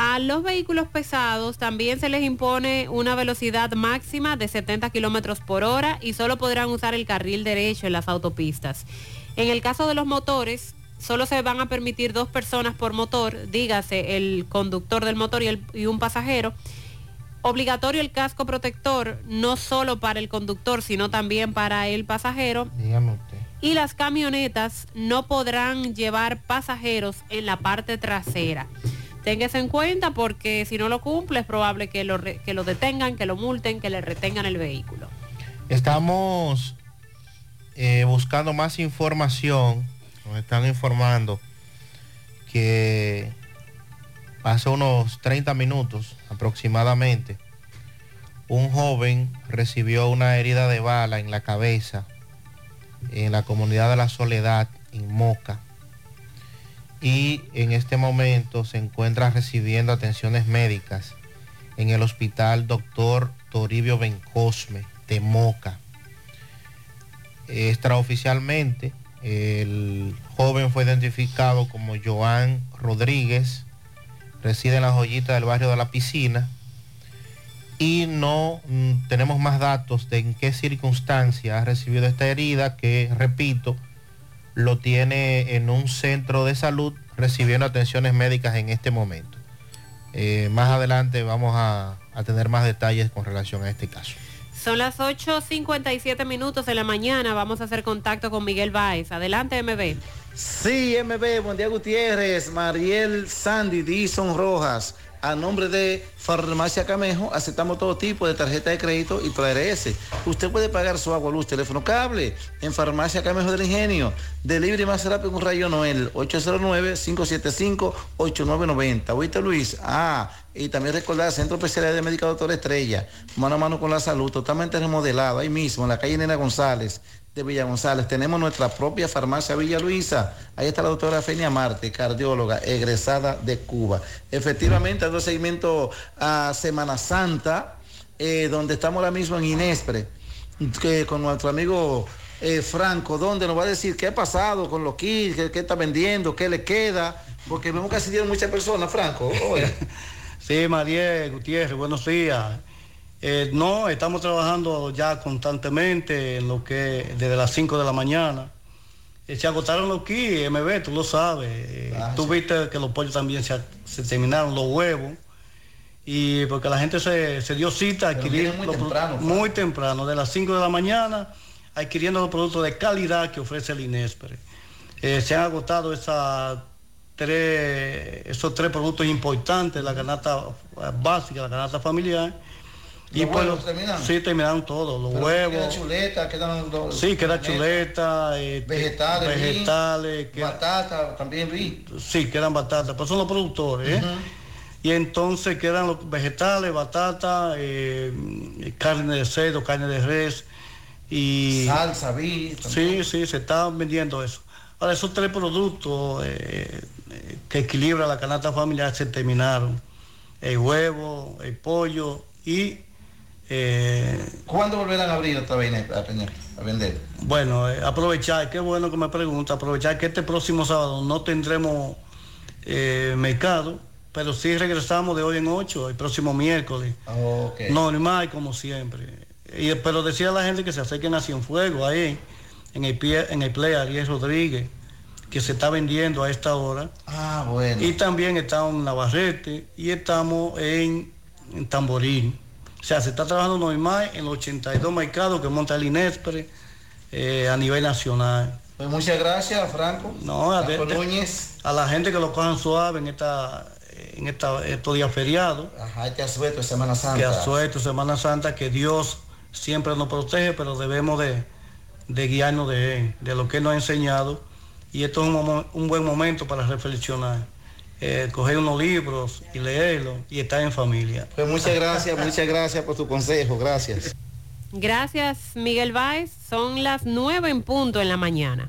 A los vehículos pesados también se les impone una velocidad máxima de 70 kilómetros por hora y solo podrán usar el carril derecho en las autopistas. En el caso de los motores, solo se van a permitir dos personas por motor, dígase el conductor del motor y, el- y un pasajero. Obligatorio el casco protector, no solo para el conductor, sino también para el pasajero. Dígame usted. Y las camionetas no podrán llevar pasajeros en la parte trasera. Téngase en cuenta porque si no lo cumple es probable que lo, que lo detengan, que lo multen, que le retengan el vehículo. Estamos eh, buscando más información. Nos están informando que hace unos 30 minutos aproximadamente un joven recibió una herida de bala en la cabeza en la comunidad de la Soledad, en Moca. Y en este momento se encuentra recibiendo atenciones médicas en el hospital doctor Toribio Bencosme de Moca. Extraoficialmente, el joven fue identificado como Joan Rodríguez, reside en la joyita del barrio de la piscina y no mm, tenemos más datos de en qué circunstancia ha recibido esta herida, que repito, lo tiene en un centro de salud recibiendo atenciones médicas en este momento. Eh, más adelante vamos a, a tener más detalles con relación a este caso. Son las 8.57 minutos de la mañana. Vamos a hacer contacto con Miguel Báez. Adelante, MB. Sí, MB, buen día Gutiérrez, Mariel Sandy, Dison Rojas. A nombre de Farmacia Camejo, aceptamos todo tipo de tarjeta de crédito y PRS. Usted puede pagar su agua, luz, teléfono, cable en Farmacia Camejo del Ingenio. Delivery más rápido con Rayo Noel, 809-575-8990. ¿Oíste, Luis? Ah, y también recordar Centro Especial de Médica Doctor Estrella, mano a mano con la salud, totalmente remodelado, ahí mismo, en la calle Nena González de Villa González. Tenemos nuestra propia farmacia Villa Luisa. Ahí está la doctora Fenia Marte, cardióloga, egresada de Cuba. Efectivamente, dando seguimiento a Semana Santa, eh, donde estamos ahora mismo en Inespre, que con nuestro amigo eh, Franco, donde nos va a decir qué ha pasado con los kits, qué, qué está vendiendo, qué le queda, porque vemos que asistieron muchas personas, Franco. Sí, María Gutiérrez, buenos días. Eh, no, estamos trabajando ya constantemente en lo que desde las 5 de la mañana. Eh, se agotaron los kits, MB, tú lo sabes. Eh, Ah, tú sí. viste que los pollos también se, se terminaron, los huevos. Y porque la gente se, se dio cita a adquirir muy los temprano, muy temprano, de las 5 de la mañana, adquiriendo los productos de calidad que ofrece el Inespre. Eh, se han agotado esas tres, esos tres productos importantes, la canasta básica, la canasta familiar. ¿Los pues, huevos terminaron? Sí, terminaron todos, los Pero huevos. Queda chuleta, quedan los- Sí, queda chuleta, chuleta, eh, Vegetales, vi. vegetales, queda- Batata, también vi. sí, quedan batatas, pues son los productores, ¿eh? Y entonces quedan los vegetales, batata, eh, carne de cerdo, carne de res y Salsa, vi. Sí, sí, se está vendiendo eso. Ahora, esos tres productos eh, que equilibran la canasta familiar se terminaron. El huevo, el pollo y... eh, ¿Cuándo volverán a abrir otra vez a, vender? bueno, eh, aprovechar, qué bueno que me pregunta, aprovechar que este próximo sábado no tendremos eh, mercado, pero sí regresamos de hoy en 8, el próximo miércoles. Ok. Normal, como siempre. Y, pero decía a la gente que se acerquen a Cienfuegos, ahí, en el, pie, en el Play Ariel Rodríguez, que se está vendiendo a esta hora. Ah, bueno. Y también estamos en Navarrete y estamos en, en Tamboril. O sea, se está trabajando normal en los 82 mercados que monta el Inespre eh, a nivel nacional. Pues muchas gracias, Franco. No, a, de- a la gente que lo cojan suave en esta en esta, estos días feriados. Ajá, este asueto Semana Santa. Que asueto Semana Santa, que Dios siempre nos protege, pero debemos de, de guiarnos de Él, de lo que Él nos ha enseñado. Y esto es un buen momento para reflexionar, eh, coger unos libros y leerlos y estar en familia. Pues muchas gracias, muchas gracias por tu consejo, gracias. Gracias, Miguel Báez. Son las 9 en punto en la mañana.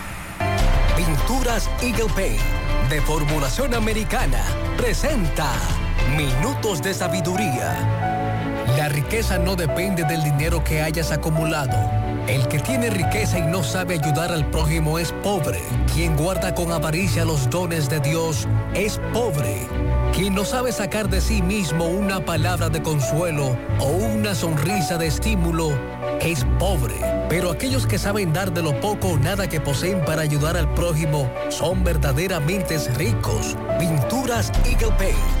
Pinturas Eagle Paint de formulación americana presenta Minutos de Sabiduría. La riqueza no depende del dinero que hayas acumulado. El que tiene riqueza y no sabe ayudar al prójimo es pobre. Quien guarda con avaricia los dones de Dios es pobre. Quien no sabe sacar de sí mismo una palabra de consuelo o una sonrisa de estímulo es pobre. Pero aquellos que saben dar de lo poco o nada que poseen para ayudar al prójimo son verdaderamente ricos. Pinturas Eagle Paint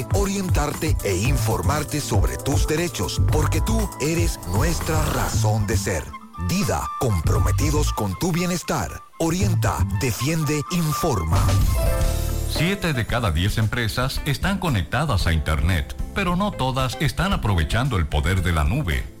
orientarte e informarte sobre tus derechos, porque tú eres nuestra razón de ser. Dida, comprometidos con tu bienestar. Orienta, defiende, informa. Siete de cada diez empresas están conectadas a Internet, pero no todas están aprovechando el poder de la nube.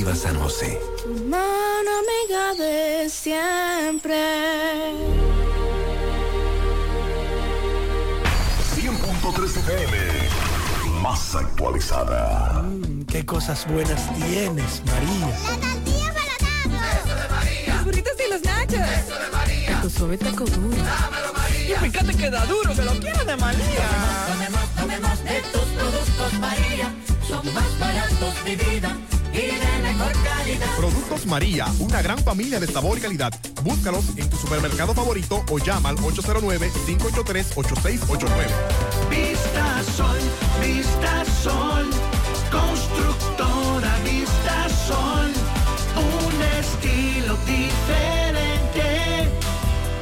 Cooperativa San José. Mano amiga de siempre. 100.3 FM. Más actualizada. Qué cosas buenas tienes, María. La tortilla para Eso de María. Los burritos y los nachos. Eso de María. Tu suave taco duro. Dámelo, María. Y fíjate que da duro, que lo quiero de María. Tomemos, tomemos de tus productos, María. Son más baratos de vida Productos María, una gran familia de sabor y calidad. Búscalos en tu supermercado favorito o llama al 809-583-8689. Vista Sol, Vista Sol. Constructora Vista Sol. Un estilo diferente.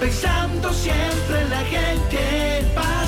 Pensando siempre en la gente.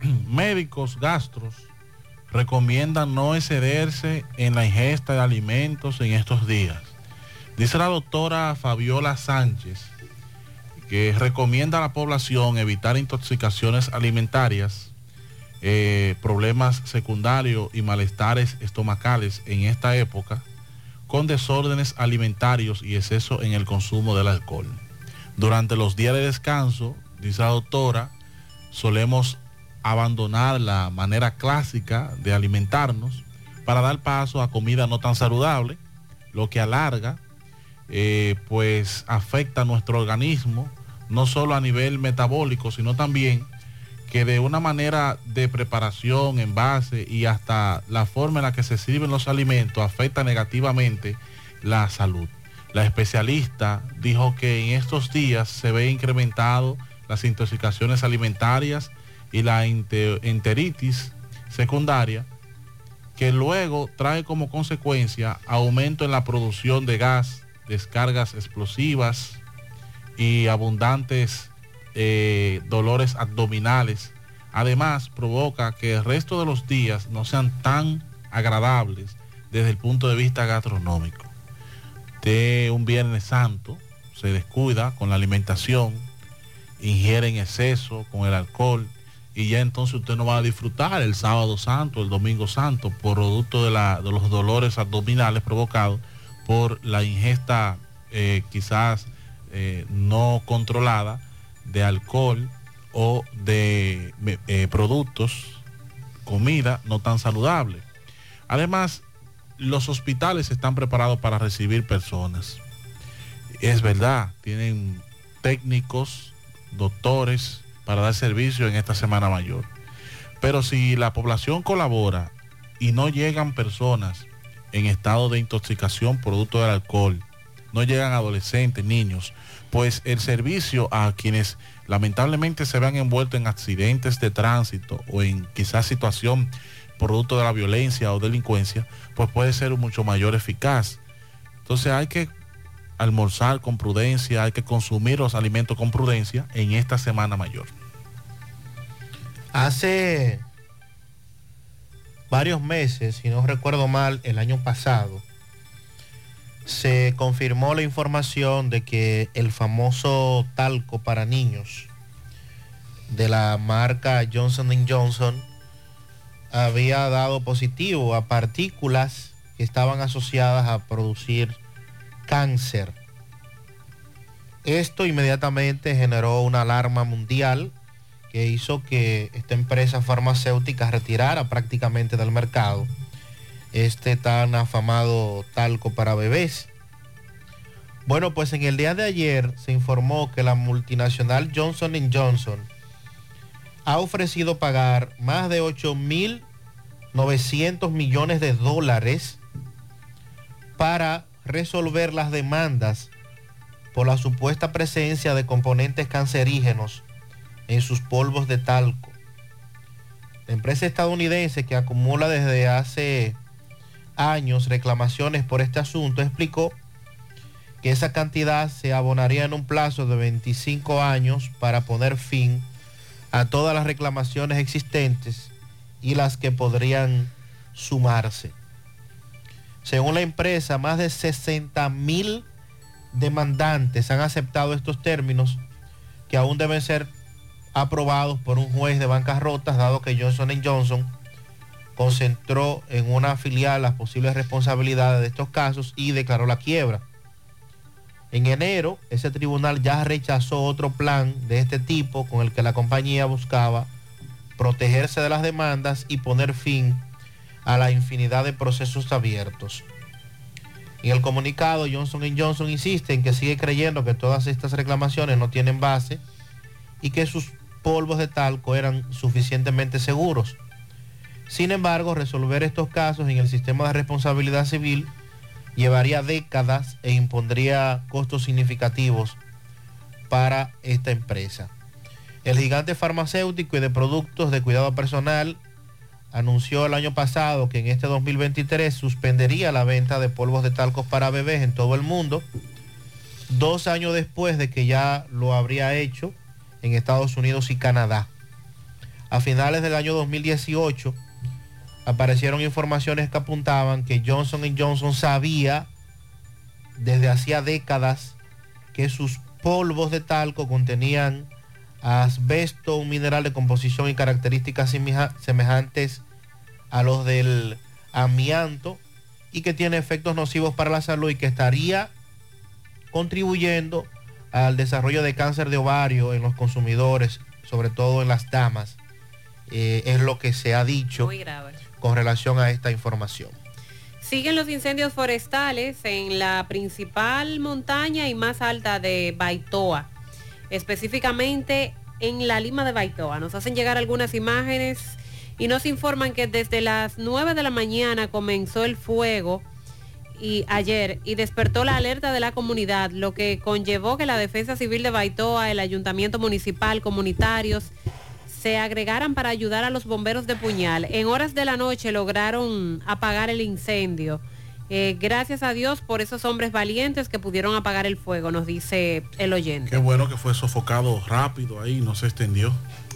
médicos gastros recomiendan no excederse en la ingesta de alimentos en estos días. Dice la doctora Fabiola Sánchez que recomienda a la población evitar intoxicaciones alimentarias, eh, problemas secundarios y malestares estomacales en esta época, con desórdenes alimentarios y exceso en el consumo del alcohol. Durante los días de descanso, dice la doctora, solemos abandonar la manera clásica de alimentarnos para dar paso a comida no tan saludable, lo que alarga, eh, pues afecta a nuestro organismo, no solo a nivel metabólico, sino también que de una manera de preparación, envase y hasta la forma en la que se sirven los alimentos afecta negativamente la salud. La especialista dijo que en estos días se ve incrementado las intoxicaciones alimentarias y la enteritis secundaria, que luego trae como consecuencia aumento en la producción de gas, descargas explosivas y abundantes eh, dolores abdominales. Además, provoca que el resto de los días no sean tan agradables desde el punto de vista gastronómico. De un Viernes Santo se descuida con la alimentación, ingiere en exceso con el alcohol y ya entonces usted no va a disfrutar el sábado santo, el domingo santo, por producto de, los dolores abdominales provocados por la ingesta eh, quizás eh, no controlada de alcohol o de eh, productos, comida no tan saludable. Además, los hospitales están preparados para recibir personas. Es verdad, tienen técnicos, doctores para dar servicio en esta Semana Mayor. Pero si la población colabora y no llegan personas en estado de intoxicación producto del alcohol, no llegan adolescentes, niños, pues el servicio a quienes lamentablemente se vean envueltos en accidentes de tránsito o en quizás situación producto de la violencia o delincuencia, pues puede ser mucho mayor eficaz. Entonces hay que almorzar con prudencia, hay que consumir los alimentos con prudencia en esta semana mayor. Hace varios meses, si no recuerdo mal, el año pasado, se confirmó la información de que el famoso talco para niños de la marca Johnson Johnson había dado positivo a partículas que estaban asociadas a producir cáncer. Esto inmediatamente generó una alarma mundial que hizo que esta empresa farmacéutica retirara prácticamente del mercado este tan afamado talco para bebés. Bueno, pues en el día de ayer se informó que la multinacional Johnson Johnson ha ofrecido pagar más de 8.900 millones de dólares para resolver las demandas por la supuesta presencia de componentes cancerígenos en sus polvos de talco. La empresa estadounidense que acumula desde hace años reclamaciones por este asunto, explicó que esa cantidad se abonaría en un plazo de 25 años para poner fin a todas las reclamaciones existentes y las que podrían sumarse. Según la empresa, más de 60 mil demandantes han aceptado estos términos que aún deben ser aprobados por un juez de bancarrotas, dado que Johnson Johnson concentró en una filial las posibles responsabilidades de estos casos y declaró la quiebra. En enero, ese tribunal ya rechazó otro plan de este tipo con el que la compañía buscaba protegerse de las demandas y poner fin a la infinidad de procesos abiertos. En el comunicado, Johnson Johnson insiste en que sigue creyendo que todas estas reclamaciones no tienen base y que sus polvos de talco eran suficientemente seguros sin embargo, resolver estos casos en el sistema de responsabilidad civil llevaría décadas e impondría costos significativos para esta empresa. El gigante farmacéutico y de productos de cuidado personal anunció el año pasado que en este 2023 suspendería la venta de polvos de talcos para bebés en todo el mundo, dos años después de que ya lo habría hecho en Estados Unidos y Canadá. A finales del año 2018, aparecieron informaciones que apuntaban que Johnson Johnson sabía desde hacía décadas que sus polvos de talco contenían asbesto, un mineral de composición y características semeja- semejantes a los del amianto y que tiene efectos nocivos para la salud y que estaría contribuyendo al desarrollo de cáncer de ovario en los consumidores, sobre todo en las damas. Eh, es lo que se ha dicho Muy grave. con relación a esta información. Siguen los incendios forestales en la principal montaña y más alta de Baitoa, específicamente en la lima de Baitoa. Nos hacen llegar algunas imágenes y nos informan que desde las 9 de la mañana comenzó el fuego y ayer y despertó la alerta de la comunidad, lo que conllevó que la Defensa Civil de Baitoa, el Ayuntamiento Municipal, comunitarios, se agregaran para ayudar a los bomberos de Puñal. En horas de la noche lograron apagar el incendio. Eh, gracias a Dios por esos hombres valientes que pudieron apagar el fuego, nos dice el oyente. Qué bueno que fue sofocado rápido ahí, no se extendió.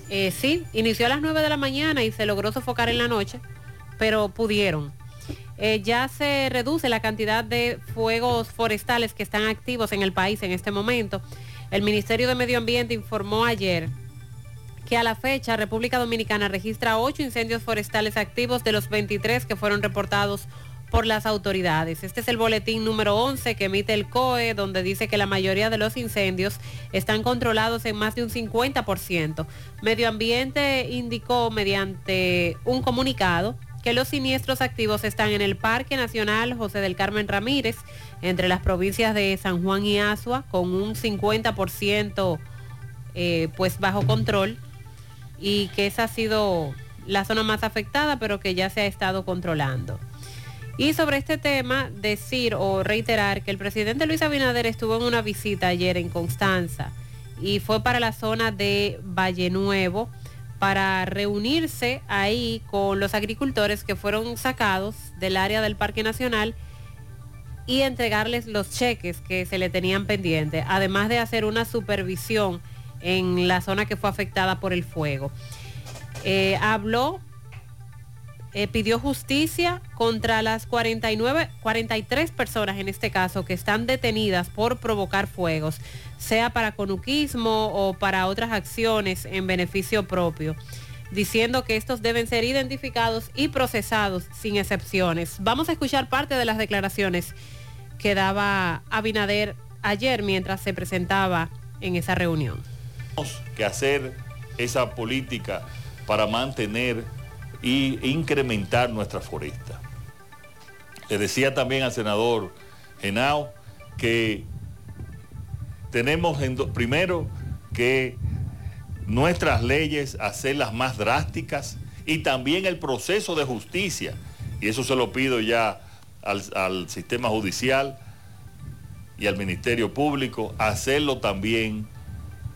Eh, sí, inició a las 9 de la mañana y se logró sofocar en la noche, pero pudieron. Eh, ya se reduce la cantidad de fuegos forestales que están activos en el país en este momento. El Ministerio de Medio Ambiente informó ayer que a la fecha República Dominicana registra 8 incendios forestales activos de los 23 que fueron reportados por las autoridades. Este es el boletín número 11 que emite el COE, donde dice que la mayoría de los incendios están controlados en más de un 50%. Medio Ambiente indicó mediante un comunicado que los siniestros activos están en el Parque Nacional José del Carmen Ramírez, entre las provincias de San Juan y Asua, con un 50% eh, pues bajo control y que esa ha sido la zona más afectada, pero que ya se ha estado controlando. Y sobre este tema, decir o reiterar que el presidente Luis Abinader estuvo en una visita ayer en Constanza y fue para la zona de Valle Nuevo para reunirse ahí con los agricultores que fueron sacados del área del Parque Nacional y entregarles los cheques que se le tenían pendientes, además de hacer una supervisión en la zona que fue afectada por el fuego. Eh, habló, eh, pidió justicia contra las 49, 43 personas en este caso que están detenidas por provocar fuegos, sea para conuquismo o para otras acciones en beneficio propio, diciendo que estos deben ser identificados y procesados sin excepciones. Vamos a escuchar parte de las declaraciones que daba Abinader ayer mientras se presentaba en esa reunión. Tenemos que hacer esa política para mantener e incrementar nuestra foresta. Le decía también al senador Genao que tenemos primero que nuestras leyes hacerlas más drásticas y también el proceso de justicia, y eso se lo pido ya al, sistema judicial y al Ministerio Público, hacerlo también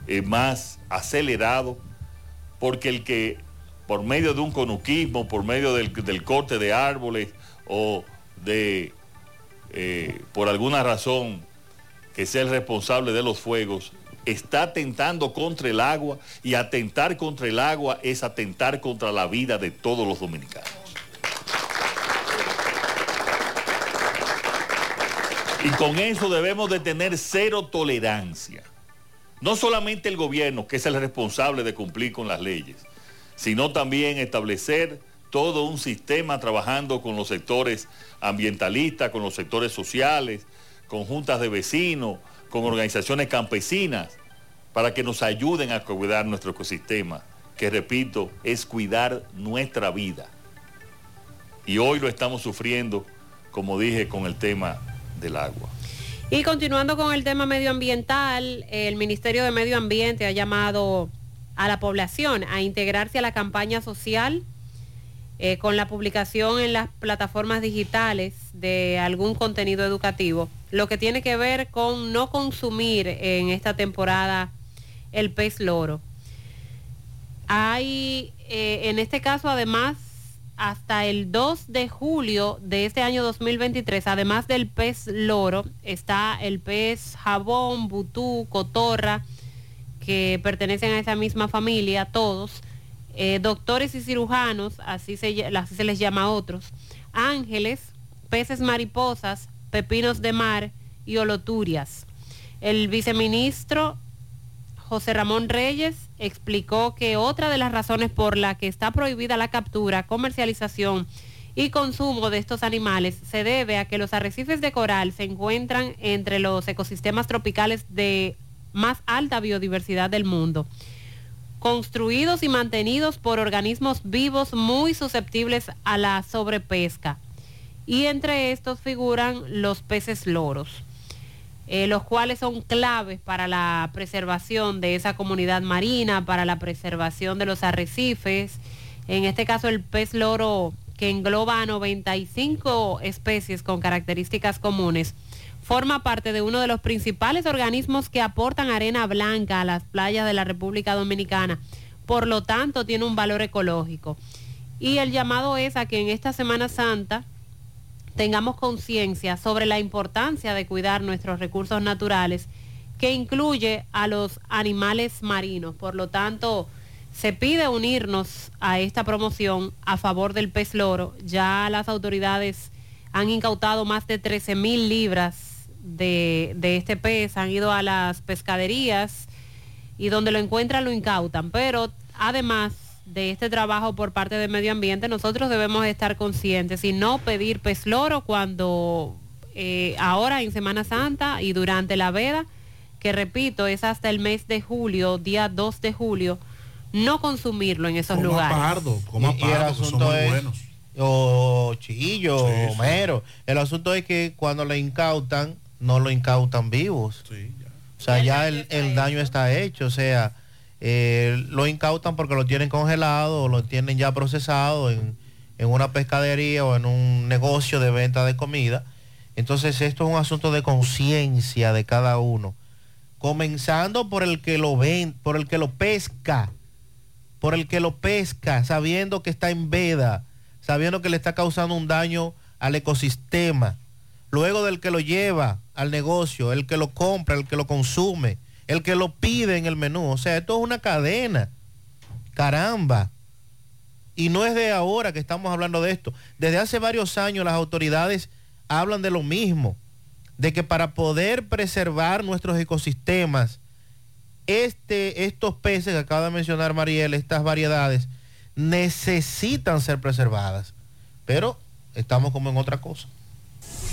eh, más acelerado, porque el que por medio de un conuquismo, por medio del, del corte de árboles o de, eh, por alguna razón, sea el responsable de los fuegos, está atentando contra el agua y atentar contra el agua es atentar contra la vida de todos los dominicanos. Y con eso debemos de tener cero tolerancia. No solamente el gobierno, que es el responsable de cumplir con las leyes, sino también establecer todo un sistema trabajando con los sectores ambientalistas, con los sectores sociales, con juntas de vecinos, con organizaciones campesinas, para que nos ayuden a cuidar nuestro ecosistema, que repito, es cuidar nuestra vida. Y hoy lo estamos sufriendo, como dije, con el tema del agua. Y continuando con el tema medioambiental, el Ministerio de Medio Ambiente ha llamado a la población a integrarse a la campaña social eh, con la publicación en las plataformas digitales de algún contenido educativo, lo que tiene que ver con no consumir en esta temporada el pez loro. Hay, eh, en este caso, además, hasta el 2 de julio de este año 2023, además del pez loro, está el pez jabón, butú, cotorra, que pertenecen a esa misma familia, todos, eh, doctores y cirujanos, así se, les llama a otros, ángeles, peces mariposas, pepinos de mar y oloturias. El viceministro José Ramón Reyes explicó que otra de las razones por la que está prohibida la captura, comercialización y consumo de estos animales se debe a que los arrecifes de coral se encuentran entre los ecosistemas tropicales de más alta biodiversidad del mundo, construidos y mantenidos por organismos vivos muy susceptibles a la sobrepesca. Y entre estos figuran los peces loros. Eh, los cuales son claves para la preservación de esa comunidad marina, para la preservación de los arrecifes. En este caso el pez loro que engloba a 95 especies con características comunes, forma parte de uno de los principales organismos que aportan arena blanca a las playas de la República Dominicana. Por lo tanto, tiene un valor ecológico. Y el llamado es a que en esta Semana Santa tengamos conciencia sobre la importancia de cuidar nuestros recursos naturales, que incluye a los animales marinos. Por lo tanto, se pide unirnos a esta promoción a favor del pez loro. Ya las autoridades han incautado más de 13 mil libras de, de, este pez, han ido a las pescaderías y donde lo encuentran lo incautan. Pero además de este trabajo por parte del medio ambiente, nosotros debemos estar conscientes y no pedir pez loro cuando eh, ahora en Semana Santa y durante la veda, que repito, es hasta el mes de julio, día 2 de julio, no consumirlo en esos Coma lugares. Pardo, coma Y- y el pardo, que son asunto muy es- buenos. o chillo, Sí, o mero. El asunto es que cuando le incautan, no lo incautan vivos. O sea, ya el, el daño está hecho. O sea, eh, lo incautan porque lo tienen congelado o lo tienen ya procesado en, en una pescadería o en un negocio de venta de comida. Entonces esto es un asunto de conciencia de cada uno. Comenzando por el que lo ven, por el que lo pesca, por el que lo pesca, sabiendo que está en veda, sabiendo que le está causando un daño al ecosistema. Luego del que lo lleva al negocio, el que lo compra, el que lo consume, el que lo pide en el menú. O sea, esto es una cadena. Caramba. Y no es de ahora que estamos hablando de esto. Desde hace varios años las autoridades hablan de lo mismo, de que para poder preservar nuestros ecosistemas, este, estos peces que acaba de mencionar Mariel, estas variedades, necesitan ser preservadas. Pero estamos como en otra cosa.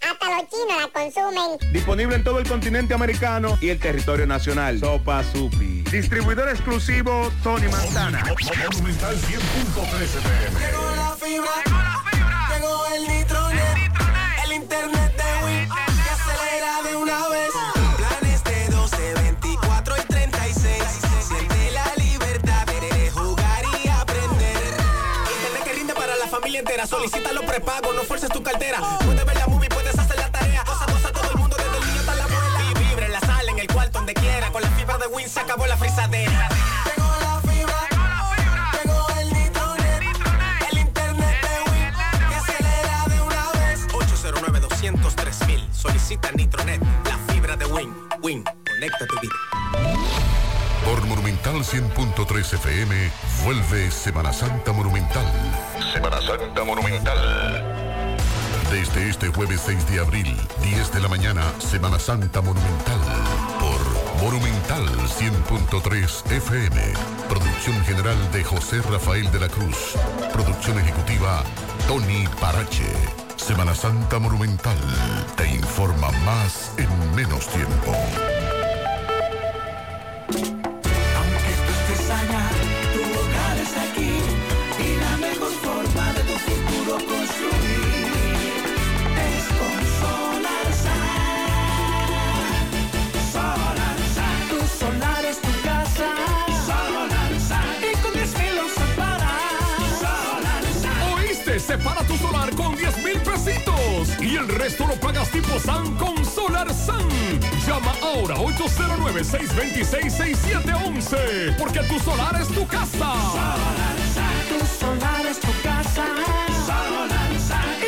Hasta los chinos la consumen. Disponible en todo el continente americano y el territorio nacional. Sopa Supi. Distribuidor exclusivo Tony Montana. Monumental 100.13 Llegó la fibra. Llegó el nitronet. El internet de Win. Que acelera de una vez. Planes de 12, 24 y 36. Siente la libertad de jugar y aprender. Internet que rinde para la familia entera. Solicita los prepagos, no fuerces tu cartera. Puedes ver la Win se acabó la frisadera. Llegó la fibra. Llegó el nitronet. El internet de Win. Que acelera de una vez. 809 203 mil. Solicita Nitronet. La fibra de Win. Win. Conecta tu vida. Por Monumental 100.3 FM vuelve Semana Santa Monumental. Semana Santa Monumental. Desde este jueves 6 de abril, 10 de la mañana, Semana Santa Monumental. Monumental 100.3 FM. Producción general de José Rafael de la Cruz. Producción ejecutiva Tony Parache. Semana Santa Monumental te informa más en menos tiempo. El resto lo pagas tipo SAN con Solar SAN. Llama ahora 809-626-6711 porque tu solar es tu casa. Solarsa, tu solar es tu casa. Solarsa, y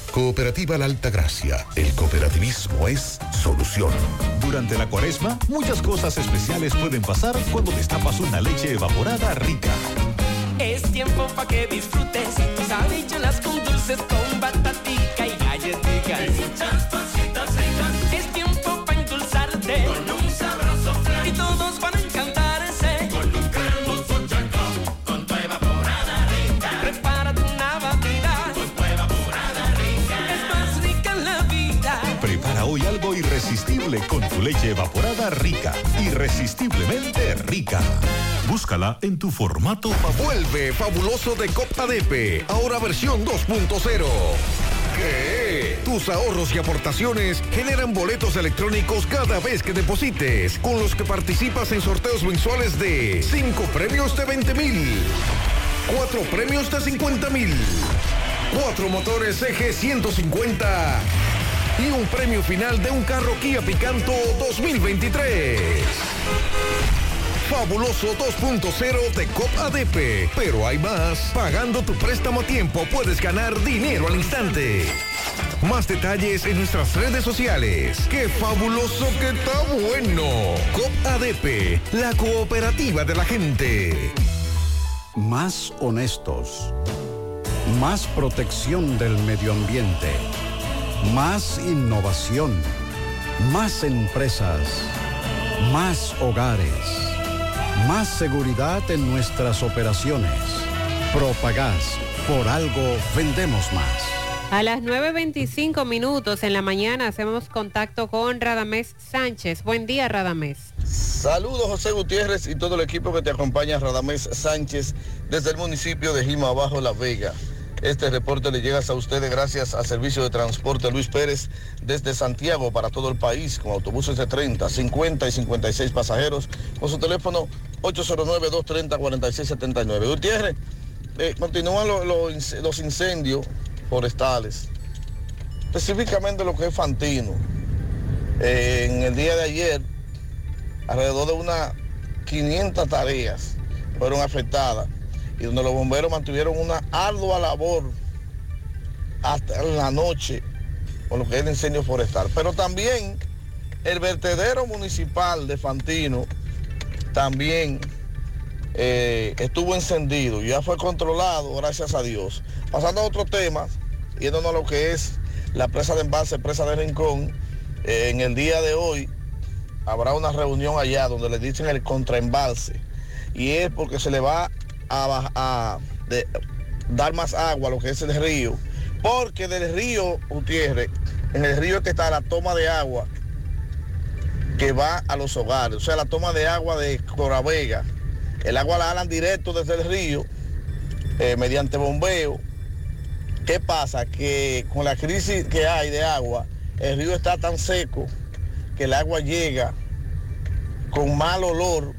Cooperativa La Alta Gracia. El cooperativismo es solución. Durante la cuaresma, muchas cosas especiales pueden pasar cuando destapas una leche evaporada rica. Es tiempo para que disfrutes tus habichuelas con dulces, con batatica y galletitas. Con tu leche evaporada rica. Irresistiblemente rica. Búscala en tu formato Vuelve fabuloso de Copa Depe, ahora versión 2.0. ¿Qué? Tus ahorros y aportaciones generan boletos electrónicos cada vez que deposites, con los que participas en sorteos mensuales de 5 premios de 20 mil, 4 premios de 50 mil, 4 motores eje 150 y un premio final de un carro Kia Picanto 2023. Fabuloso 2.0 de COP ADP. Pero hay más. Pagando tu préstamo a tiempo puedes ganar dinero al instante. Más detalles en nuestras redes sociales. ¡Qué fabuloso que está bueno! COP ADP, la cooperativa de la gente. Más honestos. Más protección del medio ambiente. Más innovación. Más empresas. Más hogares. Más seguridad en nuestras operaciones. Propagás. Por algo vendemos más. A las 9.25 minutos en la mañana hacemos contacto con Radamés Sánchez. Buen día, Radamés. Saludos José Gutiérrez y todo el equipo que te acompaña, Radamés Sánchez, desde el municipio de Jima Abajo, La Vega. Este reporte le llega a ustedes gracias a Servicio de Transporte Luis Pérez desde Santiago para todo el país con autobuses de 30, 50 y 56 pasajeros con su teléfono 809-230-4679. Gutiérrez, eh, continúan los incendios forestales, específicamente lo que es Fantino. Eh, en el día de ayer, alrededor de unas 500 tareas fueron afectadas y donde los bomberos mantuvieron una ardua labor hasta la noche con lo que es el incendio forestal. Pero también el vertedero municipal de Fantino también eh, estuvo encendido, ya fue controlado, gracias a Dios. Pasando a otro tema, yéndonos a lo que es la presa de embalse, presa de Rincón, eh, en el día de hoy habrá una reunión allá donde le dicen el contraembalse. Y es porque se le va a, de- dar más agua a lo que es el río. Porque del río Gutiérrez, en el río que está la toma de agua que va a los hogares. O sea, la toma de agua de Coravega. El agua la jalan directo desde el río eh, mediante bombeo ¿Qué pasa? Que con la crisis que hay de agua, el río está tan seco que el agua llega con mal olor,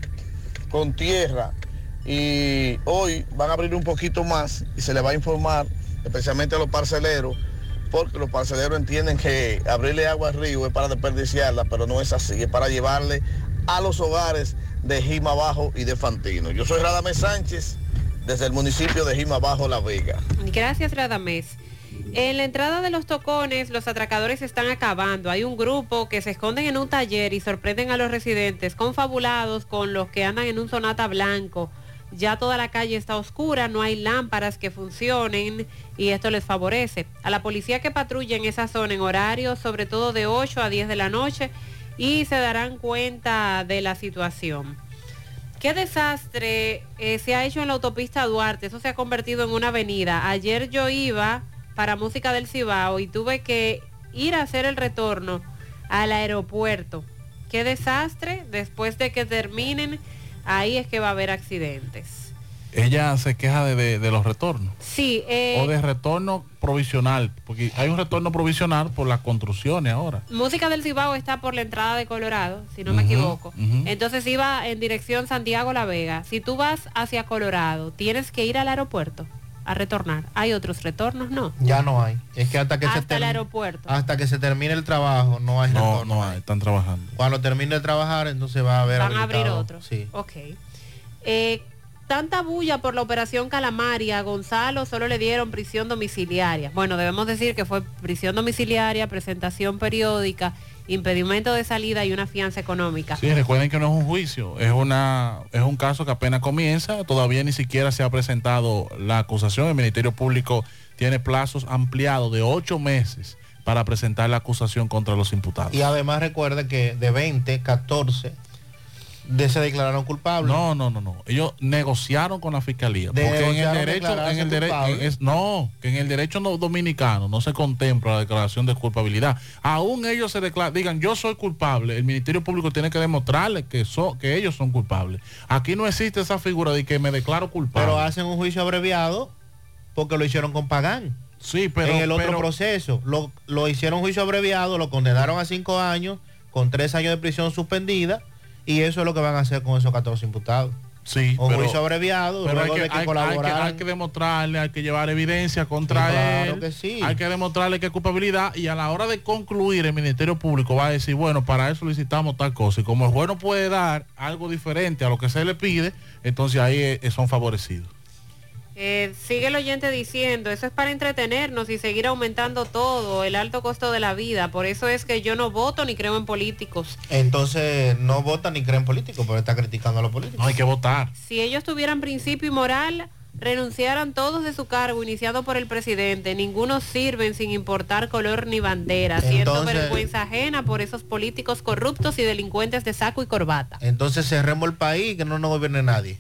con tierra. Y hoy van a abrir un poquito más y se le va a informar, especialmente a los parceleros, porque los parceleros entienden que abrirle agua al río es para desperdiciarla, pero no es así, es para llevarle a los hogares de Jima Bajo y de Fantino. Yo soy Radamés Sánchez, desde el municipio de Jima Bajo, La Vega. Gracias, Radamés. En la entrada de los tocones, los atracadores están acabando. Hay un grupo que se esconden en un taller y sorprenden a los residentes, confabulados con los que andan en un sonata blanco. Ya toda la calle está oscura, no hay lámparas que funcionen y esto les favorece. A la policía que patrulla en esa zona en horarios, sobre todo de 8 a 10 de la noche, y se darán cuenta de la situación. Qué desastre eh, se ha hecho en la autopista Duarte, eso se ha convertido en una avenida. Ayer yo iba para Música del Cibao y tuve que ir a hacer el retorno al aeropuerto. Qué desastre, después de que terminen, ahí es que va a haber accidentes. Ella se queja de, de- de los retornos. Sí, eh, O de retorno provisional, porque hay un retorno provisional por las construcciones ahora. Música del Cibao está por la entrada de Colorado, si no me equivoco. Entonces iba en dirección Santiago La Vega. Si tú vas hacia Colorado, tienes que ir al aeropuerto a retornar. Hay otros retornos, no. Ya no hay. Es que hasta que se Hasta el termine- aeropuerto. hasta que se termine el trabajo no hay No, retorno. no hay, están trabajando. Cuando termine de trabajar, entonces va a haber Van a abrir habilitado. otro. Sí. Ok. Eh, tanta bulla por la operación Calamaria, a Gonzalo solo le dieron prisión domiciliaria. Bueno, debemos decir que fue prisión domiciliaria, presentación periódica, impedimento de salida y una fianza económica. Sí, recuerden que no es un juicio, es una es un caso que apenas comienza, todavía ni siquiera se ha presentado la acusación, el Ministerio Público tiene plazos ampliados de ocho meses para presentar la acusación contra los imputados. Y además recuerde que de 20, 14 de se declararon culpables. No, no, no, no. Ellos negociaron con la fiscalía. De porque en el derecho, declararse en el derecho, culpables. no, que en el derecho no- dominicano no se contempla la declaración de culpabilidad. Aún ellos se declaran, digan yo soy culpable, el Ministerio Público tiene que demostrarle que so- que ellos son culpables. Aquí no existe esa figura de que me declaro culpable. Pero hacen un juicio abreviado porque lo hicieron con Pagán. Sí, pero en el otro pero- proceso lo, lo hicieron juicio abreviado, lo condenaron a cinco años con tres años de prisión suspendida y eso es lo que van a hacer con esos 14 imputados. Sí, un pero- juicio abreviado, Pero hay que, de que hay- hay que- colaboraran. hay que demostrarle, hay que llevar evidencia contra Sí, claro él. que sí. Hay que demostrarle que es culpabilidad y a la hora de concluir el Ministerio Público va a decir, bueno, para eso solicitamos tal cosa. Y como el juez no puede dar algo diferente a lo que se le pide, entonces ahí eh, son favorecidos. Eh, sigue el oyente diciendo, eso es para entretenernos y seguir aumentando todo, el alto costo de la vida. Por eso es que yo no voto ni creo en políticos. Entonces no votan ni creen políticos, pero está criticando a los políticos. No hay que votar. Si ellos tuvieran principio y moral, renunciaran todos de su cargo, iniciado por el presidente. Ninguno sirven sin importar color ni bandera, siendo Entonces- vergüenza ajena por esos políticos corruptos y delincuentes de saco y corbata. Entonces cerremos el país y que no nos gobierne nadie.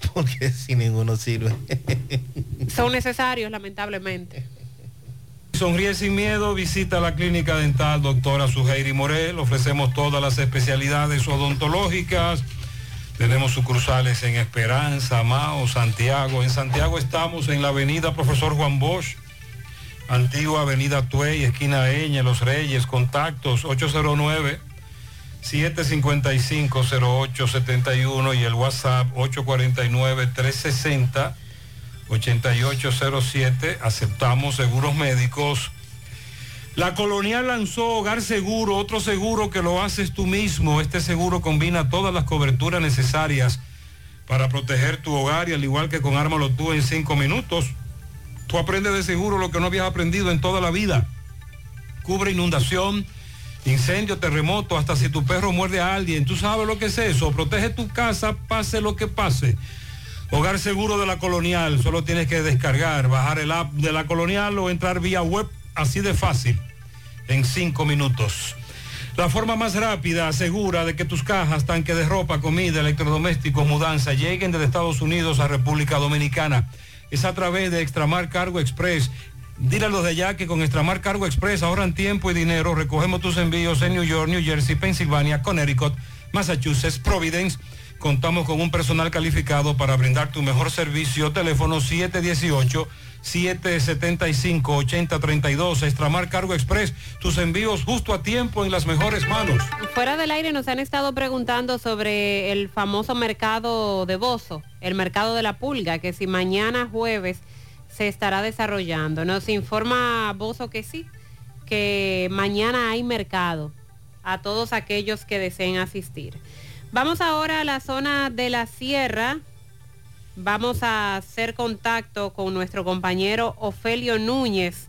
Porque si ninguno sirve. Son necesarios, lamentablemente. Sonríe sin miedo, visita la clínica dental doctora Suheiri Morel. Ofrecemos todas las especialidades odontológicas. Tenemos sucursales en Esperanza, Mao, Santiago. En Santiago estamos en la avenida Profesor Juan Bosch, antigua avenida Tuey, esquina Eña, Los Reyes. Contactos 809 755-0871 y el WhatsApp 849-360-8807. Aceptamos seguros médicos. La Colonial lanzó Hogar Seguro, otro seguro que lo haces tú mismo. Este seguro combina todas las coberturas necesarias para proteger tu hogar y al igual que con Ármalo tú en cinco minutos, tú aprendes de seguro lo que no habías aprendido en toda la vida. Cubre inundación, incendio, terremoto, hasta si tu perro muerde a alguien. Tú sabes lo que es eso. Protege tu casa, pase lo que pase. Hogar seguro de la colonial. Solo tienes que descargar, bajar el app de la colonial o entrar vía web así de fácil. En cinco minutos. La forma más rápida, segura de que tus cajas, tanque de ropa, comida, electrodomésticos, mudanza lleguen desde Estados Unidos a República Dominicana es a través de Extramar Cargo Express. Dile a los de allá que con Extramar Cargo Express ahorran tiempo y dinero. Recogemos tus envíos en New York, New Jersey, Pensilvania, Connecticut, Massachusetts, Providence Contamos con un personal calificado para brindar tu mejor servicio. Teléfono 718-775-8032. Extramar Cargo Express. Tus envíos justo a tiempo en las mejores manos. Fuera del aire nos han estado preguntando sobre el famoso mercado de Bozo, el mercado de la pulga, que si mañana jueves se estará desarrollando. Nos informa Bozo que sí, que mañana hay mercado a todos aquellos que deseen asistir. Vamos ahora a la zona de la sierra. Vamos a hacer contacto con nuestro compañero Ofelio Núñez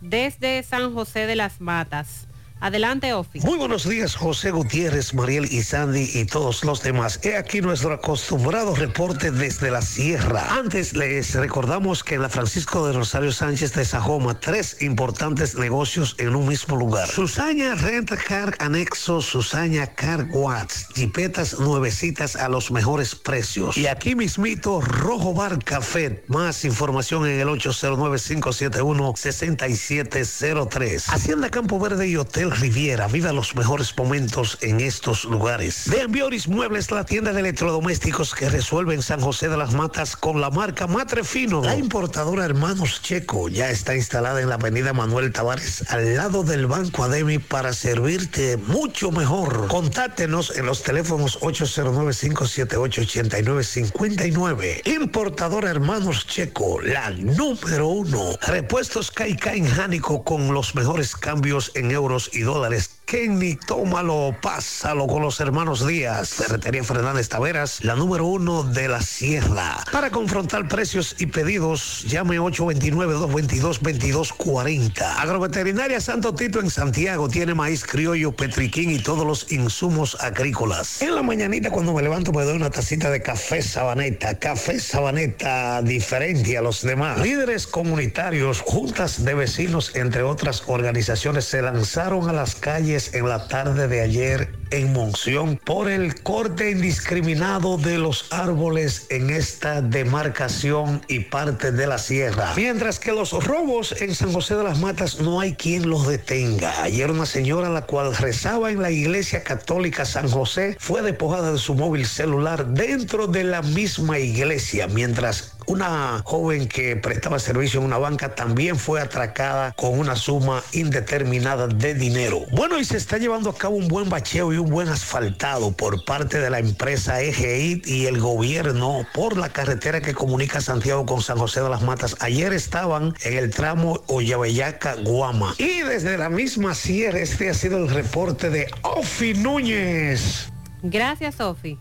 desde San José de las Matas. Adelante, Ofi. Muy buenos días, José Gutiérrez, Mariel y Sandy y todos los demás. He aquí nuestro acostumbrado reporte desde la sierra. Antes les recordamos que en la Francisco de Rosario Sánchez de Sajoma, tres importantes negocios en un mismo lugar. Susaña Rent Car Anexo, Susaña Car Watts, jipetas nuevecitas a los mejores precios. Y aquí mismito, Rojo Bar Café. Más información en el 809-571-6703. Hacienda Campo Verde y Hotel Riviera. Viva los mejores momentos en estos lugares. De Ambioris Muebles, la tienda de electrodomésticos que resuelve en San José de las Matas con la marca Matre Fino. La importadora Hermanos Checo ya está instalada en la avenida Manuel Tavares, al lado del Banco Ademi, para servirte mucho mejor. Contáctenos en los teléfonos 809-578-8959. Importadora Hermanos Checo, la número uno. Repuestos Caica en Jánico con los mejores cambios en euros y dólares. Kenny, tómalo, pásalo con los hermanos Díaz. Ferretería Fernández Taveras, la número uno de la sierra. Para confrontar precios y pedidos, llame 829-222-2240. Agroveterinaria Santo Tito en Santiago tiene maíz criollo, petriquín y todos los insumos agrícolas. En la mañanita cuando me levanto me doy una tacita de café sabaneta. Café sabaneta diferente a los demás. Líderes comunitarios, juntas de vecinos, entre otras organizaciones, se lanzaron a las calles en la tarde de ayer en Monción por el corte indiscriminado de los árboles en esta demarcación y parte de la sierra. Mientras que los robos en San José de las Matas no hay quien los detenga. Ayer una señora la cual rezaba en la iglesia católica San José fue despojada de su móvil celular dentro de la misma iglesia, mientras una joven que prestaba servicio en una banca también fue atracada con una suma indeterminada de dinero. Bueno, y se está llevando a cabo un buen bacheo y un buen asfaltado por parte de la empresa EGI y el gobierno por la carretera que comunica Santiago con San José de las Matas. Ayer estaban en el tramo Ollavellaca-Guama. Y desde la misma sierra, este ha sido el reporte de Ofi Núñez. Gracias, Ofi.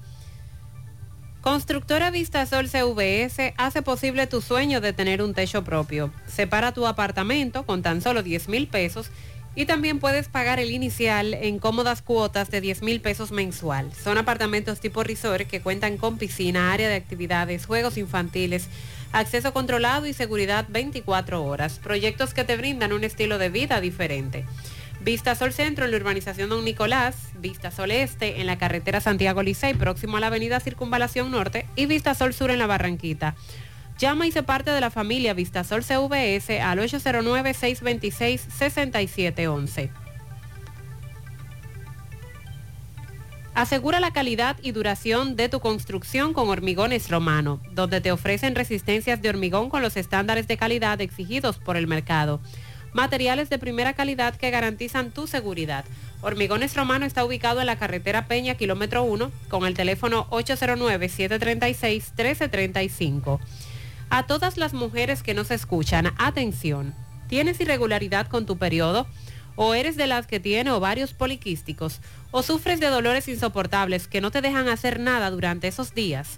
Constructora Vistasol CVS hace posible tu sueño de tener un techo propio. Separa tu apartamento con tan solo 10 mil pesos y también puedes pagar el inicial en cómodas cuotas de 10 mil pesos mensual. Son apartamentos tipo resort que cuentan con piscina, área de actividades, juegos infantiles, acceso controlado y seguridad 24 horas. Proyectos que te brindan un estilo de vida diferente. Vista Sol Centro en la urbanización Don Nicolás, Vista Sol Este en la carretera Santiago Licey, próximo a la avenida Circunvalación Norte y Vista Sol Sur en la Barranquita. Llama y se parte de la familia Vistasol CVS al 809-626-6711. Asegura la calidad y duración de tu construcción con Hormigones Romano, donde te ofrecen resistencias de hormigón con los estándares de calidad exigidos por el mercado. Materiales de primera calidad que garantizan tu seguridad. Hormigones Romano está ubicado en la carretera Peña, kilómetro 1, con el teléfono 809-736-1335. A todas las mujeres que nos escuchan, atención. ¿Tienes irregularidad con tu periodo? ¿O eres de las que tiene ovarios poliquísticos? ¿O sufres de dolores insoportables que no te dejan hacer nada durante esos días?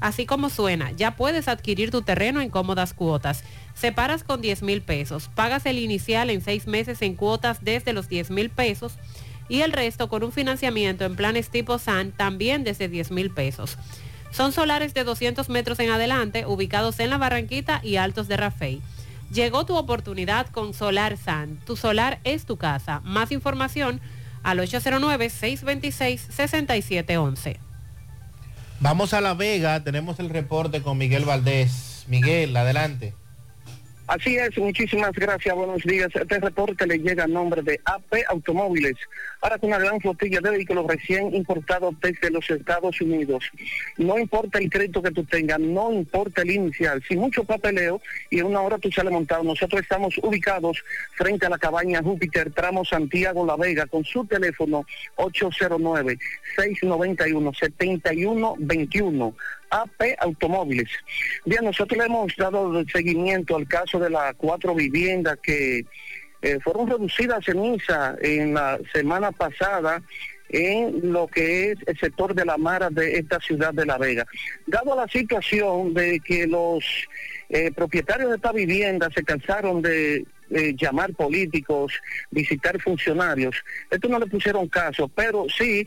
Así como suena, ya puedes adquirir tu terreno en cómodas cuotas. Separas con 10 mil pesos, pagas el inicial en seis meses en cuotas desde los 10 mil pesos y el resto con un financiamiento en planes tipo SAN también desde 10 mil pesos. Son solares de 200 metros en adelante, ubicados en la Barranquita y Altos de Rafey. Llegó tu oportunidad con Solar San. Tu solar es tu casa. Más información al 809-626-6711. Vamos a La Vega, tenemos el reporte con Miguel Valdés. Miguel, adelante. Así es, muchísimas gracias, buenos días. Este reporte le llega a nombre de AP Automóviles, ahora con una gran flotilla de vehículos recién importados desde los Estados Unidos. No importa el crédito que tú tengas, no importa el inicial, sin mucho papeleo y en una hora tú sales montado. Nosotros estamos ubicados frente a la cabaña Júpiter, tramo Santiago La Vega, con su teléfono 809-691-7121. AP Automóviles. Bien, nosotros le hemos dado seguimiento al caso de las cuatro viviendas que eh, fueron reducidas a ceniza en la semana pasada en lo que es el sector de la Mara de esta ciudad de La Vega. Dado la situación de que los eh, propietarios de esta vivienda se cansaron de eh, llamar políticos, visitar funcionarios. Esto no le pusieron caso, pero sí,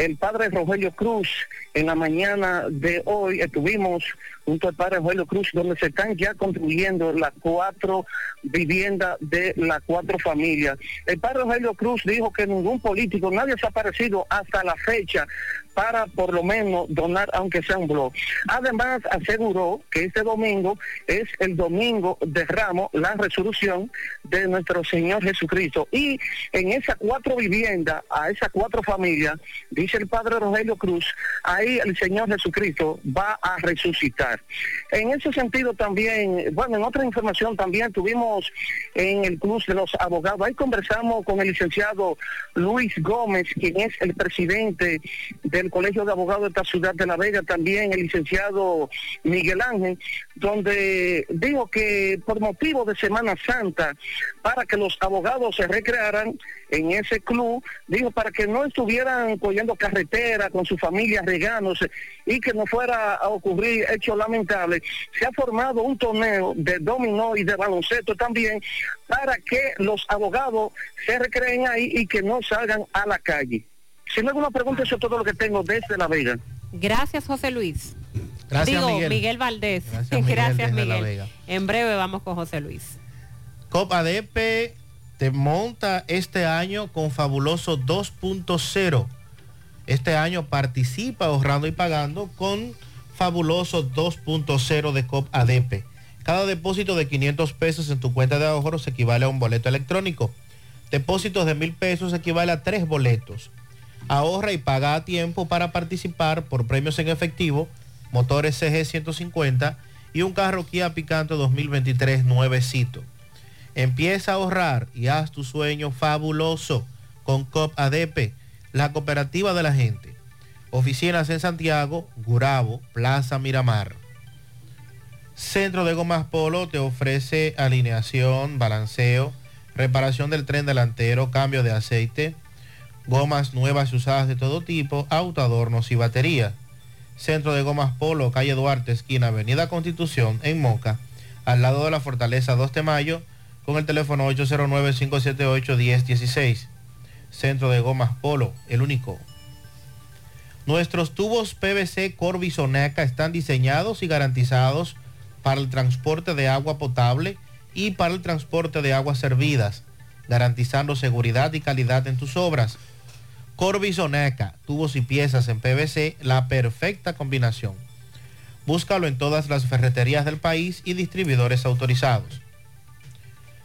el padre Rogelio Cruz, en la mañana de hoy estuvimos junto al padre Rogelio Cruz, donde se están ya construyendo las cuatro viviendas de las cuatro familias. El padre Rogelio Cruz dijo que ningún político, nadie se ha aparecido hasta la fecha para por lo menos donar aunque sea un blog. Además aseguró que este domingo es el domingo de Ramos, la resolución de nuestro Señor Jesucristo. Y en esas cuatro viviendas, a esas cuatro familias, dice el Padre Rogelio Cruz, ahí el Señor Jesucristo va a resucitar. En ese sentido también, bueno, en otra información también tuvimos en el Club de los Abogados, ahí conversamos con el licenciado Luis Gómez, quien es el presidente del Colegio de Abogados de esta ciudad de La Vega, también el licenciado Miguel Ángel, donde dijo que por motivo de Semana Santa, para que los abogados se recrearan en ese club, dijo para que no estuvieran cogiendo carretera con su familia regándose y que no fuera a ocurrir hechos lamentables, se ha formado un torneo de dominó y de baloncesto también para que los abogados se recreen ahí y que no salgan a la calle. Si no hay alguna pregunta, eso es todo lo que tengo desde La Vega. Gracias, José Luis. Gracias, Digo, Miguel. Valdés. Gracias, Gracias, Miguel, La Miguel. En breve vamos con José Luis. COP ADP te monta este año con fabuloso 2.0. Este año participa ahorrando y pagando con fabuloso 2.0 de COP ADP. Cada depósito de 500 pesos en tu cuenta de ahorros equivale a un boleto electrónico. Depósitos de mil pesos equivale a tres boletos. Ahorra y paga a tiempo para participar por premios en efectivo, motores CG 150 y un carro Kia Picanto 2023 nuevecito. Empieza a ahorrar y haz tu sueño fabuloso con COP ADP, la cooperativa de la gente. Oficinas en Santiago, Gurabo, Plaza Miramar. Centro de Gomas Polo te ofrece alineación, balanceo, reparación del tren delantero, cambio de aceite, gomas nuevas y usadas de todo tipo, autoadornos y batería. Centro de Gomas Polo, calle Duarte, esquina Avenida Constitución, en Moca, al lado de la Fortaleza 2 de Mayo, con el teléfono 809-578-1016. Centro de Gomas Polo, el único. Nuestros tubos PVC Corby Sonaca están diseñados y garantizados para el transporte de agua potable y para el transporte de aguas servidas, garantizando seguridad y calidad en tus obras. Corby Sonaca, tubos y piezas en PVC, la perfecta combinación. Búscalo en todas las ferreterías del país y distribuidores autorizados.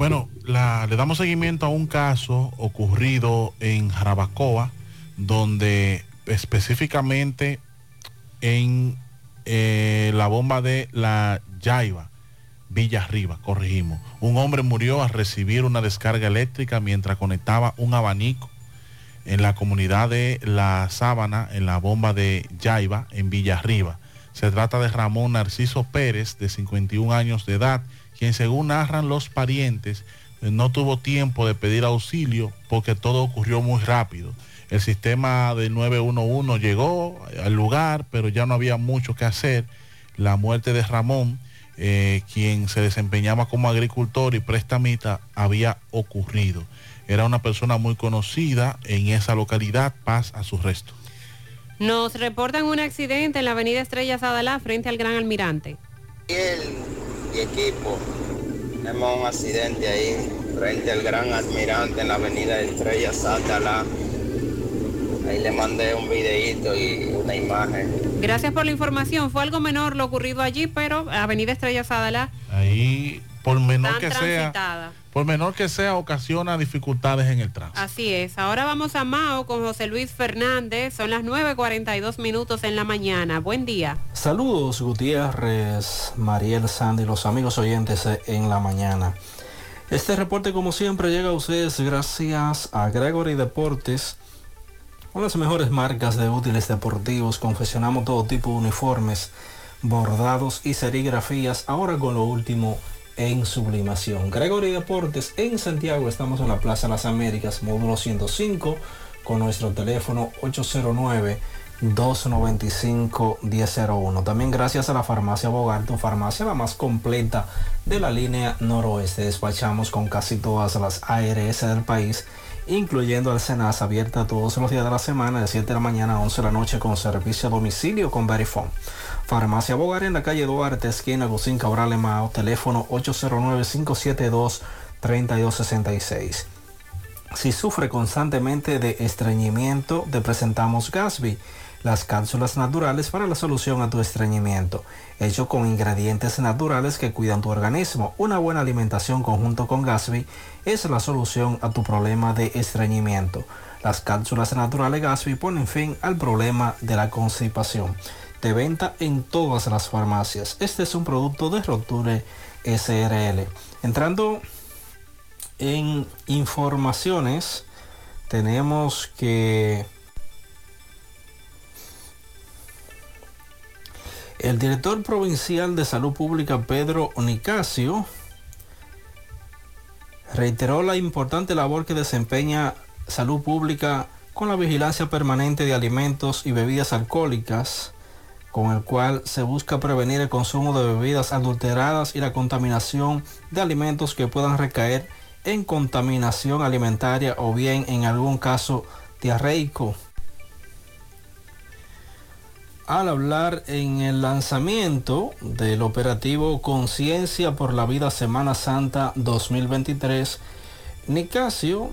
Bueno, le damos seguimiento a un caso ocurrido en Jarabacoa, donde específicamente en eh, la bomba de la Yaiba, Villa Arriba, corregimos. Un hombre murió al recibir una descarga eléctrica mientras conectaba un abanico en la comunidad de La Sábana, en la bomba de Yaiba, en Villa Arriba. Se trata de Ramón Narciso Pérez, de 51 años de edad, quien según narran los parientes, no tuvo tiempo de pedir auxilio porque todo ocurrió muy rápido. El sistema del 911 llegó al lugar, pero ya no había mucho que hacer. La muerte de Ramón, eh, quien se desempeñaba como agricultor y prestamita, había ocurrido. Era una persona muy conocida en esa localidad, paz a su resto. Nos reportan un accidente en la avenida Estrellas Adalá frente al Gran Almirante. Y equipo. Tenemos un accidente ahí frente al Gran Admirante en la avenida Estrella Sátala. Ahí le mandé un videíto y una imagen. Gracias por la información. Fue algo menor lo ocurrido allí, pero avenida Estrella Sadala Ahí, por menor tan que sea, transitada. Por menor que sea, ocasiona dificultades en el tránsito. Así es. Ahora vamos a Mao con José Luis Fernández. Son las 9.42 minutos en la mañana. Buen día. Saludos Gutiérrez, Mariel Sandy, los amigos oyentes en la mañana. Este reporte como siempre llega a ustedes gracias a Gregory Deportes. Con las mejores marcas de útiles deportivos, confeccionamos todo tipo de uniformes, bordados y serigrafías, ahora con lo último en sublimación. Gregory Deportes en Santiago, estamos en la Plaza Las Américas, módulo 105, con nuestro teléfono 809-295-1001. También gracias a la farmacia Bogar, tu farmacia la más completa de la línea noroeste. Despachamos con casi todas las ARS del país incluyendo al Senasa, abierta todos los días de la semana de 7 de la mañana a 11 de la noche con servicio a domicilio con Verifone. Farmacia Bogar en la calle Duarte, esquina Gusín Cabral Mao, teléfono 809-572-3266. Si sufre constantemente de estreñimiento, te presentamos Gasby, las cápsulas naturales para la solución a tu estreñimiento, hecho con ingredientes naturales que cuidan tu organismo. Una buena alimentación conjunto con Gasby es la solución a tu problema de estreñimiento. Las cápsulas naturales Gasby ponen fin al problema de la constipación. De venta en todas las farmacias. Este es un producto de Roture SRL. Entrando en informaciones, tenemos que el director provincial de salud pública Pedro Nicasio reiteró la importante labor que desempeña salud pública con la vigilancia permanente de alimentos y bebidas alcohólicas, con el cual se busca prevenir el consumo de bebidas adulteradas y la contaminación de alimentos que puedan recaer en contaminación alimentaria o bien en algún caso diarreico. Al hablar en el lanzamiento del operativo Conciencia por la Vida Semana Santa 2023, Nicasio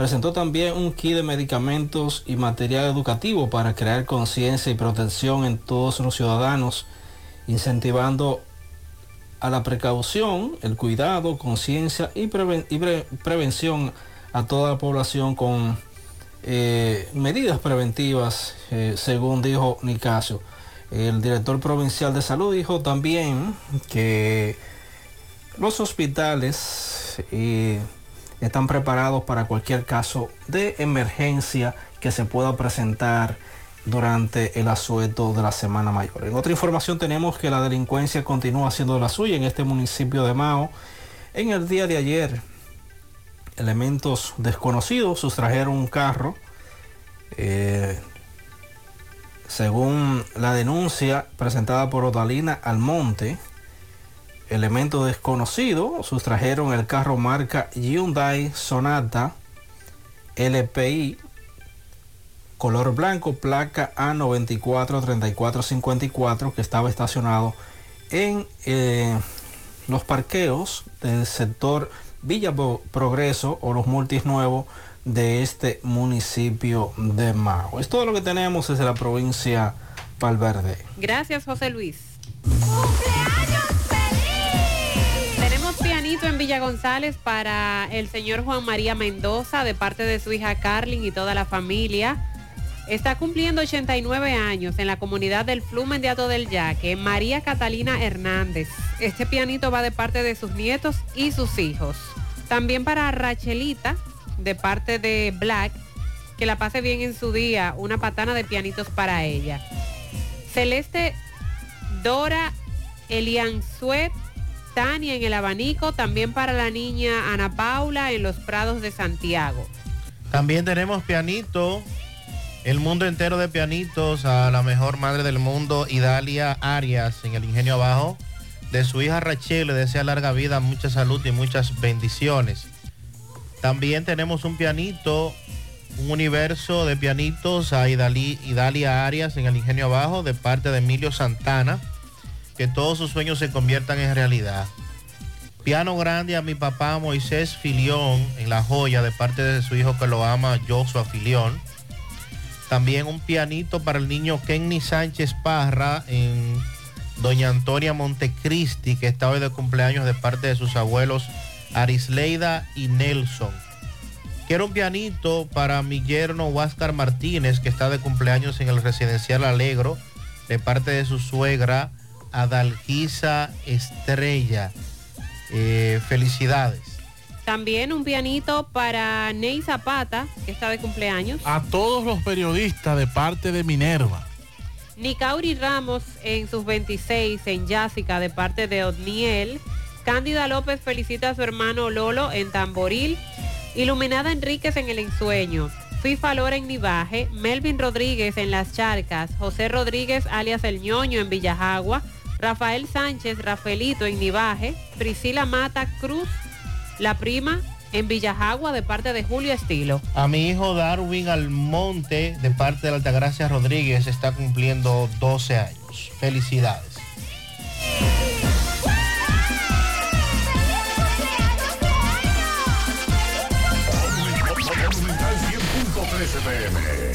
presentó también un kit de medicamentos y material educativo para crear conciencia y protección en todos los ciudadanos, incentivando a la precaución, el cuidado, conciencia y, preven- y pre- prevención a toda la población con eh, medidas preventivas, eh, según dijo Nicasio. El director provincial de salud dijo también que los hospitales eh, están preparados para cualquier caso de emergencia que se pueda presentar durante el asueto de la Semana Mayor. En otra información tenemos que la delincuencia continúa haciendo la suya en este municipio de Mao. En el día de ayer, elementos desconocidos sustrajeron un carro. eh, según la denuncia presentada por Odalina Almonte, elementos desconocidos sustrajeron el carro marca Hyundai Sonata LPI color blanco, placa A943454 que estaba estacionado en eh, los parqueos del sector Villa Progreso o los multis nuevos de este municipio de Mao. Es todo lo que tenemos desde la provincia Valverde. Gracias, José Luis. En Villa González para el señor Juan María Mendoza de parte de su hija Carlin y toda la familia. Está cumpliendo 89 años en la comunidad del Flumen de Ato del Yaque, María Catalina Hernández. Este pianito va de parte de sus nietos y sus hijos. También para Rachelita, de parte de Black, que la pase bien en su día, una patana de pianitos para ella. Celeste Dora Elianzuet, Tania en el abanico, también para la niña Ana Paula en los Prados de Santiago. También tenemos pianito, el mundo entero de pianitos a la mejor madre del mundo, Idalia Arias, en el Ingenio Abajo. De su hija Rachel le desea larga vida, mucha salud y muchas bendiciones. También tenemos un pianito, un universo de pianitos a Idali- Idalia Arias en el Ingenio Abajo de parte de Emilio Santana. Que todos sus sueños se conviertan en realidad. Piano grande a mi papá Moisés Filión en La Joya de parte de su hijo que lo ama, Joshua Filión. También un pianito para el niño Kenny Sánchez Parra en Doña Antonia Montecristi, que está hoy de cumpleaños de parte de sus abuelos Arisleida y Nelson. Quiero un pianito para mi yerno Huáscar Martínez, que está de cumpleaños en el residencial Alegro, de parte de su suegra Adalgisa Estrella. Eh, felicidades. También un pianito para Ney Zapata, que está de cumpleaños. A todos los periodistas de parte de Minerva. Nicauri Ramos en sus 26 en Jásica de parte de Odniel. Cándida López felicita a su hermano Lolo en Tamboril. Iluminada Enríquez en El Ensueño. FIFA Lora en Nivaje. Melvin Rodríguez en Las Charcas. José Rodríguez alias El Ñoño en Villajagua. Rafael Sánchez Rafaelito en Nivaje. Priscila Mata Cruz, la prima en Villajagua de parte de Julio Estilo. A mi hijo Darwin Almonte, de parte de la Altagracia Rodríguez, está cumpliendo 12 años. Felicidades.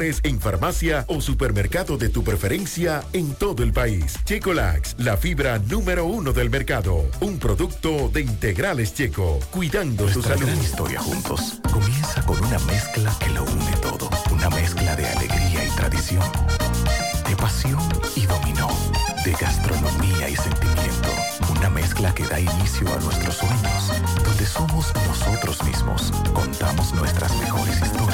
en farmacia o supermercado de tu preferencia en todo el país. Checolax, la fibra número uno del mercado. Un producto de integrales checo, cuidando tu Nuestra salud. gran historia juntos comienza con una mezcla que lo une todo. Una mezcla de alegría y tradición, de pasión y dominó, de gastronomía y sentimiento. Una mezcla que da inicio a nuestros sueños, donde somos nosotros mismos, contamos nuestras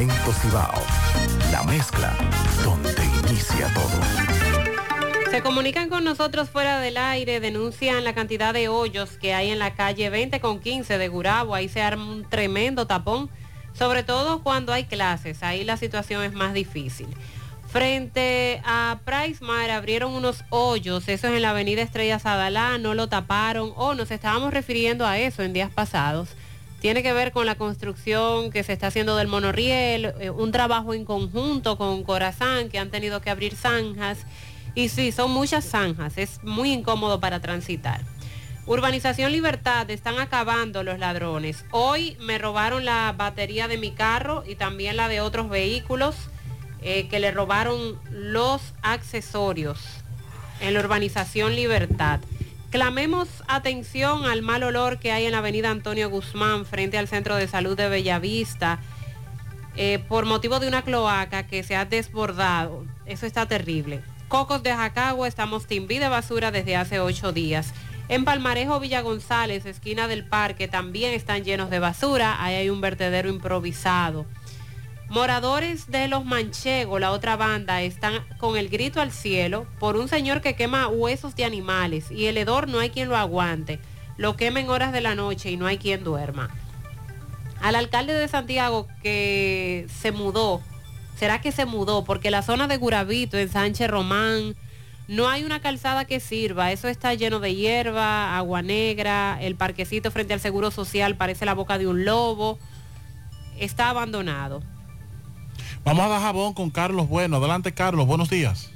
Cemento Cibao, la mezcla donde inicia todo. Se comunican con nosotros fuera del aire, denuncian la cantidad de hoyos que hay en la calle 20 con 15 de Gurabo. Ahí se arma un tremendo tapón, sobre todo cuando hay clases. Ahí la situación es más difícil. Frente a Price Mart abrieron unos hoyos, eso es en la avenida Estrella Sadalá, no lo taparon o nos estábamos refiriendo a eso en días pasados. Tiene que ver con la construcción que se está haciendo del monorriel, eh, un trabajo en conjunto con Corazán que han tenido que abrir zanjas. Y sí, son muchas zanjas, es muy incómodo para transitar. Urbanización Libertad, están acabando los ladrones. Hoy me robaron la batería de mi carro y también la de otros vehículos eh, que le robaron los accesorios en la urbanización Libertad. Clamemos atención al mal olor que hay en la avenida Antonio Guzmán frente al Centro de Salud de Bellavista eh, por motivo de una cloaca que se ha desbordado. Eso está terrible. Cocos de Jacagua, estamos timbi de basura desde hace ocho días. En Palmarejo, Villa González, esquina del parque, también están llenos de basura. Ahí hay un vertedero improvisado. Moradores de Los Manchegos, la otra banda, están con el grito al cielo por un señor que quema huesos de animales y el hedor no hay quien lo aguante. Lo quema en horas de la noche y no hay quien duerma. Al alcalde de Santiago que se mudó, ¿será que se mudó? Porque la zona de Guravito, en Sánchez Román, No hay una calzada que sirva, eso está lleno de hierba, agua negra, el parquecito frente al Seguro Social parece la boca de un lobo, está abandonado. Vamos a Dajabón con Carlos Bueno. Adelante, Carlos. Buenos días.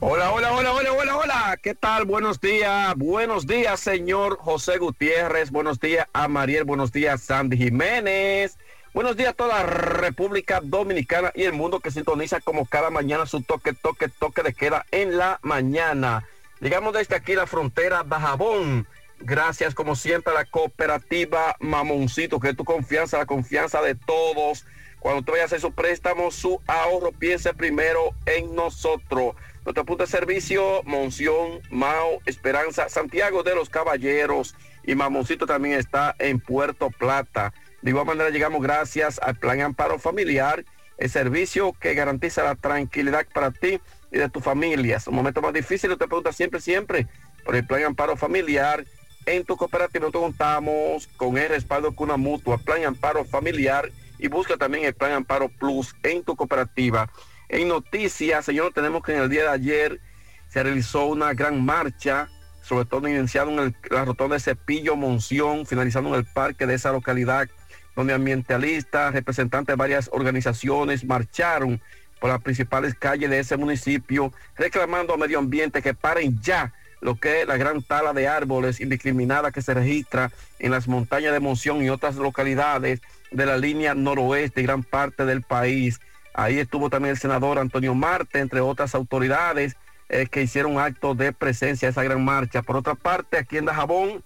Hola, hola, hola, hola, hola, hola. ¿Qué tal? Buenos días. Buenos días, señor José Gutiérrez. Buenos días a Mariel. Buenos días, Sandy Jiménez. Buenos días a toda la República Dominicana y el mundo que sintoniza como cada mañana su toque, toque, toque de queda en la mañana. Llegamos desde aquí la frontera Dajabón. Gracias como siempre a la cooperativa Mamoncito, que es tu confianza, la confianza de todos. Cuando tú vayas a hacer su préstamo, su ahorro, piense primero en nosotros. Nuestro punto de servicio, Monción, Mao, Esperanza, Santiago de los Caballeros y Mamoncito también está en Puerto Plata. De igual manera llegamos gracias al Plan Amparo Familiar, el servicio que garantiza la tranquilidad para ti y de tu familia. Es un momento más difícil, te pregunta siempre, siempre por el Plan Amparo Familiar. En tu cooperativa nosotros contamos con el respaldo con una mutua, Plan Amparo Familiar y busca también el Plan Amparo Plus en tu cooperativa. En noticias, señor, tenemos que en el día de ayer se realizó una gran marcha, sobre todo iniciado en el- la rotonda de Cepillo Monción, finalizando en el parque de esa localidad, donde ambientalistas, representantes de varias organizaciones marcharon por las principales calles de ese municipio, reclamando al medio ambiente que paren ya lo que es la gran tala de árboles indiscriminada que se registra en las montañas de Monción y otras localidades de la línea noroeste y gran parte del país. Ahí estuvo también el senador Antonio Marte, entre otras autoridades eh, que hicieron acto de presencia a esa gran marcha. Por otra parte, aquí en Dajabón,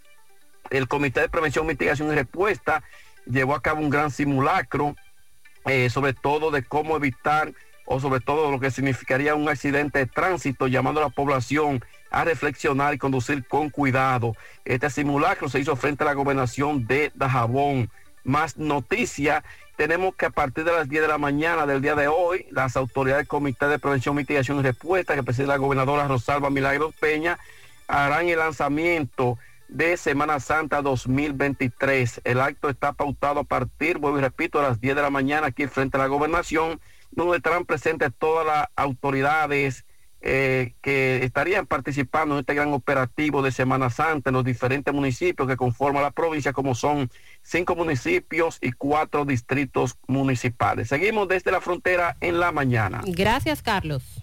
el Comité de Prevención, Mitigación y Respuesta llevó a cabo un gran simulacro, eh, sobre todo de cómo evitar o sobre todo lo que significaría un accidente de tránsito, llamando a la población a reflexionar y conducir con cuidado. Este simulacro se hizo frente a la gobernación de Dajabón. Más noticias, tenemos que a partir de las 10 de la mañana del día de hoy, las autoridades del Comité de Prevención, Mitigación y Respuesta, que preside la gobernadora Rosalba Milagros Peña, harán el lanzamiento de Semana Santa 2023. El acto está pautado a partir, vuelvo y repito, a las 10 de la mañana aquí frente a la gobernación, donde estarán presentes todas las autoridades eh, que estarían participando en este gran operativo de Semana Santa en los diferentes municipios que conforman la provincia, como son cinco municipios y cuatro distritos municipales. Seguimos desde la frontera en la mañana. Gracias, Carlos.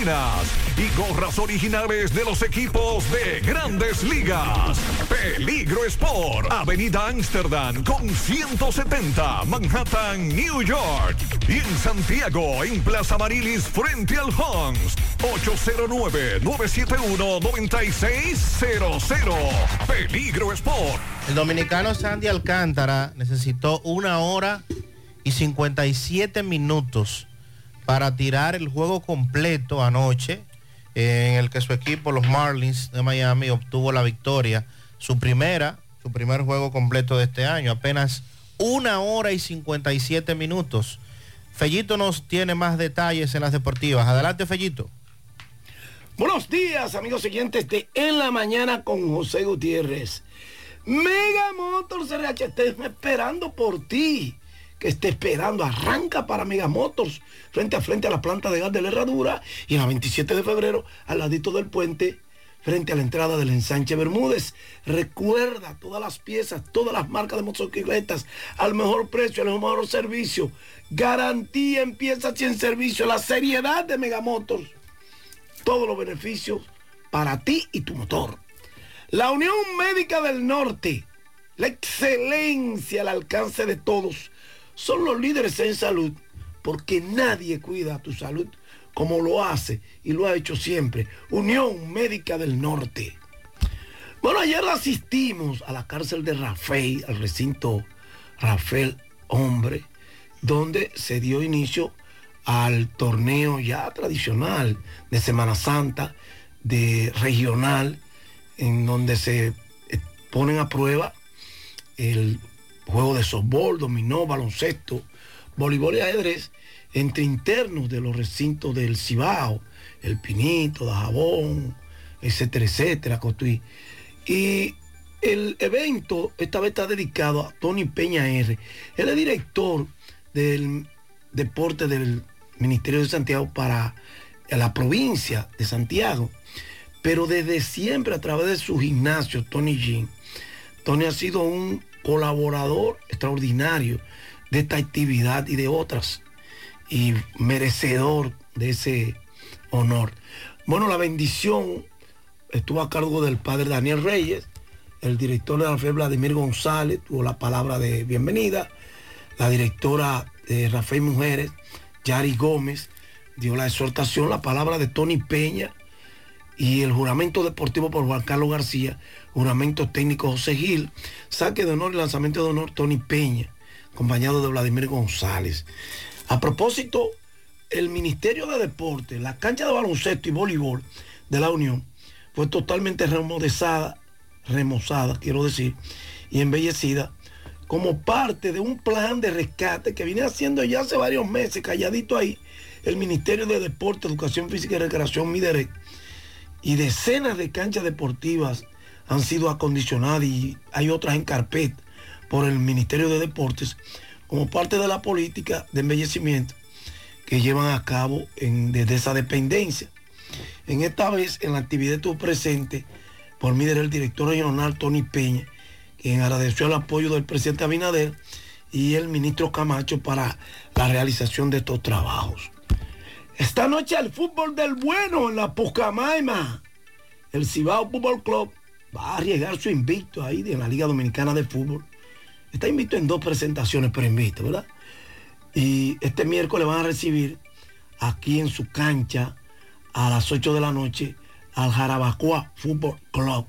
y gorras originales de los equipos de grandes ligas. Peligro Sport, Avenida Amsterdam con 170, Manhattan, New York. Y en Santiago, en Plaza Marilis, frente al Hans, 809-971-9600. Peligro Sport. El dominicano Sandy Alcántara necesitó una hora y 57 minutos para tirar el juego completo anoche, en el que su equipo, los Marlins de Miami, obtuvo la victoria. Su primera, su primer juego completo de este año, apenas una hora y 57 minutos. Fellito nos tiene más detalles en las deportivas. Adelante, Fellito. Buenos días, amigos siguientes de En la Mañana con José Gutiérrez. Mega Motors RHT esperando por ti. Que esté esperando, arranca para Mega Motors, frente a frente a la planta de gas de la Herradura y en la 27 de febrero, al ladito del puente, frente a la entrada del ensanche Bermúdez. Recuerda todas las piezas, todas las marcas de motocicletas al mejor precio, al mejor servicio. Garantía en piezas y en servicio, la seriedad de Megamotors. Todos los beneficios para ti y tu motor. La Unión Médica del Norte, la excelencia al alcance de todos, son los líderes en salud porque nadie cuida tu salud como lo hace y lo ha hecho siempre Unión Médica del Norte. Bueno, ayer asistimos a la cárcel de Rafael, al recinto Rafael Hombre, donde se dio inicio al torneo ya tradicional de Semana Santa, de regional, en donde se ponen a prueba el juego de softball, dominó, baloncesto, voleibol y ajedrez entre internos de los recintos del Cibao, el Pinito, Dajabón, etcétera, etcétera, Cotuí. Y el evento esta vez está dedicado a Tony Peña R. Él es director del deporte del Ministerio de Santiago para la provincia de Santiago. Pero desde siempre a través de su gimnasio, Tony Jean, Tony ha sido un colaborador extraordinario de esta actividad y de otras y merecedor de ese honor. Bueno, la bendición estuvo a cargo del padre Daniel Reyes, el director de la fe Vladimir González tuvo la palabra de bienvenida, la directora de Rafael Mujeres, Yari Gómez, dio la exhortación, la palabra de Tony Peña y el juramento deportivo por Juan Carlos García, juramento técnico José Gil, saque de honor y lanzamiento de honor Tony Peña, acompañado de Vladimir González. A propósito, el Ministerio de Deporte, la cancha de baloncesto y voleibol de la Unión fue totalmente remodezada, remozada, quiero decir, y embellecida como parte de un plan de rescate que viene haciendo ya hace varios meses, calladito ahí, el Ministerio de Deporte, Educación Física y Recreación, Mideret, y decenas de canchas deportivas han sido acondicionadas y hay otras en carpeta por el Ministerio de Deportes como parte de la política de embellecimiento que llevan a cabo desde esa dependencia. En esta vez, en la actividad estuvo presente por mí el director regional Tony Peña, quien agradeció el apoyo del presidente Abinader y el ministro Camacho para la realización de estos trabajos. Esta noche el fútbol del bueno en la Pucamaima. El Cibao Fútbol Club va a arriesgar su invicto ahí de la Liga Dominicana de Fútbol Está invito en dos presentaciones, pero invito, ¿verdad? Y este miércoles van a recibir aquí en su cancha a las 8 de la noche al Jarabacoa Fútbol Club.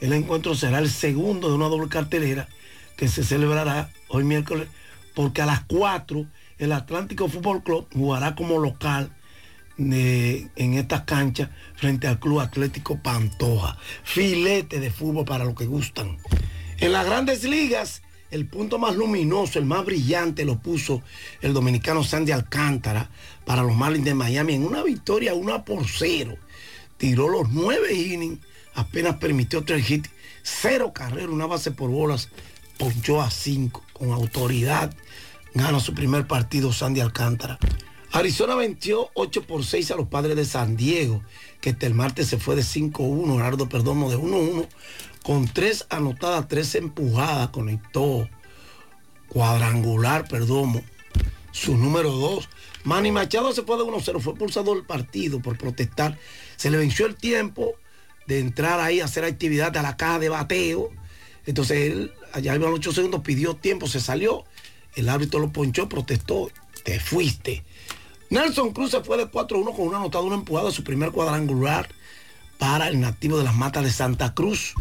El encuentro será el segundo de una doble cartelera que se celebrará hoy miércoles porque a las 4 el Atlántico Fútbol Club jugará como local en estas canchas frente al Club Atlético Pantoja. Filete de fútbol para los que gustan. En las grandes ligas, el punto más luminoso, el más brillante lo puso el dominicano Sandy Alcántara para los Marlins de Miami en una victoria 1 por 0. Tiró los nueve innings, apenas permitió tres hits, cero carreras, una base por bolas, ponchó a cinco con autoridad. Gana su primer partido Sandy Alcántara. Arizona venció 8 por 6 a los padres de San Diego, que este el martes se fue de 5-1, Gerardo Perdomo de 1-1 con tres anotadas, tres empujadas, conectó cuadrangular, perdón, su número dos. Manny Machado se fue de 1-0, fue pulsado el partido por protestar. Se le venció el tiempo de entrar ahí a hacer actividad a la caja de bateo. Entonces él, allá iban 8 segundos, pidió tiempo, se salió. El árbitro lo ponchó, protestó, te fuiste. Nelson Cruz se fue de 4-1 con una anotada, una empujada, su primer cuadrangular para el nativo de las matas de Santa Cruz.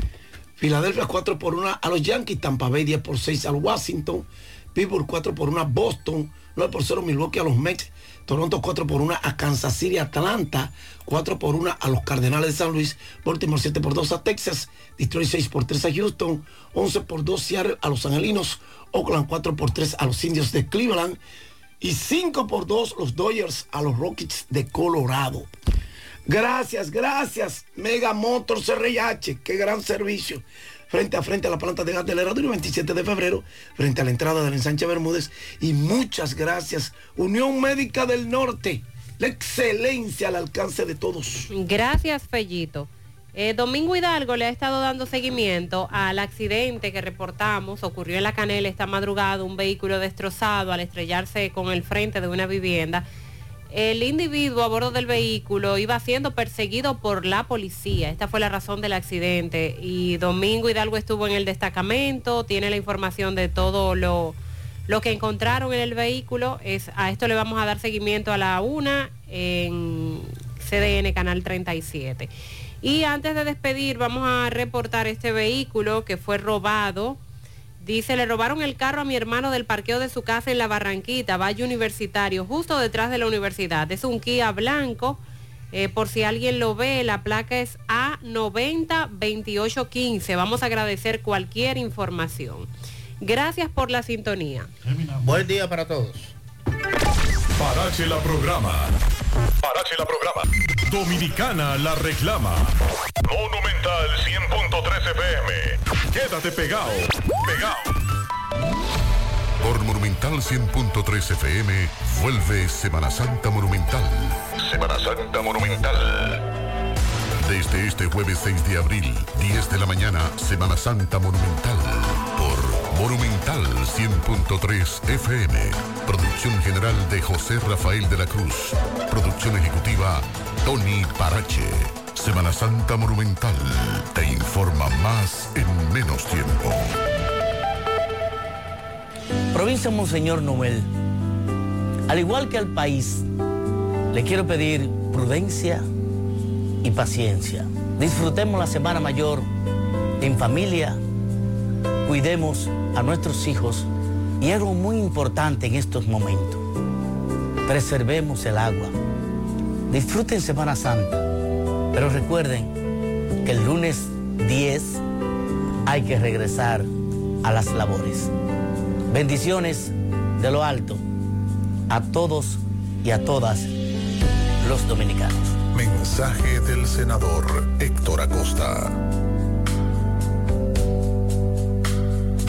Filadelfia 4 por 1 a los Yankees, Tampa Bay 10 por 6 al Washington, Pittsburgh 4 por 1 a Boston, 9 por 0 Milwaukee a los Mets, Toronto 4 por 1 a Kansas City, Atlanta. 4 por 1 a los Cardenales de San Luis, Baltimore 7 por 2 a Texas, Detroit 6 por 3 a Houston, 11 por 2 Seattle a los Angelinos, Oakland 4 por 3 a los Indios de Cleveland y 5 por 2 los Dodgers a los Rockets de Colorado. Gracias, gracias. Mega Motors RIH, qué gran servicio. Frente a frente a la planta de gas del Herradero, 27 de febrero, frente a la entrada del ensanche Bermúdez. Y muchas gracias, Unión Médica del Norte. La excelencia al alcance de todos. Gracias, Fellito. Eh, Domingo Hidalgo le ha estado dando seguimiento al accidente que reportamos. Ocurrió en la Canela esta madrugada, un vehículo destrozado al estrellarse con el frente de una vivienda. El individuo a bordo del vehículo iba siendo perseguido por la policía. Esta fue la razón del accidente. Y Domingo Hidalgo estuvo en el destacamento, tiene la información de todo lo, lo que encontraron en el vehículo. Es, a esto le vamos a dar seguimiento a la una en CDN Canal 37. Y antes de despedir, vamos a reportar este vehículo que fue robado. Dice, le robaron el carro a mi hermano del parqueo de su casa en la Barranquita, Valle Universitario, justo detrás de la universidad. Es un Kia blanco. Eh, por si alguien lo ve, la placa es A902815. Vamos a agradecer cualquier información. Gracias por la sintonía. Buen día para todos. Parache la programa. Parache la programa. Dominicana la reclama. Monumental 100.13 FM. Quédate pegado. Pegado. Por Monumental 100.3 FM, vuelve Semana Santa Monumental. Semana Santa Monumental. Desde este jueves 6 de abril, 10 de la mañana, Semana Santa Monumental. Por Monumental 100.3 FM. Producción general de José Rafael de la Cruz. Producción ejecutiva, Tony Parache. Semana Santa Monumental. Te informa más en menos tiempo. Provincia Monseñor Noel, al igual que al país, le quiero pedir prudencia y paciencia. Disfrutemos la Semana Mayor en familia, cuidemos a nuestros hijos y algo muy importante en estos momentos, preservemos el agua. Disfruten Semana Santa, pero recuerden que el lunes 10 hay que regresar a las labores. Bendiciones de lo alto a todos y a todas los dominicanos. Mensaje del senador Héctor Acosta.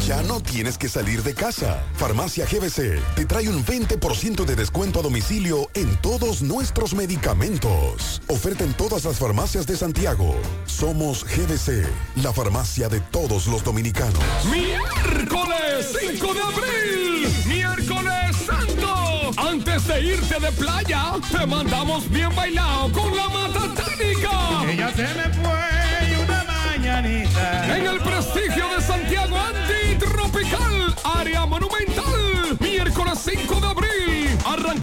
Ya no tienes que salir de casa. Farmacia GBC te trae un 20% de descuento a domicilio en todos nuestros medicamentos. Oferta en todas las farmacias de Santiago. Somos GBC, la farmacia de todos los dominicanos. Miércoles 5 de abril. Miércoles Santo. Antes de irte de playa, te mandamos bien bailado con la matatánica. Ella se me fue una mañanita. En el prestigio de Santiago Antitropical, área monumental. Miércoles 5 de abril. Arranca